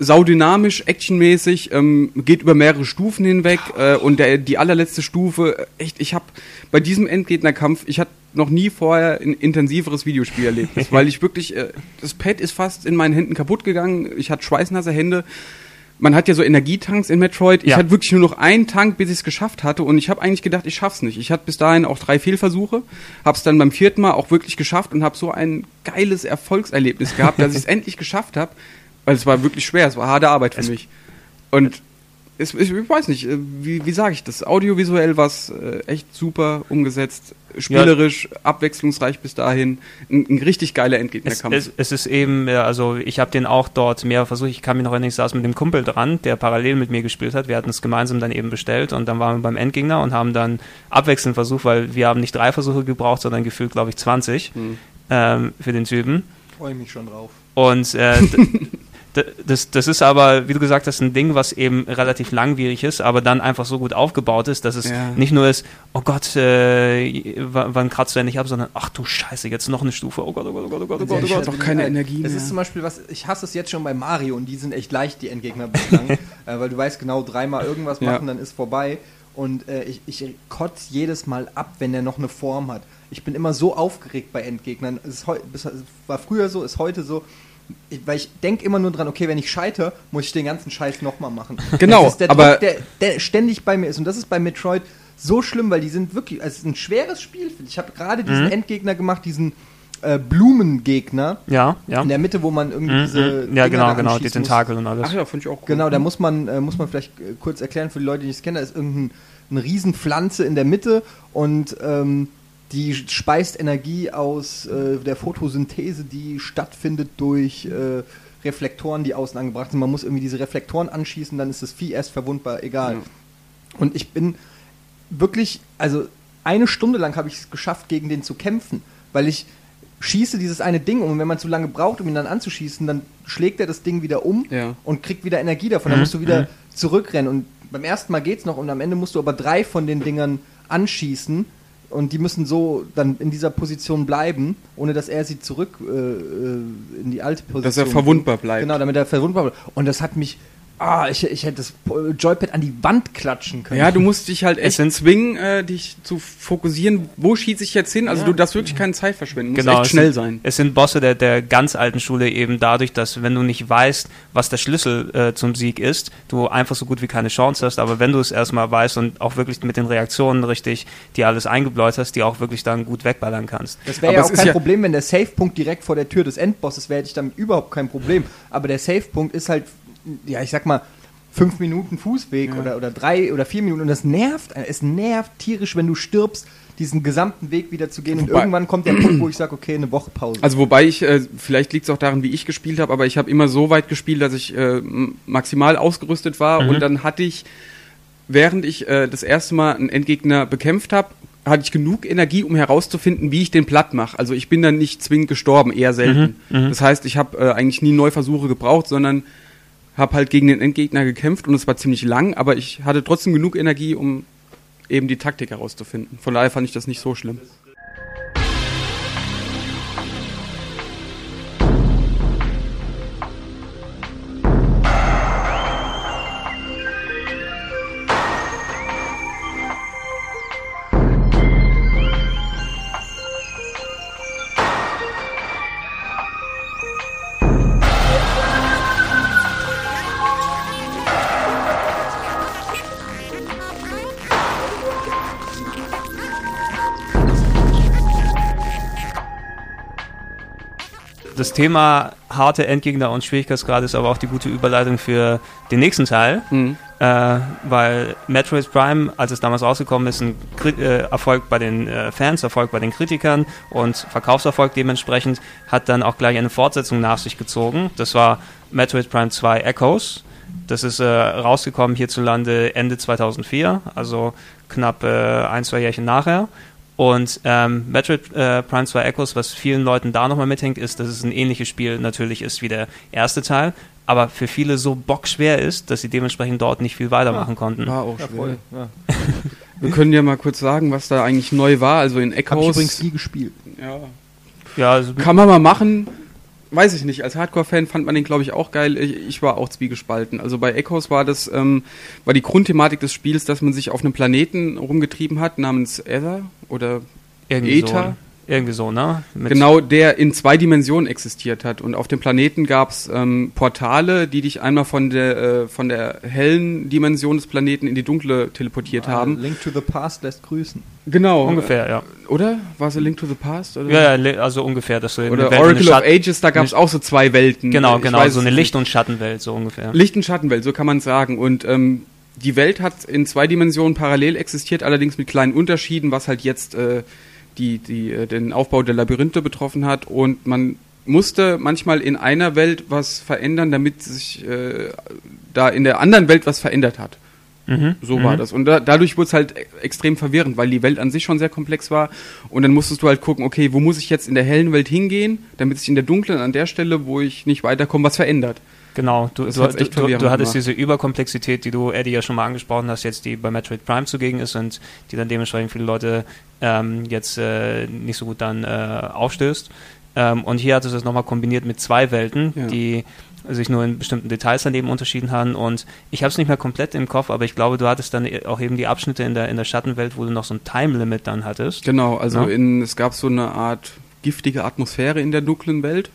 saudynamisch, actionmäßig, ähm, geht über mehrere Stufen hinweg äh, und der, die allerletzte Stufe, echt, ich habe bei diesem Endgegnerkampf, ich hatte noch nie vorher ein intensiveres Videospiel erlebt, weil ich wirklich, äh, das Pad ist fast in meinen Händen kaputt gegangen, ich hatte schweißnasse Hände. Man hat ja so Energietanks in Metroid. Ich ja. hatte wirklich nur noch einen Tank, bis ich es geschafft hatte. Und ich habe eigentlich gedacht, ich schaff's nicht. Ich hatte bis dahin auch drei Fehlversuche, habe es dann beim vierten Mal auch wirklich geschafft und habe so ein geiles Erfolgserlebnis gehabt, dass ich es endlich geschafft habe. Weil es war wirklich schwer, es war harte Arbeit für es mich. Und es, ich, ich, weiß nicht, äh, wie, wie sage ich das? Audiovisuell war es äh, echt super umgesetzt, spielerisch, ja. abwechslungsreich bis dahin. Ein, ein richtig geiler Endgegnerkampf. Es, es, es, ist eben, also ich habe den auch dort mehr versucht. Ich kann mich noch erinnern, ich saß mit dem Kumpel dran, der parallel mit mir gespielt hat. Wir hatten es gemeinsam dann eben bestellt und dann waren wir beim Endgegner und haben dann abwechselnd versucht, weil wir haben nicht drei Versuche gebraucht, sondern gefühlt, glaube ich, 20 hm. ähm, für den Typen. Freue mich schon drauf. Und äh, das, das ist aber, wie du gesagt hast, ein Ding, was eben relativ langwierig ist, aber dann einfach so gut aufgebaut ist, dass es ja. nicht nur ist, oh Gott, äh, wann kratzt du endlich ab, sondern ach du Scheiße, jetzt noch eine Stufe, oh Gott, oh Gott, oh Gott, oh Gott, oh Gott, oh Gott. doch keine Energie mehr. Es ist zum Beispiel was, ich hasse es jetzt schon bei Mario und die sind echt leicht, die Endgegner bislang, äh, weil du weißt genau, dreimal irgendwas machen, ja. dann ist vorbei und äh, ich, ich kotze jedes Mal ab, wenn er noch eine Form hat. Ich bin immer so aufgeregt bei Endgegnern. Es, ist, war früher so, ist heute so weil ich denke immer nur dran, okay, wenn ich scheitere, muss ich den ganzen Scheiß nochmal machen. Genau, der aber Druck, der, der, ständig bei mir ist. Und das ist bei Metroid so schlimm, weil die sind wirklich, also es ist ein schweres Spiel. Ich habe gerade diesen mhm. Endgegner gemacht, diesen äh, Blumengegner. Ja, ja. In der Mitte, wo man irgendwie mhm. diese. Mhm. Ja, Dinger genau, genau, die Tentakel und alles. Ach ja, finde ich auch cool. Genau, da muss man, äh, muss man vielleicht äh, kurz erklären für die Leute, die es kennen. Da ist irgendeine eine Riesenpflanze in der Mitte und ähm, die speist Energie aus äh, der Photosynthese, die stattfindet durch äh, Reflektoren, die außen angebracht sind. Man muss irgendwie diese Reflektoren anschießen, dann ist das Vieh erst verwundbar, egal. Ja. Und ich bin wirklich, also eine Stunde lang habe ich es geschafft, gegen den zu kämpfen, weil ich schieße dieses eine Ding um und wenn man zu lange braucht, um ihn dann anzuschießen, dann schlägt er das Ding wieder um ja. und kriegt wieder Energie davon. Dann mhm. musst du wieder mhm. zurückrennen und beim ersten Mal geht's noch und am Ende musst du aber drei von den Dingern anschießen und die müssen so dann in dieser Position bleiben, ohne dass er sie zurück äh, äh in die alte Position. Dass er verwundbar bleibt. Genau, damit er verwundbar bleibt. Und das hat mich Ah, ich, ich hätte das Joypad an die Wand klatschen können. Ja, du musst dich halt echt zwingen, äh, dich zu fokussieren, wo schieße ich jetzt hin. Also ja. du darfst wirklich keine Zeit verschwenden. Du genau, echt schnell sein. Es sind Bosse der, der ganz alten Schule eben dadurch, dass wenn du nicht weißt, was der Schlüssel äh, zum Sieg ist, du einfach so gut wie keine Chance hast. Aber wenn du es erstmal weißt und auch wirklich mit den Reaktionen richtig die alles eingebläut hast, die auch wirklich dann gut wegballern kannst. Das wäre ja auch kein ja Problem, wenn der Safe-Punkt direkt vor der Tür des Endbosses wäre, hätte ich damit überhaupt kein Problem. Aber der Safe-Punkt ist halt ja, ich sag mal, fünf Minuten Fußweg ja. oder, oder drei oder vier Minuten und das nervt. Es nervt tierisch, wenn du stirbst, diesen gesamten Weg wieder zu gehen wobei, und irgendwann kommt der Punkt, wo ich sage, okay, eine Woche Pause. Also wobei ich, äh, vielleicht liegt es auch daran, wie ich gespielt habe, aber ich habe immer so weit gespielt, dass ich äh, maximal ausgerüstet war mhm. und dann hatte ich, während ich äh, das erste Mal einen Endgegner bekämpft habe, hatte ich genug Energie, um herauszufinden, wie ich den platt mache. Also ich bin dann nicht zwingend gestorben, eher selten. Mhm, mhm. das heißt, ich habe äh, eigentlich nie Neuversuche gebraucht, sondern habe halt gegen den Endgegner gekämpft und es war ziemlich lang, aber ich hatte trotzdem genug Energie, um eben die Taktik herauszufinden. Von daher fand ich das nicht so schlimm. Das Thema harte Endgegner und Schwierigkeitsgrad ist aber auch die gute Überleitung für den nächsten Teil. Mhm. Äh, weil Metroid Prime, als es damals rausgekommen ist, ein äh, Erfolg bei den äh, Fans, Erfolg bei den Kritikern und Verkaufserfolg dementsprechend, hat dann auch gleich eine Fortsetzung nach sich gezogen. Das war Metroid Prime 2 Echoes. Das ist äh, rausgekommen hierzulande Ende 2004, also knapp äh, ein, zwei Jährchen nachher. Und ähm, Metroid äh, Prime 2 Echoes, was vielen Leuten da nochmal mithängt, ist, dass es ein ähnliches Spiel natürlich ist wie der erste Teil, aber für viele so bockschwer ist, dass sie dementsprechend dort nicht viel weitermachen ja, konnten. War auch schwer. Ja, Wir können ja mal kurz sagen, was da eigentlich neu war. Also in Echoes. Hab ich übrigens nie gespielt. Ja. Ja, also kann man mal machen weiß ich nicht, als Hardcore-Fan fand man den, glaube ich, auch geil. Ich, ich, war auch zwiegespalten. Also bei Echoes war das, ähm, war die Grundthematik des Spiels, dass man sich auf einem Planeten rumgetrieben hat, namens Ether oder Irgendwie Ether. So. Irgendwie so, ne? Mit genau, der in zwei Dimensionen existiert hat. Und auf dem Planeten gab es ähm, Portale, die dich einmal von der, äh, von der hellen Dimension des Planeten in die dunkle teleportiert ah, haben. Link to the Past lässt grüßen. Genau. Ungefähr, ja. Oder? War es Link to the Past? Oder? Ja, ja, also ungefähr. Dass du oder Oracle of Ages, da gab es auch so zwei Welten. Genau, genau, so eine Licht- und Schattenwelt, so ungefähr. Licht- und Schattenwelt, so kann man sagen. Und ähm, die Welt hat in zwei Dimensionen parallel existiert, allerdings mit kleinen Unterschieden, was halt jetzt äh, die, die äh, den Aufbau der Labyrinthe betroffen hat und man musste manchmal in einer Welt was verändern, damit sich äh, da in der anderen Welt was verändert hat. Mhm. So mhm. war das. Und da, dadurch wurde es halt e-, extrem verwirrend, weil die Welt an sich schon sehr komplex war. Und dann musstest du halt gucken, okay, wo muss ich jetzt in der hellen Welt hingehen, damit sich in der dunklen an der Stelle, wo ich nicht weiterkomme, was verändert. Genau, du, du, du, du, hattest diese Überkomplexität, die du, Eddie, ja schon mal angesprochen hast, jetzt die bei Metroid Prime zugegen ist und die dann dementsprechend viele Leute ähm, jetzt äh, nicht so gut dann äh, aufstößt. Ähm, und hier hattest du es nochmal kombiniert mit zwei Welten, ja. die sich nur in bestimmten Details daneben unterschieden haben. Und ich habe es nicht mehr komplett im Kopf, aber ich glaube, du hattest dann auch eben die Abschnitte in der, in der Schattenwelt, wo du noch so ein Time-Limit dann hattest. Genau, also ja? in, es gab so eine Art giftige Atmosphäre in der dunklen Welt.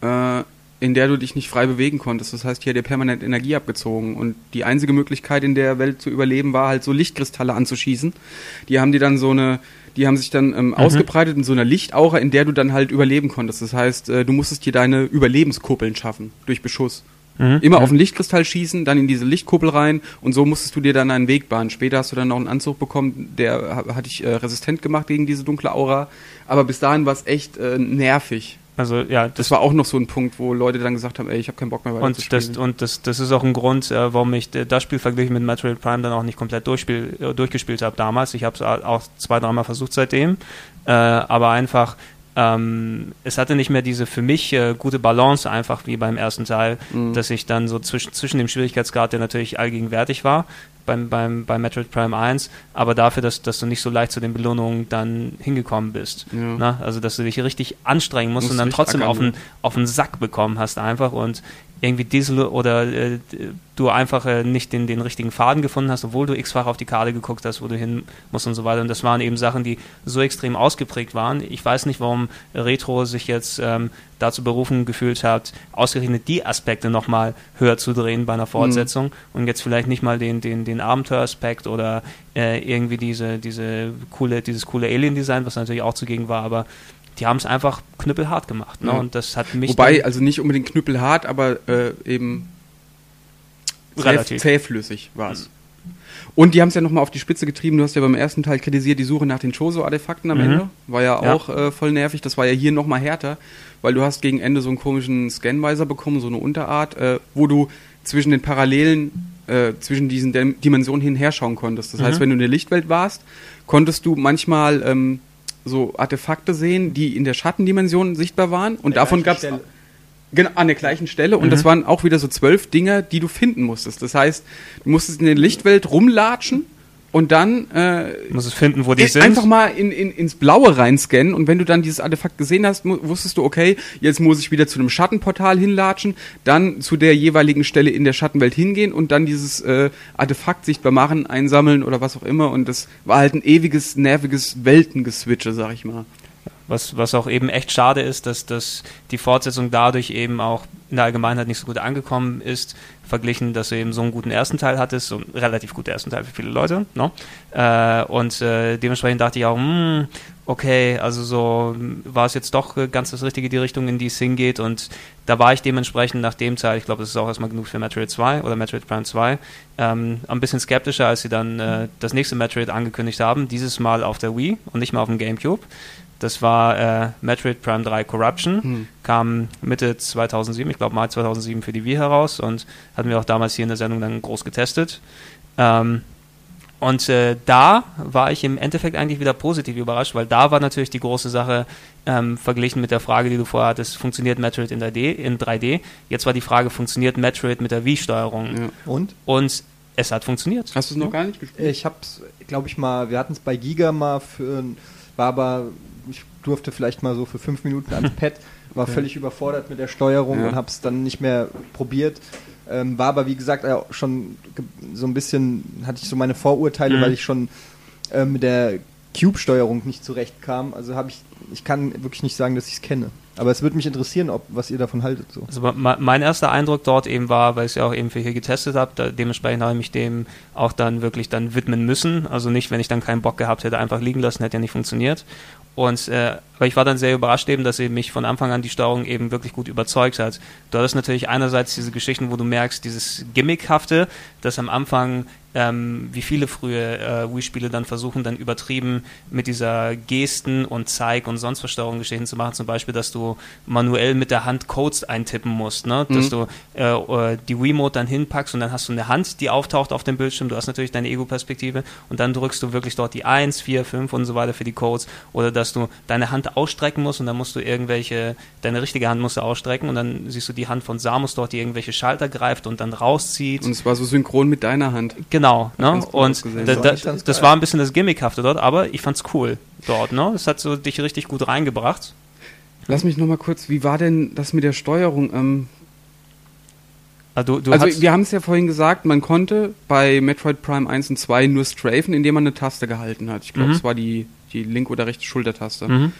Äh, in der du dich nicht frei bewegen konntest. Das heißt, hier hat dir permanent Energie abgezogen. Und die einzige Möglichkeit in der Welt zu überleben war halt so Lichtkristalle anzuschießen. Die haben die dann so eine, die haben sich dann ähm, mhm. ausgebreitet in so einer Lichtaura, in der du dann halt überleben konntest. Das heißt, äh, du musstest dir deine Überlebenskuppeln schaffen durch Beschuss. Mhm. Immer auf den Lichtkristall schießen, dann in diese Lichtkuppel rein und so musstest du dir dann einen Weg bahnen. Später hast du dann noch einen Anzug bekommen, der hat dich äh, resistent gemacht gegen diese dunkle Aura. Aber bis dahin war es echt äh, nervig. Also ja, das, das, war auch noch so ein Punkt, wo Leute dann gesagt haben, ey, ich habe keinen Bock mehr weiter und zu spielen. Das, und das, das ist auch ein Grund, äh, warum ich das Spiel verglichen mit Metroid Prime dann auch nicht komplett durchspiel, äh, durchgespielt habe damals. Ich habe es auch zwei, dreimal versucht seitdem, äh, aber einfach ähm, es hatte nicht mehr diese für mich äh, gute Balance einfach wie beim ersten Teil, mhm. dass ich dann so zwischen, zwischen dem Schwierigkeitsgrad, der natürlich allgegenwärtig war, beim, beim, bei Metroid Prime 1, aber dafür, dass, dass du nicht so leicht zu den Belohnungen dann hingekommen bist. Ja. Na, also, dass du dich richtig anstrengen musst, musst und dann trotzdem auf den, auf den Sack bekommen hast einfach und irgendwie Diesel oder äh, du einfach äh, nicht den, den richtigen Faden gefunden hast, obwohl du x-fach auf die Karte geguckt hast, wo du hin musst und so weiter. Und das waren eben Sachen, die so extrem ausgeprägt waren. Ich weiß nicht, warum Retro sich jetzt ähm, dazu berufen gefühlt hat, ausgerechnet die Aspekte nochmal höher zu drehen bei einer mhm. Fortsetzung mhm. und jetzt vielleicht nicht mal den, den, den Abenteueraspekt oder äh, irgendwie diese, diese coole, dieses coole Alien-Design, was natürlich auch zugegen war, aber die haben es einfach knüppelhart gemacht. Ne? Ja. Und das hat mich. Wobei, also nicht unbedingt knüppelhart, aber äh, eben relativ zähflüssig war es. Mhm. Und die haben es ja nochmal auf die Spitze getrieben. Du hast ja beim ersten Teil kritisiert die Suche nach den Choso-Artefakten am mhm. Ende. War ja, ja. auch äh, voll nervig. Das war ja hier nochmal härter, weil du hast gegen Ende so einen komischen Scanweiser bekommen, so eine Unterart, äh, wo du zwischen den Parallelen, äh, zwischen diesen Dimensionen hin her schauen konntest. Das mhm. heißt, wenn du in der Lichtwelt warst, konntest du manchmal ähm, so Artefakte sehen, die in der Schattendimension sichtbar waren. Und davon gab es genau an der gleichen Stelle. Und mhm. das waren auch wieder so zwölf Dinge, die du finden musstest. Das heißt, du musstest in der Lichtwelt rumlatschen und dann äh, muss es finden, wo die sind. Einfach mal in, in, ins Blaue reinscannen und wenn du dann dieses Artefakt gesehen hast, wusstest du, okay, jetzt muss ich wieder zu einem Schattenportal hinlatschen, dann zu der jeweiligen Stelle in der Schattenwelt hingehen und dann dieses äh, Artefakt sichtbar machen, einsammeln oder was auch immer. Und das war halt ein ewiges, nerviges Weltengeswitche, sag ich mal. Was, was auch eben echt schade ist, dass, dass die Fortsetzung dadurch eben auch in der Allgemeinheit nicht so gut angekommen ist, verglichen, dass du eben so einen guten ersten Teil hattest, so einen relativ guten ersten Teil für viele Leute. No? Ne? Äh, und äh, dementsprechend dachte ich auch, hm, okay, also so war es jetzt doch ganz das Richtige, die Richtung, in die es hingeht. Und da war ich dementsprechend nach dem Teil, ich glaube, das ist auch erstmal genug für Metroid 2 oder Metroid Prime 2, ähm, ein bisschen skeptischer, als sie dann äh, das nächste Metroid angekündigt haben, dieses Mal auf der Wii und nicht mal auf dem GameCube. Das war äh, Metroid Prime 3 Corruption, hm. kam Mitte 2007, ich glaube Mai 2007 für die Wii heraus und hatten wir auch damals hier in der Sendung dann groß getestet. Ähm, und äh, da war ich im Endeffekt eigentlich wieder positiv überrascht, weil da war natürlich die große Sache ähm, verglichen mit der Frage, die du vorher hattest, funktioniert Metroid in 3D? In 3D? Jetzt war die Frage, funktioniert Metroid mit der Wii-Steuerung? Ja. Und? Und es hat funktioniert. Hast du es noch gar nicht gespielt? Ich habe es, glaube ich mal, wir hatten es bei Giga mal für, war aber durfte vielleicht mal so für fünf Minuten ans Pad, war okay. völlig überfordert mit der Steuerung ja. und habe es dann nicht mehr probiert. Ähm, war aber wie gesagt äh, schon so ein bisschen, hatte ich so meine Vorurteile, mhm. weil ich schon äh, mit der Cube-Steuerung nicht zurechtkam. Also habe ich, ich kann wirklich nicht sagen, dass ich es kenne. Aber es würde mich interessieren, ob, was ihr davon haltet. So. Also mein erster Eindruck dort eben war, weil ich es ja auch eben für hier getestet habe, dementsprechend habe ich mich dem auch dann wirklich dann widmen müssen. Also nicht, wenn ich dann keinen Bock gehabt hätte, einfach liegen lassen, hätte ja nicht funktioniert. Und äh, aber ich war dann sehr überrascht eben, dass eben mich von Anfang an die Steuerung eben wirklich gut überzeugt hat. Du hattest natürlich einerseits diese Geschichten, wo du merkst, dieses Gimmickhafte, das am Anfang ähm, wie viele frühe äh, Wii-Spiele dann versuchen, dann übertrieben mit dieser Gesten und Zeig und sonst was Steuerungsgeschichten zu machen. Zum Beispiel, dass du manuell mit der Hand Codes eintippen musst, ne? dass mhm. du äh, äh, die Wii-Mode dann hinpackst und dann hast du eine Hand, die auftaucht auf dem Bildschirm. Du hast natürlich deine Ego-Perspektive und dann drückst du wirklich dort die 1, 4, 5 und so weiter für die Codes oder dass du deine Hand ausstrecken musst und dann musst du irgendwelche, deine richtige Hand musst du ausstrecken und dann siehst du die Hand von Samus dort, die irgendwelche Schalter greift und dann rauszieht. Und es war so synchron mit deiner Hand. Genau, ne? Und da, da, das war ein bisschen das Gimmickhafte dort, aber ich fand's cool dort, ne? Das hat so dich richtig gut reingebracht. Lass mich nochmal kurz, wie war denn das mit der Steuerung? Ähm, also, du, du also wir haben es ja vorhin gesagt, man konnte bei Metroid Prime 1 und 2 nur strafen, indem man eine Taste gehalten hat. Ich glaube, mhm. es war die, die linke oder rechte Schultertaste. Mhm.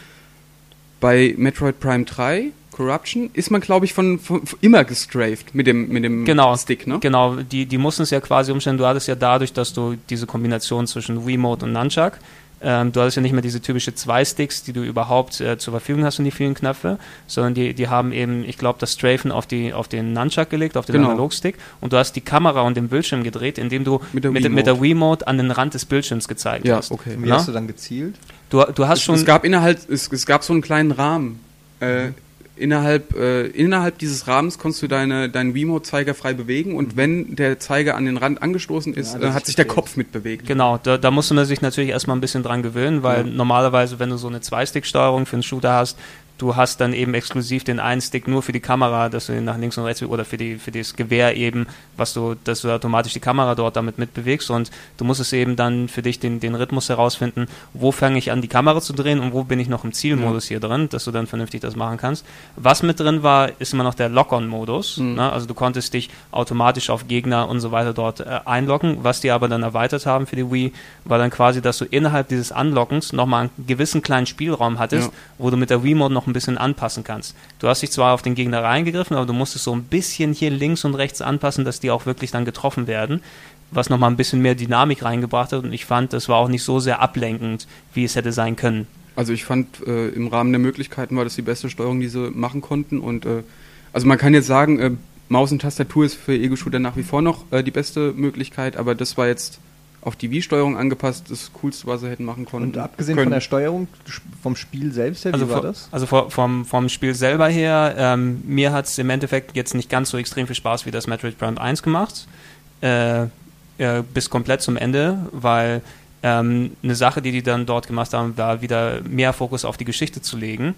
Bei Metroid Prime 3 Corruption ist man, glaube ich, von, von, von, immer gestrafed mit dem, mit dem genau, Stick, ne? Genau, die, die mussten es ja quasi umstellen. Du hattest ja dadurch, dass du diese Kombination zwischen Wiimote und Nunchuck ähm, du hast ja nicht mehr diese typische zwei Sticks, die du überhaupt äh, zur Verfügung hast und die vielen Knöpfe, sondern die, die haben eben, ich glaube, das Strafen auf, die, auf den Nunchuck gelegt, auf den genau. Analogstick und du hast die Kamera und den Bildschirm gedreht, indem du mit der, mit, mit der Wiimote an den Rand des Bildschirms gezeigt ja, hast. Okay. Wie ja? hast du dann gezielt? Du, du hast es, schon. Es gab innerhalb, es, es gab so einen kleinen Rahmen. Äh, mhm innerhalb, äh, innerhalb dieses Rahmens konntest du deine, deinen Remote-Zeiger frei bewegen und mhm. wenn der Zeiger an den Rand angestoßen ist, ja, äh, hat sich der Kopf mitbewegt. Genau, da, da musste man sich natürlich erstmal ein bisschen dran gewöhnen, weil ja. normalerweise, wenn du so eine Zwei-Stick-Steuerung für einen Shooter hast, du hast dann eben exklusiv den einen Stick nur für die Kamera, dass du ihn nach links und rechts oder für die für das Gewehr eben, was du, dass du automatisch die Kamera dort damit mitbewegst und du musst es eben dann für dich den, den Rhythmus herausfinden, wo fange ich an die Kamera zu drehen und wo bin ich noch im Zielmodus hier drin, dass du dann vernünftig das machen kannst. Was mit drin war, ist immer noch der Lock-on-Modus. Mhm. Ne? Also du konntest dich automatisch auf Gegner und so weiter dort äh, einloggen. Was die aber dann erweitert haben für die Wii, war dann quasi, dass du innerhalb dieses Unlockens nochmal einen gewissen kleinen Spielraum hattest, ja. wo du mit der Wii-Mode noch ein bisschen anpassen kannst. Du hast dich zwar auf den Gegner reingegriffen, aber du musstest so ein bisschen hier links und rechts anpassen, dass die auch wirklich dann getroffen werden, was nochmal ein bisschen mehr Dynamik reingebracht hat und ich fand, das war auch nicht so sehr ablenkend, wie es hätte sein können. Also ich fand, äh, im Rahmen der Möglichkeiten war das die beste Steuerung, die sie machen konnten und äh, also man kann jetzt sagen, äh, Maus und Tastatur ist für Ego-Shooter nach wie vor noch äh, die beste Möglichkeit, aber das war jetzt auf die Wii-Steuerung angepasst, das Coolste, was sie hätten machen können. Und abgesehen können. von der Steuerung vom Spiel selbst her, also wie war das? Also vom, vom Spiel selber her, ähm, mir hat es im Endeffekt jetzt nicht ganz so extrem viel Spaß wie das Metroid Prime 1 gemacht, äh, äh, bis komplett zum Ende, weil ähm, eine Sache, die die dann dort gemacht haben, war wieder mehr Fokus auf die Geschichte zu legen.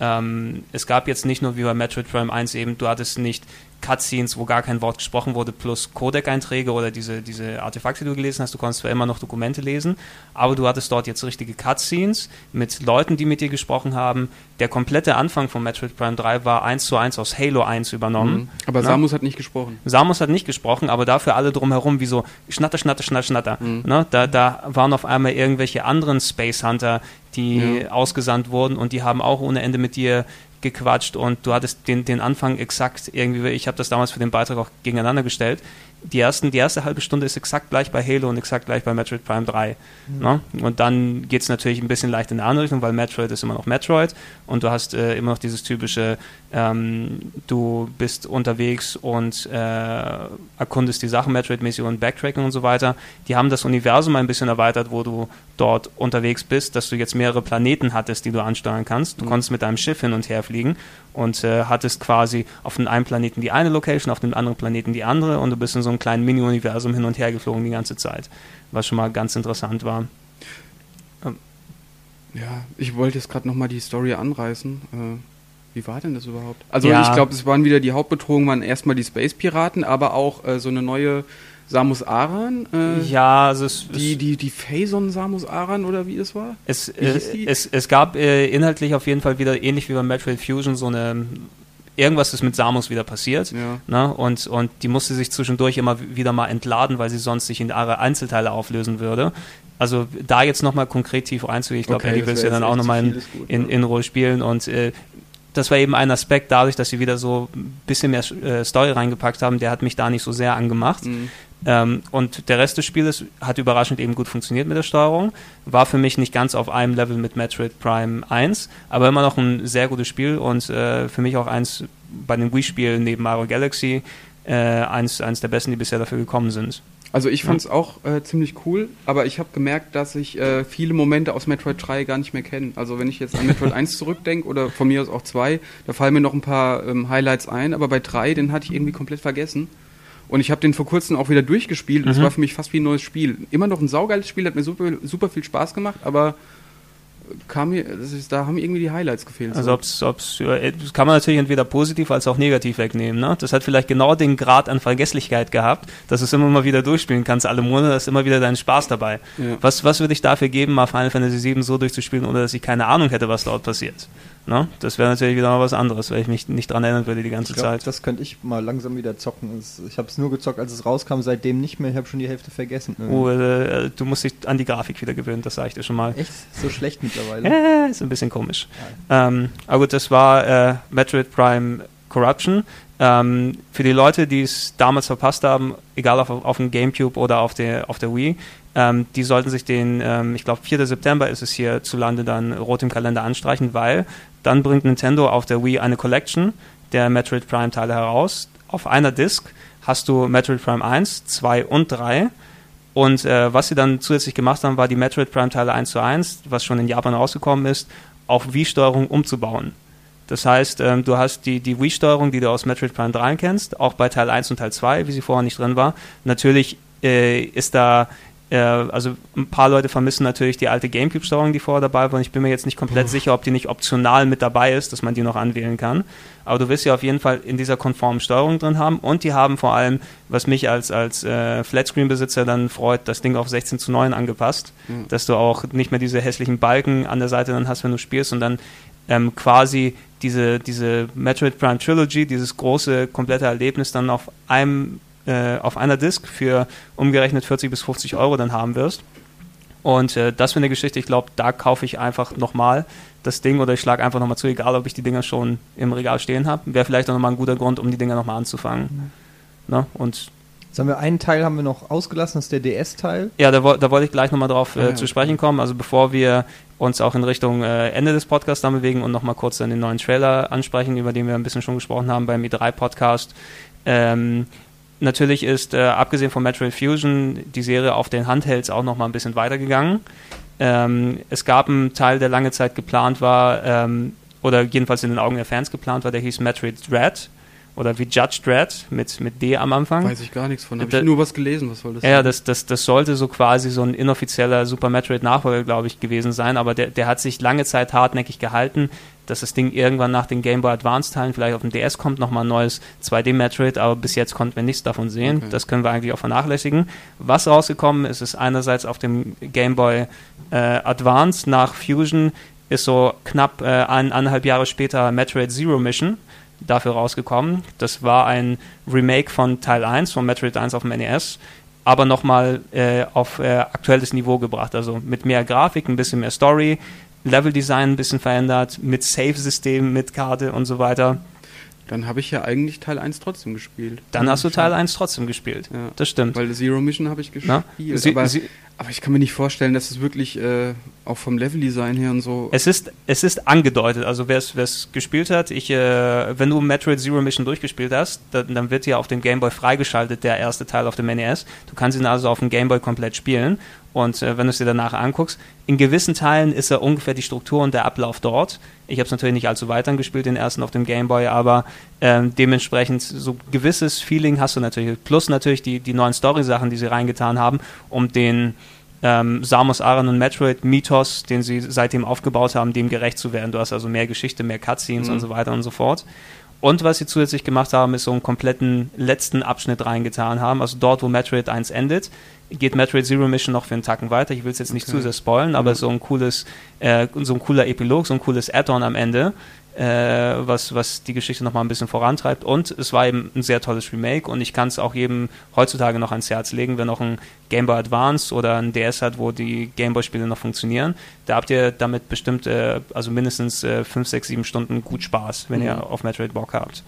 Ähm, es gab jetzt nicht nur wie bei Metroid Prime 1 eben, du hattest nicht Cutscenes, wo gar kein Wort gesprochen wurde, plus Codec-Einträge oder diese, diese Artefakte, die du gelesen hast. Du konntest zwar immer noch Dokumente lesen, aber du hattest dort jetzt richtige Cutscenes mit Leuten, die mit dir gesprochen haben. Der komplette Anfang von Metroid Prime 3 war eins zu eins aus Halo 1 übernommen. Mhm. Aber Na? Samus hat nicht gesprochen. Samus hat nicht gesprochen, aber dafür alle drumherum wie so Schnatter, Schnatter, Schnatter, Schnatter. Mhm. Na? Da, da waren auf einmal irgendwelche anderen Space Hunter, die ja. ausgesandt wurden und die haben auch ohne Ende mit dir gequatscht und du hattest den, den Anfang exakt irgendwie, ich habe das damals für den Beitrag auch gegeneinander gestellt. Die, ersten, die erste halbe Stunde ist exakt gleich bei Halo und exakt gleich bei Metroid Prime 3. Mhm. Ne? Und dann geht es natürlich ein bisschen leicht in eine andere Richtung, weil Metroid ist immer noch Metroid und du hast äh, immer noch dieses typische, ähm, du bist unterwegs und äh, erkundest die Sachen, Metroid-mäßig und Backtracking und so weiter. Die haben das Universum ein bisschen erweitert, wo du dort unterwegs bist, dass du jetzt mehrere Planeten hattest, die du ansteuern kannst. Du mhm. konntest mit deinem Schiff hin und her fliegen und äh, hattest quasi auf dem einen Planeten die eine Location, auf dem anderen Planeten die andere und du bist in so einem kleinen Mini-Universum hin und her geflogen die ganze Zeit, was schon mal ganz interessant war. Ähm. Ja, ich wollte jetzt gerade nochmal die Story anreißen. Äh, wie war denn das überhaupt? Also ja. ich glaube, es waren wieder die Hauptbedrohungen, waren erstmal die Space-Piraten, aber auch äh, so eine neue Samus Aran? Äh, ja, also es, die, die, die Phazon Samus Aran oder wie es war? Es, äh, es, es gab äh, inhaltlich auf jeden Fall wieder ähnlich wie bei Metroid Fusion so eine irgendwas ist mit Samus wieder passiert. Ja. Ne? Und, und die musste sich zwischendurch immer wieder mal entladen, weil sie sonst sich in ihre Einzelteile auflösen würde. Also da jetzt nochmal konkret tief reinzugehen, ich glaube, okay, Eddie will es ja dann auch nochmal in, in, in Ruhe spielen und äh, das war eben ein Aspekt, dadurch, dass sie wieder so ein bisschen mehr äh, Story reingepackt haben, der hat mich da nicht so sehr angemacht. Mhm. Ähm, und der Rest des Spiels hat überraschend eben gut funktioniert mit der Steuerung. War für mich nicht ganz auf einem Level mit Metroid Prime 1, aber immer noch ein sehr gutes Spiel und äh, für mich auch eins bei den Wii-Spielen neben Mario Galaxy äh, eins, eins der besten, die bisher dafür gekommen sind. Also ich fand es auch äh, ziemlich cool, aber ich habe gemerkt, dass ich äh, viele Momente aus Metroid 3 gar nicht mehr kenne. Also wenn ich jetzt an Metroid 1 zurückdenke oder von mir aus auch 2, da fallen mir noch ein paar ähm, Highlights ein, aber bei 3, den hatte ich irgendwie komplett vergessen. Und ich habe den vor kurzem auch wieder durchgespielt. Mhm. Das war für mich fast wie ein neues Spiel. Immer noch ein saugeiles Spiel, hat mir super, super viel Spaß gemacht, aber kam mir, ist, da haben irgendwie die Highlights gefehlt. Also ob's, ob's, das kann man natürlich entweder positiv als auch negativ wegnehmen. Ne? Das hat vielleicht genau den Grad an Vergesslichkeit gehabt, dass du es immer mal wieder durchspielen kannst, alle Monate, ist immer wieder dein Spaß dabei. Ja. Was, was würde ich dafür geben, mal Final Fantasy VII so durchzuspielen, ohne dass ich keine Ahnung hätte, was dort passiert? Ne? Das wäre natürlich wieder mal was anderes, weil ich mich nicht dran erinnern würde die ganze ich glaub, Zeit. Das könnte ich mal langsam wieder zocken. Ich habe es nur gezockt, als es rauskam, seitdem nicht mehr. Ich habe schon die Hälfte vergessen. Oh, äh, du musst dich an die Grafik wieder gewöhnen, das sage ich dir schon mal. Echt? So schlecht mittlerweile? Äh, ist ein bisschen komisch. Ja. Ähm, aber gut, das war äh, Metroid Prime Corruption. Ähm, für die Leute, die es damals verpasst haben, egal auf, auf dem Gamecube oder auf der, auf der Wii, ähm, die sollten sich den, ähm, ich glaube 4. September ist es hier zu Lande dann rot im Kalender anstreichen, weil dann bringt Nintendo auf der Wii eine Collection der Metroid Prime Teile heraus. Auf einer Disc hast du Metroid Prime 1, 2 und 3. Und äh, was sie dann zusätzlich gemacht haben, war die Metroid Prime Teile 1 zu 1, was schon in Japan rausgekommen ist, auf Wii-Steuerung umzubauen. Das heißt, ähm, du hast die, die Wii-Steuerung, die du aus Metroid Prime 3 kennst, auch bei Teil 1 und Teil 2, wie sie vorher nicht drin war. Natürlich äh, ist da äh, also ein paar Leute vermissen natürlich die alte Gamecube-Steuerung, die vorher dabei war. Und ich bin mir jetzt nicht komplett Uff. sicher, ob die nicht optional mit dabei ist, dass man die noch anwählen kann. Aber du wirst sie auf jeden Fall in dieser konformen Steuerung drin haben. Und die haben vor allem, was mich als, als äh, Flatscreen-Besitzer dann freut, das Ding auf 16 zu 9 angepasst. Mhm. Dass du auch nicht mehr diese hässlichen Balken an der Seite dann hast, wenn du spielst und dann ähm, quasi diese, diese Metroid Prime Trilogy, dieses große, komplette Erlebnis dann auf einem äh, auf einer Disk für umgerechnet 40 bis 50 Euro dann haben wirst. Und äh, das für eine Geschichte, ich glaube, da kaufe ich einfach nochmal das Ding oder ich schlage einfach nochmal zu, egal ob ich die Dinger schon im Regal stehen habe. Wäre vielleicht auch nochmal ein guter Grund, um die Dinger nochmal anzufangen. Mhm. Ne? Und Jetzt haben wir einen Teil haben wir noch ausgelassen, das ist der DS-Teil. Ja, da, da wollte ich gleich nochmal drauf äh, ah, zu sprechen kommen. Also bevor wir uns auch in Richtung äh, Ende des Podcasts dann bewegen und nochmal kurz dann den neuen Trailer ansprechen, über den wir ein bisschen schon gesprochen haben beim E3-Podcast. Ähm, Natürlich ist, äh, abgesehen von Metroid Fusion, die Serie auf den Handhelds auch noch mal ein bisschen weitergegangen. Ähm, es gab einen Teil, der lange Zeit geplant war, ähm, oder jedenfalls in den Augen der Fans geplant war, der hieß Metroid Dread oder wie Judge Dredd mit, mit D am Anfang. Weiß ich gar nichts von. Habe ich nur was gelesen, was soll das Ja, sein? das, das, das sollte so quasi so ein inoffizieller Super Metroid-Nachfolger, glaube ich, gewesen sein, aber der, der hat sich lange Zeit hartnäckig gehalten, dass das Ding irgendwann nach den Game Boy Advance-Teilen vielleicht auf dem DS kommt, nochmal ein neues 2D-Metroid, aber bis jetzt konnten wir nichts davon sehen. Okay. Das können wir eigentlich auch vernachlässigen. Was rausgekommen ist, ist einerseits auf dem Game Boy äh, Advance nach Fusion ist so knapp äh, eineinhalb Jahre später Metroid Zero Mission dafür rausgekommen. Das war ein Remake von Teil 1, von Metroid 1 auf dem NES, aber nochmal äh, auf äh, aktuelles Niveau gebracht. Also mit mehr Grafik, ein bisschen mehr Story, Leveldesign ein bisschen verändert, mit Save-System, mit Karte und so weiter. Dann habe ich ja eigentlich Teil 1 trotzdem gespielt. Dann hast du Teil 1 trotzdem gespielt. Ja. Das stimmt. Weil Zero Mission habe ich gespielt. Sie, aber, Sie, aber, ich kann mir nicht vorstellen, dass es wirklich äh, auch vom Leveldesign her und so. Es ist, es ist angedeutet. Also wer es gespielt hat, ich, äh, wenn du Metroid Zero Mission durchgespielt hast, dann, dann wird ja auf dem Game Boy freigeschaltet, der erste Teil auf dem NES. Du kannst ihn also auf dem Game Boy komplett spielen. Und äh, wenn du es dir danach anguckst, in gewissen Teilen ist er ungefähr die Struktur und der Ablauf dort. Ich habe es natürlich nicht allzu weit angespielt, den ersten auf dem Game Boy, aber ähm, dementsprechend so gewisses Feeling hast du natürlich. Plus natürlich die, die neuen Story-Sachen, die sie reingetan haben, um den ähm, Samus Aran und Metroid Mythos, den sie seitdem aufgebaut haben, dem gerecht zu werden. Du hast also mehr Geschichte, mehr Cutscenes mhm. und so weiter und so fort. Und was sie zusätzlich gemacht haben, ist so einen kompletten letzten Abschnitt reingetan haben. Also dort, wo Metroid 1 endet, geht Metroid Zero Mission noch für einen Tacken weiter. Ich will es jetzt nicht okay. zu sehr spoilen, aber mhm. so ein cooles, äh, so ein cooler Epilog, so ein cooles Add-on am Ende, äh, was, was die Geschichte nochmal ein bisschen vorantreibt. Und es war eben ein sehr tolles Remake und ich kann es auch jedem heutzutage noch ans Herz legen, wer noch ein Game Boy Advance oder ein DS hat, wo die Game Boy-Spiele noch funktionieren. Da habt ihr damit bestimmt äh, also mindestens 5, 6, 7 Stunden gut Spaß, wenn mhm. ihr auf Metroid Bock habt.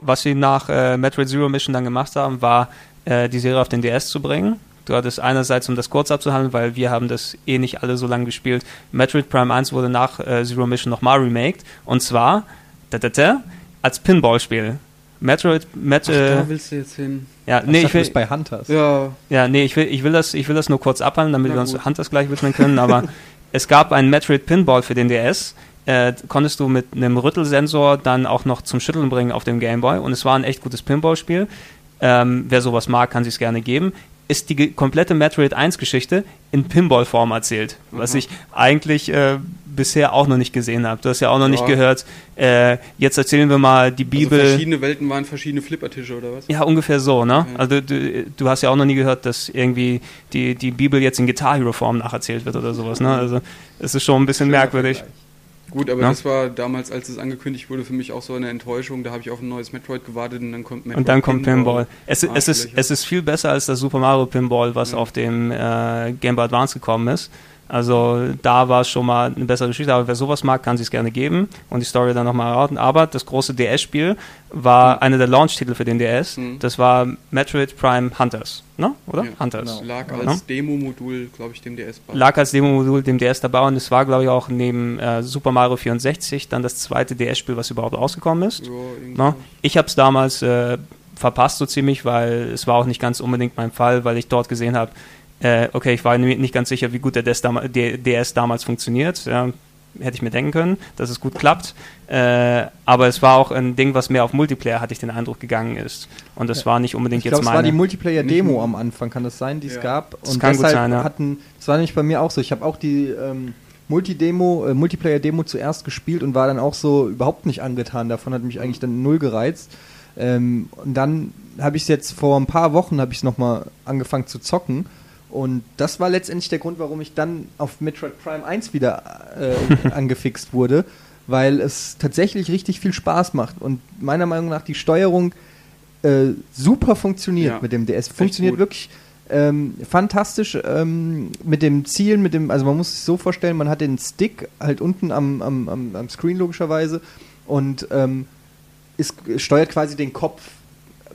Was sie nach äh, Metroid Zero Mission dann gemacht haben, war äh, die Serie auf den DS zu bringen Du hattest einerseits, um das kurz abzuhandeln, weil wir haben das eh nicht alle so lange gespielt, Metroid Prime 1 wurde nach äh, Zero Mission nochmal remaked und zwar da, da, da, als Pinball-Spiel. Metroid, Met, Ach, da willst du jetzt hin. Ja, nee, ich will bei Hunters. Ja. Ja, nee, ich will, ich will das, ich will das nur kurz abhandeln, damit Na wir uns gut. Hunters gleich widmen können. Aber es gab einen Metroid Pinball für den DS. Äh, konntest du mit einem Rüttelsensor dann auch noch zum Schütteln bringen auf dem Gameboy und es war ein echt gutes Pinball-Spiel. Ähm, wer sowas mag, kann sich gerne geben ist die komplette Metroid 1 Geschichte in Pinball-Form erzählt, mhm. was ich eigentlich äh, bisher auch noch nicht gesehen habe. Du hast ja auch noch ja. nicht gehört, äh, jetzt erzählen wir mal die also Bibel. Also verschiedene Welten waren verschiedene Flippertische oder was? Ja, ungefähr so, ne? Ja. Also du, du, hast ja auch noch nie gehört, dass irgendwie die, die Bibel jetzt in Guitar Hero Form nacherzählt wird oder sowas, ne? Also es ist schon ein bisschen Schöner merkwürdig. Vergleich. Gut, aber ja? das war damals, als es angekündigt wurde, für mich auch so eine Enttäuschung. Da habe ich auf ein neues Metroid gewartet und dann kommt Metroid Und dann kommt Pinball. Pinball. Es, es, ist, es ist viel besser als das Super Mario Pinball, was ja. auf dem äh, Game Boy Advance gekommen ist. Also da war es schon mal eine bessere Geschichte, aber wer sowas mag, kann sich gerne geben und die Story dann nochmal erraten. Aber das große DS-Spiel war mhm. einer der Launch-Titel für den DS. Mhm. Das war Metroid Prime Hunters, ne? oder? Ja, Hunters. Genau. Lag als ja. Demo-Modul, glaube ich, dem DS dabei. Lag als Demo-Modul dem DS dabei und es war, glaube ich, auch neben äh, Super Mario 64 dann das zweite DS-Spiel, was überhaupt rausgekommen ist. Ja, ich habe es damals äh, verpasst so ziemlich, weil es war auch nicht ganz unbedingt mein Fall, weil ich dort gesehen habe, äh, okay, ich war nicht ganz sicher, wie gut der DS, damals, der DS damals funktioniert. Ja, hätte ich mir denken können, dass es gut klappt. Äh, aber es war auch ein Ding, was mehr auf Multiplayer, hatte ich den Eindruck, gegangen ist. Und das ja. war nicht unbedingt ich glaub, jetzt meine... Es war die Multiplayer-Demo am Anfang, kann das sein, die es ja. gab? Das und kann gut sein, ja. hatten, das war nämlich bei mir auch so. Ich habe auch die ähm, Multi-Demo, äh, Multiplayer-Demo zuerst gespielt und war dann auch so überhaupt nicht angetan. Davon hat mich eigentlich dann null gereizt. Ähm, und dann habe ich es jetzt vor ein paar Wochen, habe ich es nochmal angefangen zu zocken und das war letztendlich der Grund, warum ich dann auf Metroid Prime 1 wieder äh, angefixt wurde, weil es tatsächlich richtig viel Spaß macht und meiner Meinung nach die Steuerung äh, super funktioniert ja, mit dem DS. Funktioniert wirklich ähm, fantastisch ähm, mit dem Zielen, mit dem, also man muss sich so vorstellen, man hat den Stick halt unten am, am, am, am Screen logischerweise und ähm, ist, steuert quasi den Kopf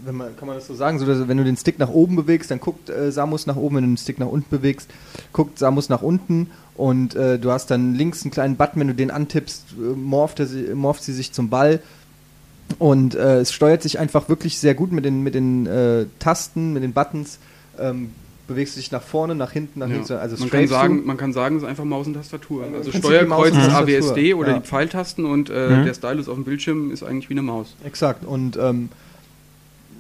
wenn man, kann man das so sagen, so dass, wenn du den Stick nach oben bewegst, dann guckt äh, Samus nach oben, wenn du den Stick nach unten bewegst, guckt Samus nach unten und äh, du hast dann links einen kleinen Button, wenn du den antippst, äh, morpht, er, morpht sie sich zum Ball und äh, es steuert sich einfach wirklich sehr gut mit den, mit den äh, Tasten, mit den Buttons. Ähm, bewegst du dich nach vorne, nach hinten, nach ja. hinten. Also man, kann sagen, man kann sagen, es ist einfach Maus und Tastatur. Also Steuerkreuz ist AWSD oder ja. die Pfeiltasten und äh, mhm. der Stylus auf dem Bildschirm ist eigentlich wie eine Maus. Exakt. Und ähm,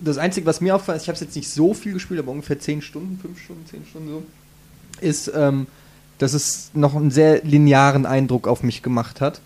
das Einzige, was mir auffällt, ich habe es jetzt nicht so viel gespielt, aber ungefähr 10 Stunden, 5 Stunden, 10 Stunden so, ist, ähm, dass es noch einen sehr linearen Eindruck auf mich gemacht hat.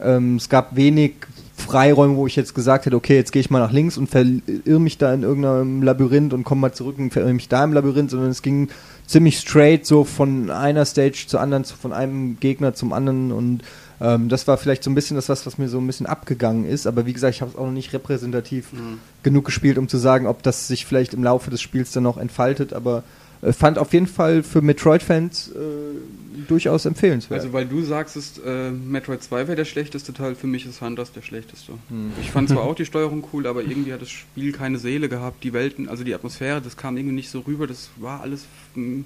Ähm, es gab wenig Freiräume, wo ich jetzt gesagt hätte, okay, jetzt gehe ich mal nach links und verirre mich da in irgendeinem Labyrinth und komme mal zurück und verirre mich da im Labyrinth, sondern es ging ziemlich straight so von einer Stage zur anderen, von einem Gegner zum anderen und ähm, das war vielleicht so ein bisschen das, was, was mir so ein bisschen abgegangen ist. Aber wie gesagt, ich habe es auch noch nicht repräsentativ mhm. genug gespielt, um zu sagen, ob das sich vielleicht im Laufe des Spiels dann noch entfaltet. Aber äh, fand auf jeden Fall für Metroid-Fans äh, durchaus empfehlenswert. Also weil du sagst, ist, äh, Metroid 2 wäre der schlechteste Teil, für mich ist Hunters der schlechteste. Hm. Ich fand zwar auch die Steuerung cool, aber irgendwie hat das Spiel keine Seele gehabt. Die Welten, also die Atmosphäre, das kam irgendwie nicht so rüber. Das war alles ein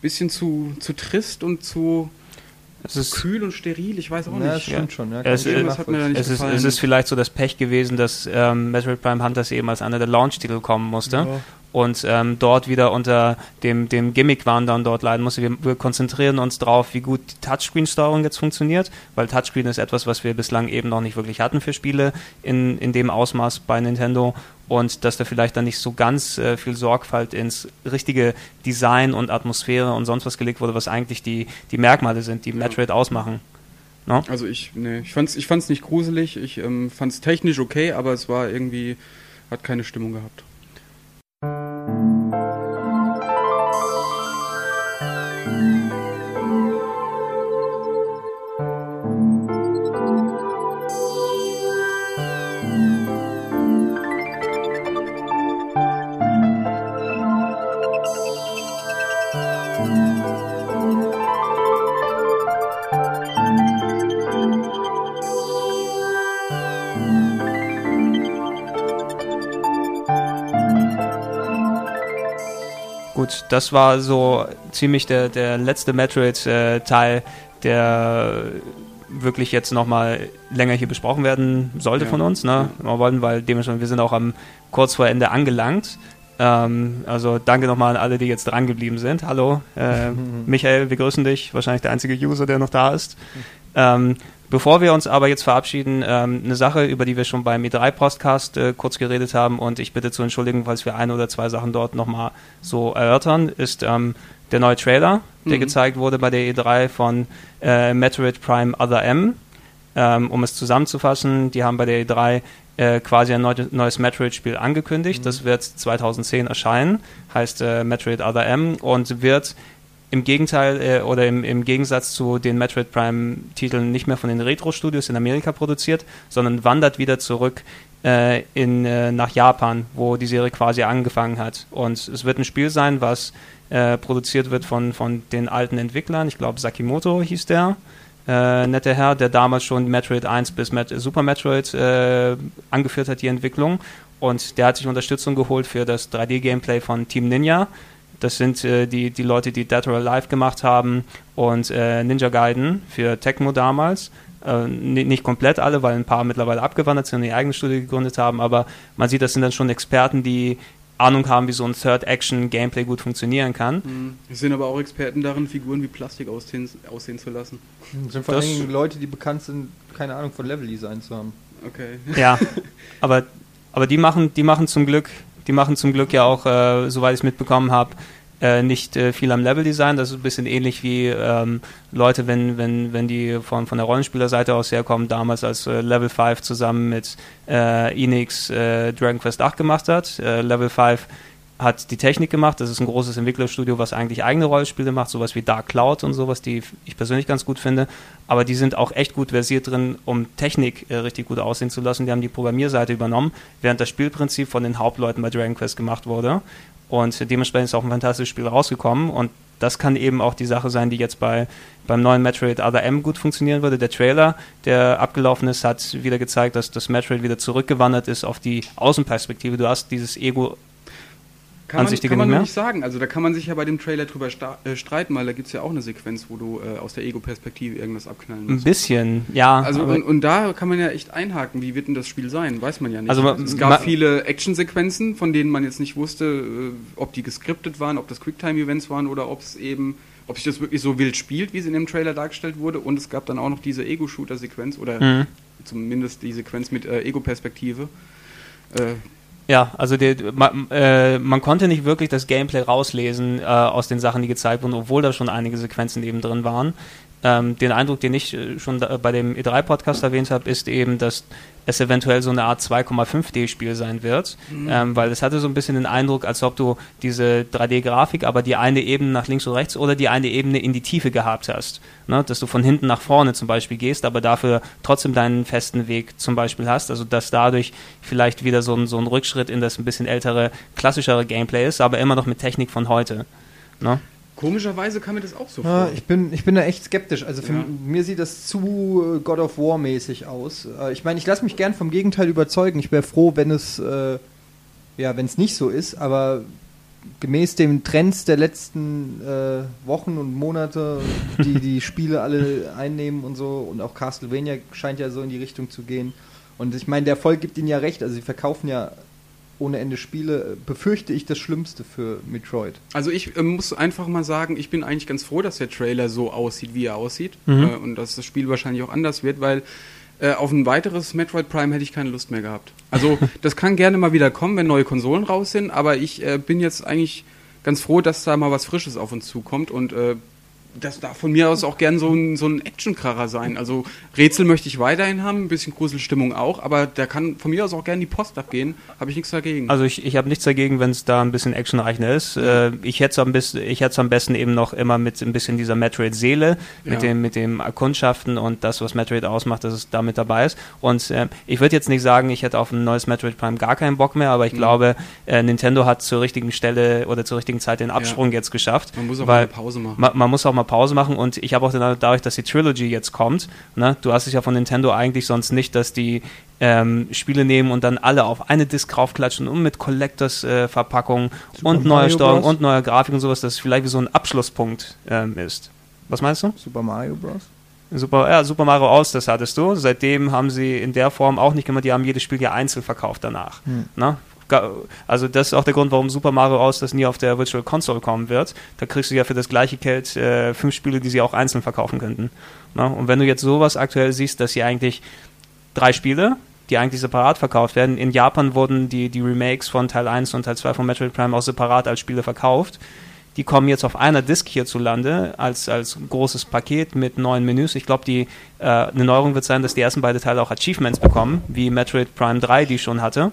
bisschen zu, zu trist und zu es ist kühl und steril, ich weiß auch ja, nicht. Stimmt ja. schon, ja. Es, ist, es, ist, es ist vielleicht so das Pech gewesen, dass ähm, Metroid Prime Hunters eben als einer der Launch-Titel kommen musste. Ja und ähm, dort wieder unter dem, dem Gimmick-Wahn dann dort leiden musste. Wir, wir, konzentrieren uns darauf, wie gut die Touchscreen-Steuerung jetzt funktioniert, weil Touchscreen ist etwas, was wir bislang eben noch nicht wirklich hatten für Spiele in, in dem Ausmaß bei Nintendo und dass da vielleicht dann nicht so ganz äh, viel Sorgfalt ins richtige Design und Atmosphäre und sonst was gelegt wurde, was eigentlich die, die Merkmale sind, die ja. Metroid ausmachen. No? Also ich, nee, ich fand's, ich fand's nicht gruselig, ich ähm, fand's technisch okay, aber es war irgendwie, hat keine Stimmung gehabt. Gut, das war so ziemlich der, der letzte Metroid-Teil, der wirklich jetzt nochmal länger hier besprochen werden sollte ja. von uns. Ne? Wir wollen, weil dementsprechend, wir sind auch am kurz vor Ende angelangt. Ähm, also danke nochmal an alle, die jetzt dran geblieben sind. Hallo, äh, Michael, wir grüßen dich. Wahrscheinlich der einzige User, der noch da ist. Ähm, Bevor wir uns aber jetzt verabschieden, ähm, eine Sache, über die wir schon beim E3-Podcast äh, kurz geredet haben und ich bitte zu entschuldigen, falls wir ein oder zwei Sachen dort nochmal so erörtern, ist ähm, der neue Trailer, der mhm. gezeigt wurde bei der E3 von äh, Metroid Prime Other M. Ähm, um es zusammenzufassen, die haben bei der E3 äh, quasi ein neu, neues Metroid-Spiel angekündigt. Mhm. Das wird 2010 erscheinen, heißt äh, Metroid Other M und wird im Gegenteil äh, oder im, im, Gegensatz zu den Metroid Prime-Titeln nicht mehr von den Retro-Studios in Amerika produziert, sondern wandert wieder zurück äh, in, äh, nach Japan, wo die Serie quasi angefangen hat. Und es wird ein Spiel sein, was äh, produziert wird von, von den alten Entwicklern. Ich glaube, Sakimoto hieß der. Äh, netter Herr, der damals schon Metroid 1 bis Met Super Metroid äh, angeführt hat, die Entwicklung. Und der hat sich Unterstützung geholt für das 3D-Gameplay von Team Ninja. Das sind äh, die, die Leute, die Dead or Alive gemacht haben und äh, Ninja Gaiden für Tecmo damals. Äh, nicht komplett alle, weil ein paar mittlerweile abgewandert sind und ihr eigenes Studio gegründet haben, aber man sieht, das sind dann schon Experten, die Ahnung haben, wie so ein Third-Action-Gameplay gut funktionieren kann. Mhm. Es sind aber auch Experten darin, Figuren wie Plastik aussehen, aussehen zu lassen. Das sind vor allem Leute, die bekannt sind, keine Ahnung von Level-Design zu haben. Okay. Ja, aber, aber die machen, die machen zum Glück, die machen zum Glück ja auch, äh, soweit ich mitbekommen habe, äh, nicht äh, viel am Level-Design. Das ist ein bisschen ähnlich wie ähm, Leute, wenn, wenn, wenn die von, von der Rollenspielerseite aus herkommen, damals als äh, Level 5 zusammen mit äh, Enix Dragon Quest 8 gemacht hat. Level 5 hat die Technik gemacht. Das ist ein großes Entwicklerstudio, was eigentlich eigene Rollenspiele macht, sowas wie Dark Cloud und sowas, die ich persönlich ganz gut finde. Aber die sind auch echt gut versiert drin, um Technik äh, richtig gut aussehen zu lassen. Die haben die Programmierseite übernommen, während das Spielprinzip von den Hauptleuten bei Dragon Quest gemacht wurde. Und dementsprechend ist auch ein fantastisches Spiel rausgekommen. Und das kann eben auch die Sache sein, die jetzt bei, beim neuen Metroid Other M gut funktionieren würde. Der Trailer, der abgelaufen ist, hat wieder gezeigt, dass das Metroid wieder zurückgewandert ist auf die Außenperspektive. Du hast dieses Ego kann man, kann man nicht sagen. Also da kann man sich ja bei dem Trailer drüber äh, streiten, weil da gibt es ja auch eine Sequenz, wo du äh, aus der Ego-Perspektive irgendwas abknallen musst. Ein bisschen, ja. Also und, und, da kann man ja echt einhaken, wie wird denn das Spiel sein? Weiß man ja nicht. Also, es gab viele Action-Sequenzen, von denen man jetzt nicht wusste, äh, ob die geskriptet waren, ob das Quicktime-Events waren oder ob es eben ob sich das wirklich so wild spielt, wie es in dem Trailer dargestellt wurde. Und es gab dann auch noch diese Ego-Shooter-Sequenz oder mhm. zumindest die Sequenz mit äh, Ego-Perspektive. Ja, also die, man, äh, man, konnte nicht wirklich das Gameplay rauslesen äh, aus den Sachen, die gezeigt wurden, obwohl da schon einige Sequenzen eben drin waren. Ähm, den Eindruck, den ich äh, schon bei dem E3-Podcast erwähnt habe, ist eben, dass es eventuell so eine Art 2,5D-Spiel sein wird, mhm. ähm, weil es hatte so ein bisschen den Eindruck, als ob du diese 3D-Grafik, aber die eine Ebene nach links und rechts oder die eine Ebene in die Tiefe gehabt hast. Ne? Dass du von hinten nach vorne zum Beispiel gehst, aber dafür trotzdem deinen festen Weg zum Beispiel hast. Also dass dadurch vielleicht wieder so ein, so ein Rückschritt in das ein bisschen ältere, klassischere Gameplay ist, aber immer noch mit Technik von heute. Ne? Komischerweise kam mir das auch so ja, vor. Ich bin, ich bin da echt skeptisch. Also für ja. mir sieht das zu äh, God of War mäßig aus. Äh, ich meine, ich lasse mich gern vom Gegenteil überzeugen. Ich wäre froh, wenn es äh, ja, wenn es nicht so ist, aber gemäß den Trends der letzten äh, Wochen und Monate, die die Spiele alle einnehmen und so, und auch Castlevania scheint ja so in die Richtung zu gehen. Und ich meine, der Erfolg gibt ihnen ja recht. Also sie verkaufen ja ohne Ende Spiele, befürchte ich das Schlimmste für Metroid. Also ich äh, muss einfach mal sagen, ich bin eigentlich ganz froh, dass der Trailer so aussieht, wie er aussieht. Mhm. Äh, und dass das Spiel wahrscheinlich auch anders wird, weil äh, auf ein weiteres Metroid Prime hätte ich keine Lust mehr gehabt. Also das kann gerne mal wieder kommen, wenn neue Konsolen raus sind, aber ich äh, bin jetzt eigentlich ganz froh, dass da mal was Frisches auf uns zukommt und äh, das darf von mir aus auch gern so ein, so ein Actionkracher sein. Also Rätsel möchte ich weiterhin haben, ein bisschen Gruselstimmung auch, aber der kann von mir aus auch gern die Post abgehen. Habe ich nichts dagegen. Also ich, ich habe nichts dagegen, wenn es da ein bisschen actionreicher ist. Äh, ich hätte es am, am besten eben noch immer mit ein bisschen dieser Metroid-Seele, mit, ja. dem, mit dem Erkundschaften und das, was Metroid ausmacht, dass es damit dabei ist. Und äh, ich würde jetzt nicht sagen, ich hätte auf ein neues Metroid Prime gar keinen Bock mehr, aber ich mhm. glaube, äh, Nintendo hat zur richtigen Stelle oder zur richtigen Zeit den Absprung ja. jetzt geschafft. Man muss auch mal eine Pause machen. Man, man muss auch mal Pause machen und ich habe auch den, dadurch, dass die Trilogy jetzt kommt, ne, du hast es ja von Nintendo eigentlich sonst nicht, dass die ähm, Spiele nehmen und dann alle auf eine Disc raufklatschen und mit Collectors-Verpackung äh, und neuer Steuerung und neuer Grafik und sowas, dass es vielleicht wie so ein Abschlusspunkt ähm, ist. Was meinst du? Super Mario Bros. Super, ja, Super Mario Aus, das hattest du. Seitdem haben sie in der Form auch nicht gemacht, die haben jedes Spiel ja einzeln verkauft danach. Hm. Ne? Also das ist auch der Grund, warum Super Mario Bros. das nie auf der Virtual Console kommen wird. Da kriegst du ja für das gleiche Geld äh, fünf Spiele, die sie auch einzeln verkaufen könnten. Na? Und wenn du jetzt sowas aktuell siehst, dass sie eigentlich drei Spiele, die eigentlich separat verkauft werden. In Japan wurden die, die Remakes von Teil 1 und Teil 2 von Metroid Prime auch separat als Spiele verkauft. Die kommen jetzt auf einer Disk hierzulande als, als großes Paket mit neuen Menüs. Ich glaube, die äh, eine Neuerung wird sein, dass die ersten beiden Teile auch Achievements bekommen, wie Metroid Prime 3 die schon hatte.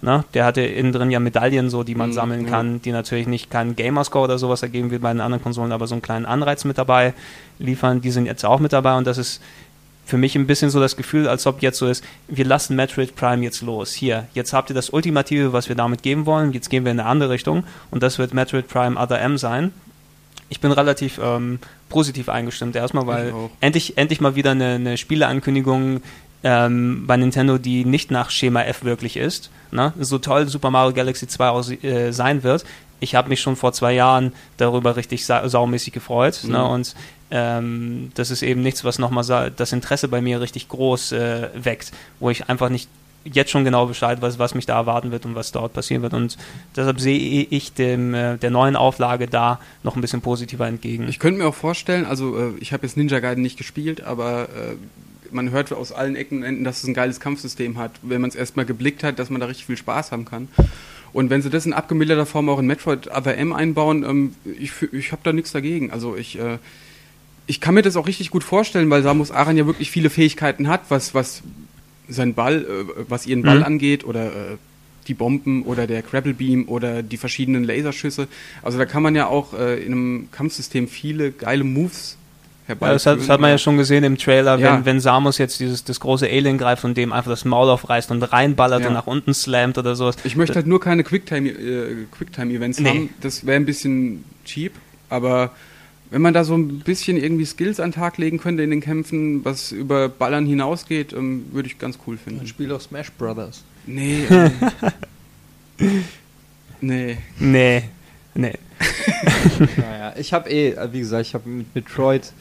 Ne? Der hatte innen drin ja Medaillen, so, die man mhm, sammeln ja. kann, die natürlich nicht keinen Gamerscore oder sowas ergeben wie bei den anderen Konsolen, aber so einen kleinen Anreiz mit dabei liefern. Die sind jetzt auch mit dabei und das ist für mich ein bisschen so das Gefühl, als ob jetzt so ist, wir lassen Metroid Prime jetzt los. Hier, jetzt habt ihr das Ultimative, was wir damit geben wollen, jetzt gehen wir in eine andere Richtung und das wird Metroid Prime Other M sein. Ich bin relativ ähm, positiv eingestimmt erstmal, weil endlich, endlich mal wieder eine, eine Spieleankündigung ähm, bei Nintendo, die nicht nach Schema F wirklich ist. Ne? So toll Super Mario Galaxy 2 auch äh, sein wird. Ich habe mich schon vor zwei Jahren darüber richtig sa saumäßig gefreut. Ne? Mhm. Ne? Und ähm, das ist eben nichts, was nochmal das Interesse bei mir richtig groß äh, weckt, wo ich einfach nicht jetzt schon genau Bescheid weiß, was mich da erwarten wird und was dort passieren wird. Und deshalb sehe ich dem, äh, der neuen Auflage da noch ein bisschen positiver entgegen. Ich könnte mir auch vorstellen, also äh, ich habe jetzt Ninja Gaiden nicht gespielt, aber äh, man hört aus allen Ecken und Enden, dass es ein geiles Kampfsystem hat, wenn man es erstmal geblickt hat, dass man da richtig viel Spaß haben kann. Und wenn sie das in abgemilderter Form auch in Metroid Other M einbauen, ähm, ich, ich habe da nichts dagegen. Also ich äh, ich kann mir das auch richtig gut vorstellen, weil Samus Aran ja wirklich viele Fähigkeiten hat, was, was sein Ball, äh, was ihren Ball mhm. angeht oder äh, die Bomben oder der Grapple Beam oder die verschiedenen Laserschüsse. Also da kann man ja auch äh, in einem Kampfsystem viele geile Moves herbeiführen. Ja, das, hat, das hat man ja schon gesehen im Trailer, wenn, ja. wenn Samus jetzt dieses das große Alien greift und dem einfach das Maul aufreißt und reinballert ja. und nach unten slammt oder sowas. Ich möchte halt nur keine Quicktime-Events äh, Quicktime nee. haben. Das wäre ein bisschen cheap, aber wenn man da so ein bisschen irgendwie Skills an den Tag legen könnte in den Kämpfen, was über Ballern hinausgeht, ähm, würde ich ganz cool finden. Ein Spiel auf Smash Brothers. Nee. Ähm, nee. Nee. Nee. naja, ich habe eh, wie gesagt, ich habe mit Metroid.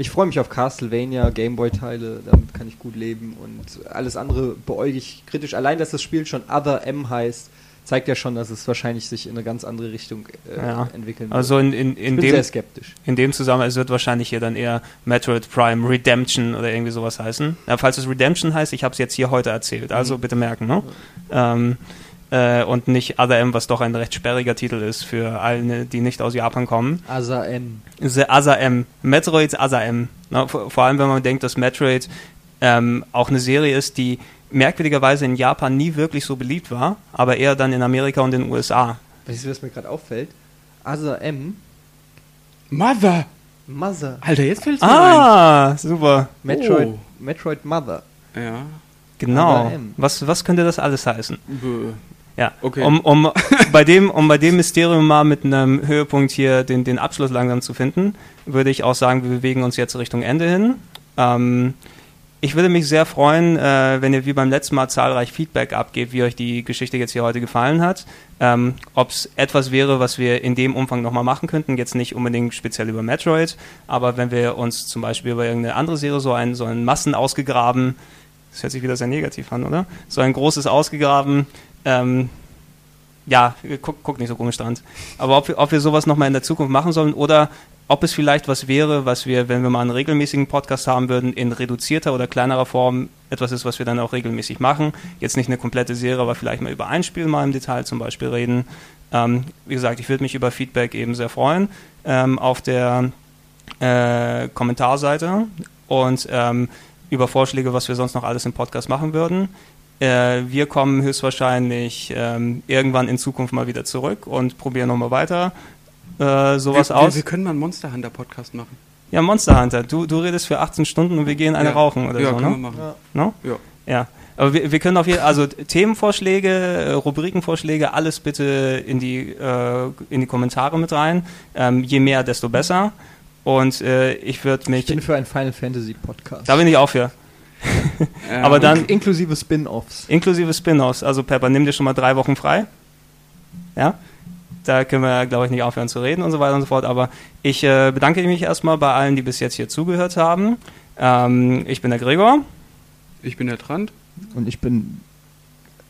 Ich freue mich auf Castlevania, Gameboy-Teile, damit kann ich gut leben und alles andere beäuge ich kritisch. Allein, dass das Spiel schon Other M heißt, zeigt ja schon, dass es wahrscheinlich sich in eine ganz andere Richtung äh, ja. entwickeln wird. Also in, in, in dem, sehr skeptisch. In dem Zusammenhang, es wird wahrscheinlich hier dann eher Metroid Prime Redemption oder irgendwie sowas heißen. Ja, falls es Redemption heißt, ich habe es jetzt hier heute erzählt, also mhm. bitte merken, ne? Ähm, äh, und nicht Other M, was doch ein recht sperriger Titel ist für alle, die nicht aus Japan kommen. Asa M. The Asa M. Metroids Asa M. Ne? Vor, vor, allem, wenn man denkt, dass Metroid ähm, auch eine Serie ist, die merkwürdigerweise in Japan nie wirklich so beliebt war, aber eher dann in Amerika und in den USA. Weißt du, was mir gerade auffällt? Asa M. Mother! Mother. Alter, jetzt fällt's mir Ah, ein. super. Metroid, oh. Metroid Mother. Ja. Genau. Was, was könnte das alles heißen? Bö. Ja, okay. um, um, bei dem, um bei dem Mysterium mal mit einem Höhepunkt hier den, den Abschluss langsam zu finden, würde ich auch sagen, wir bewegen uns jetzt Richtung Ende hin. Ähm, ich würde mich sehr freuen, äh, wenn ihr wie beim letzten Mal zahlreich Feedback abgebt, wie euch die Geschichte jetzt hier heute gefallen hat. Ähm, Ob es etwas wäre, was wir in dem Umfang nochmal machen könnten, jetzt nicht unbedingt speziell über Metroid, aber wenn wir uns zum Beispiel über irgendeine andere Serie so ein, so ein Massen ausgegraben, das hört sich wieder sehr negativ an, oder? So ein großes ausgegraben, ähm, ja, guck, guck nicht so komisch dran. Aber ob wir, ob wir sowas nochmal in der Zukunft machen sollen oder ob es vielleicht was wäre, was wir, wenn wir mal einen regelmäßigen Podcast haben würden, in reduzierter oder kleinerer Form etwas ist, was wir dann auch regelmäßig machen. Jetzt nicht eine komplette Serie, aber vielleicht mal über ein Spiel mal im Detail zum Beispiel reden. Ähm, wie gesagt, ich würde mich über Feedback eben sehr freuen ähm, auf der äh, Kommentarseite und ähm, über Vorschläge, was wir sonst noch alles im Podcast machen würden. Äh, wir kommen höchstwahrscheinlich ähm, irgendwann in Zukunft mal wieder zurück und probieren nochmal weiter äh, sowas wir, aus. Wir, wir können mal einen Monster Hunter Podcast machen. Ja, Monster Hunter. Du, du redest für 18 Stunden und wir gehen eine ja. rauchen oder ja, so, können ne? Wir machen. Ja. No? ja. Ja. Aber wir, wir können auf jeden also Themenvorschläge, äh, Rubrikenvorschläge, alles bitte in die, äh, in die Kommentare mit rein. Ähm, je mehr, desto besser. Und äh, ich würde mich. Ich bin für einen Final Fantasy Podcast. Da bin ich auch für. Aber dann. Inklusive Spin-Offs. Inklusive Spin-Offs. Also Pepper, nimm dir schon mal drei Wochen frei. Ja? da können wir, glaube ich, nicht aufhören zu reden und so weiter und so fort. Aber ich äh, bedanke mich erstmal bei allen, die bis jetzt hier zugehört haben. Ähm, ich bin der Gregor. Ich bin der Trant. Und ich bin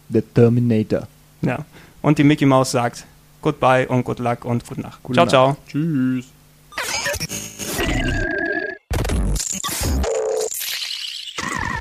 der Terminator. Ja. Und die Mickey Maus sagt Goodbye und Good Luck und Gute Nacht. Gute ciao, Nacht. ciao. Tschüss.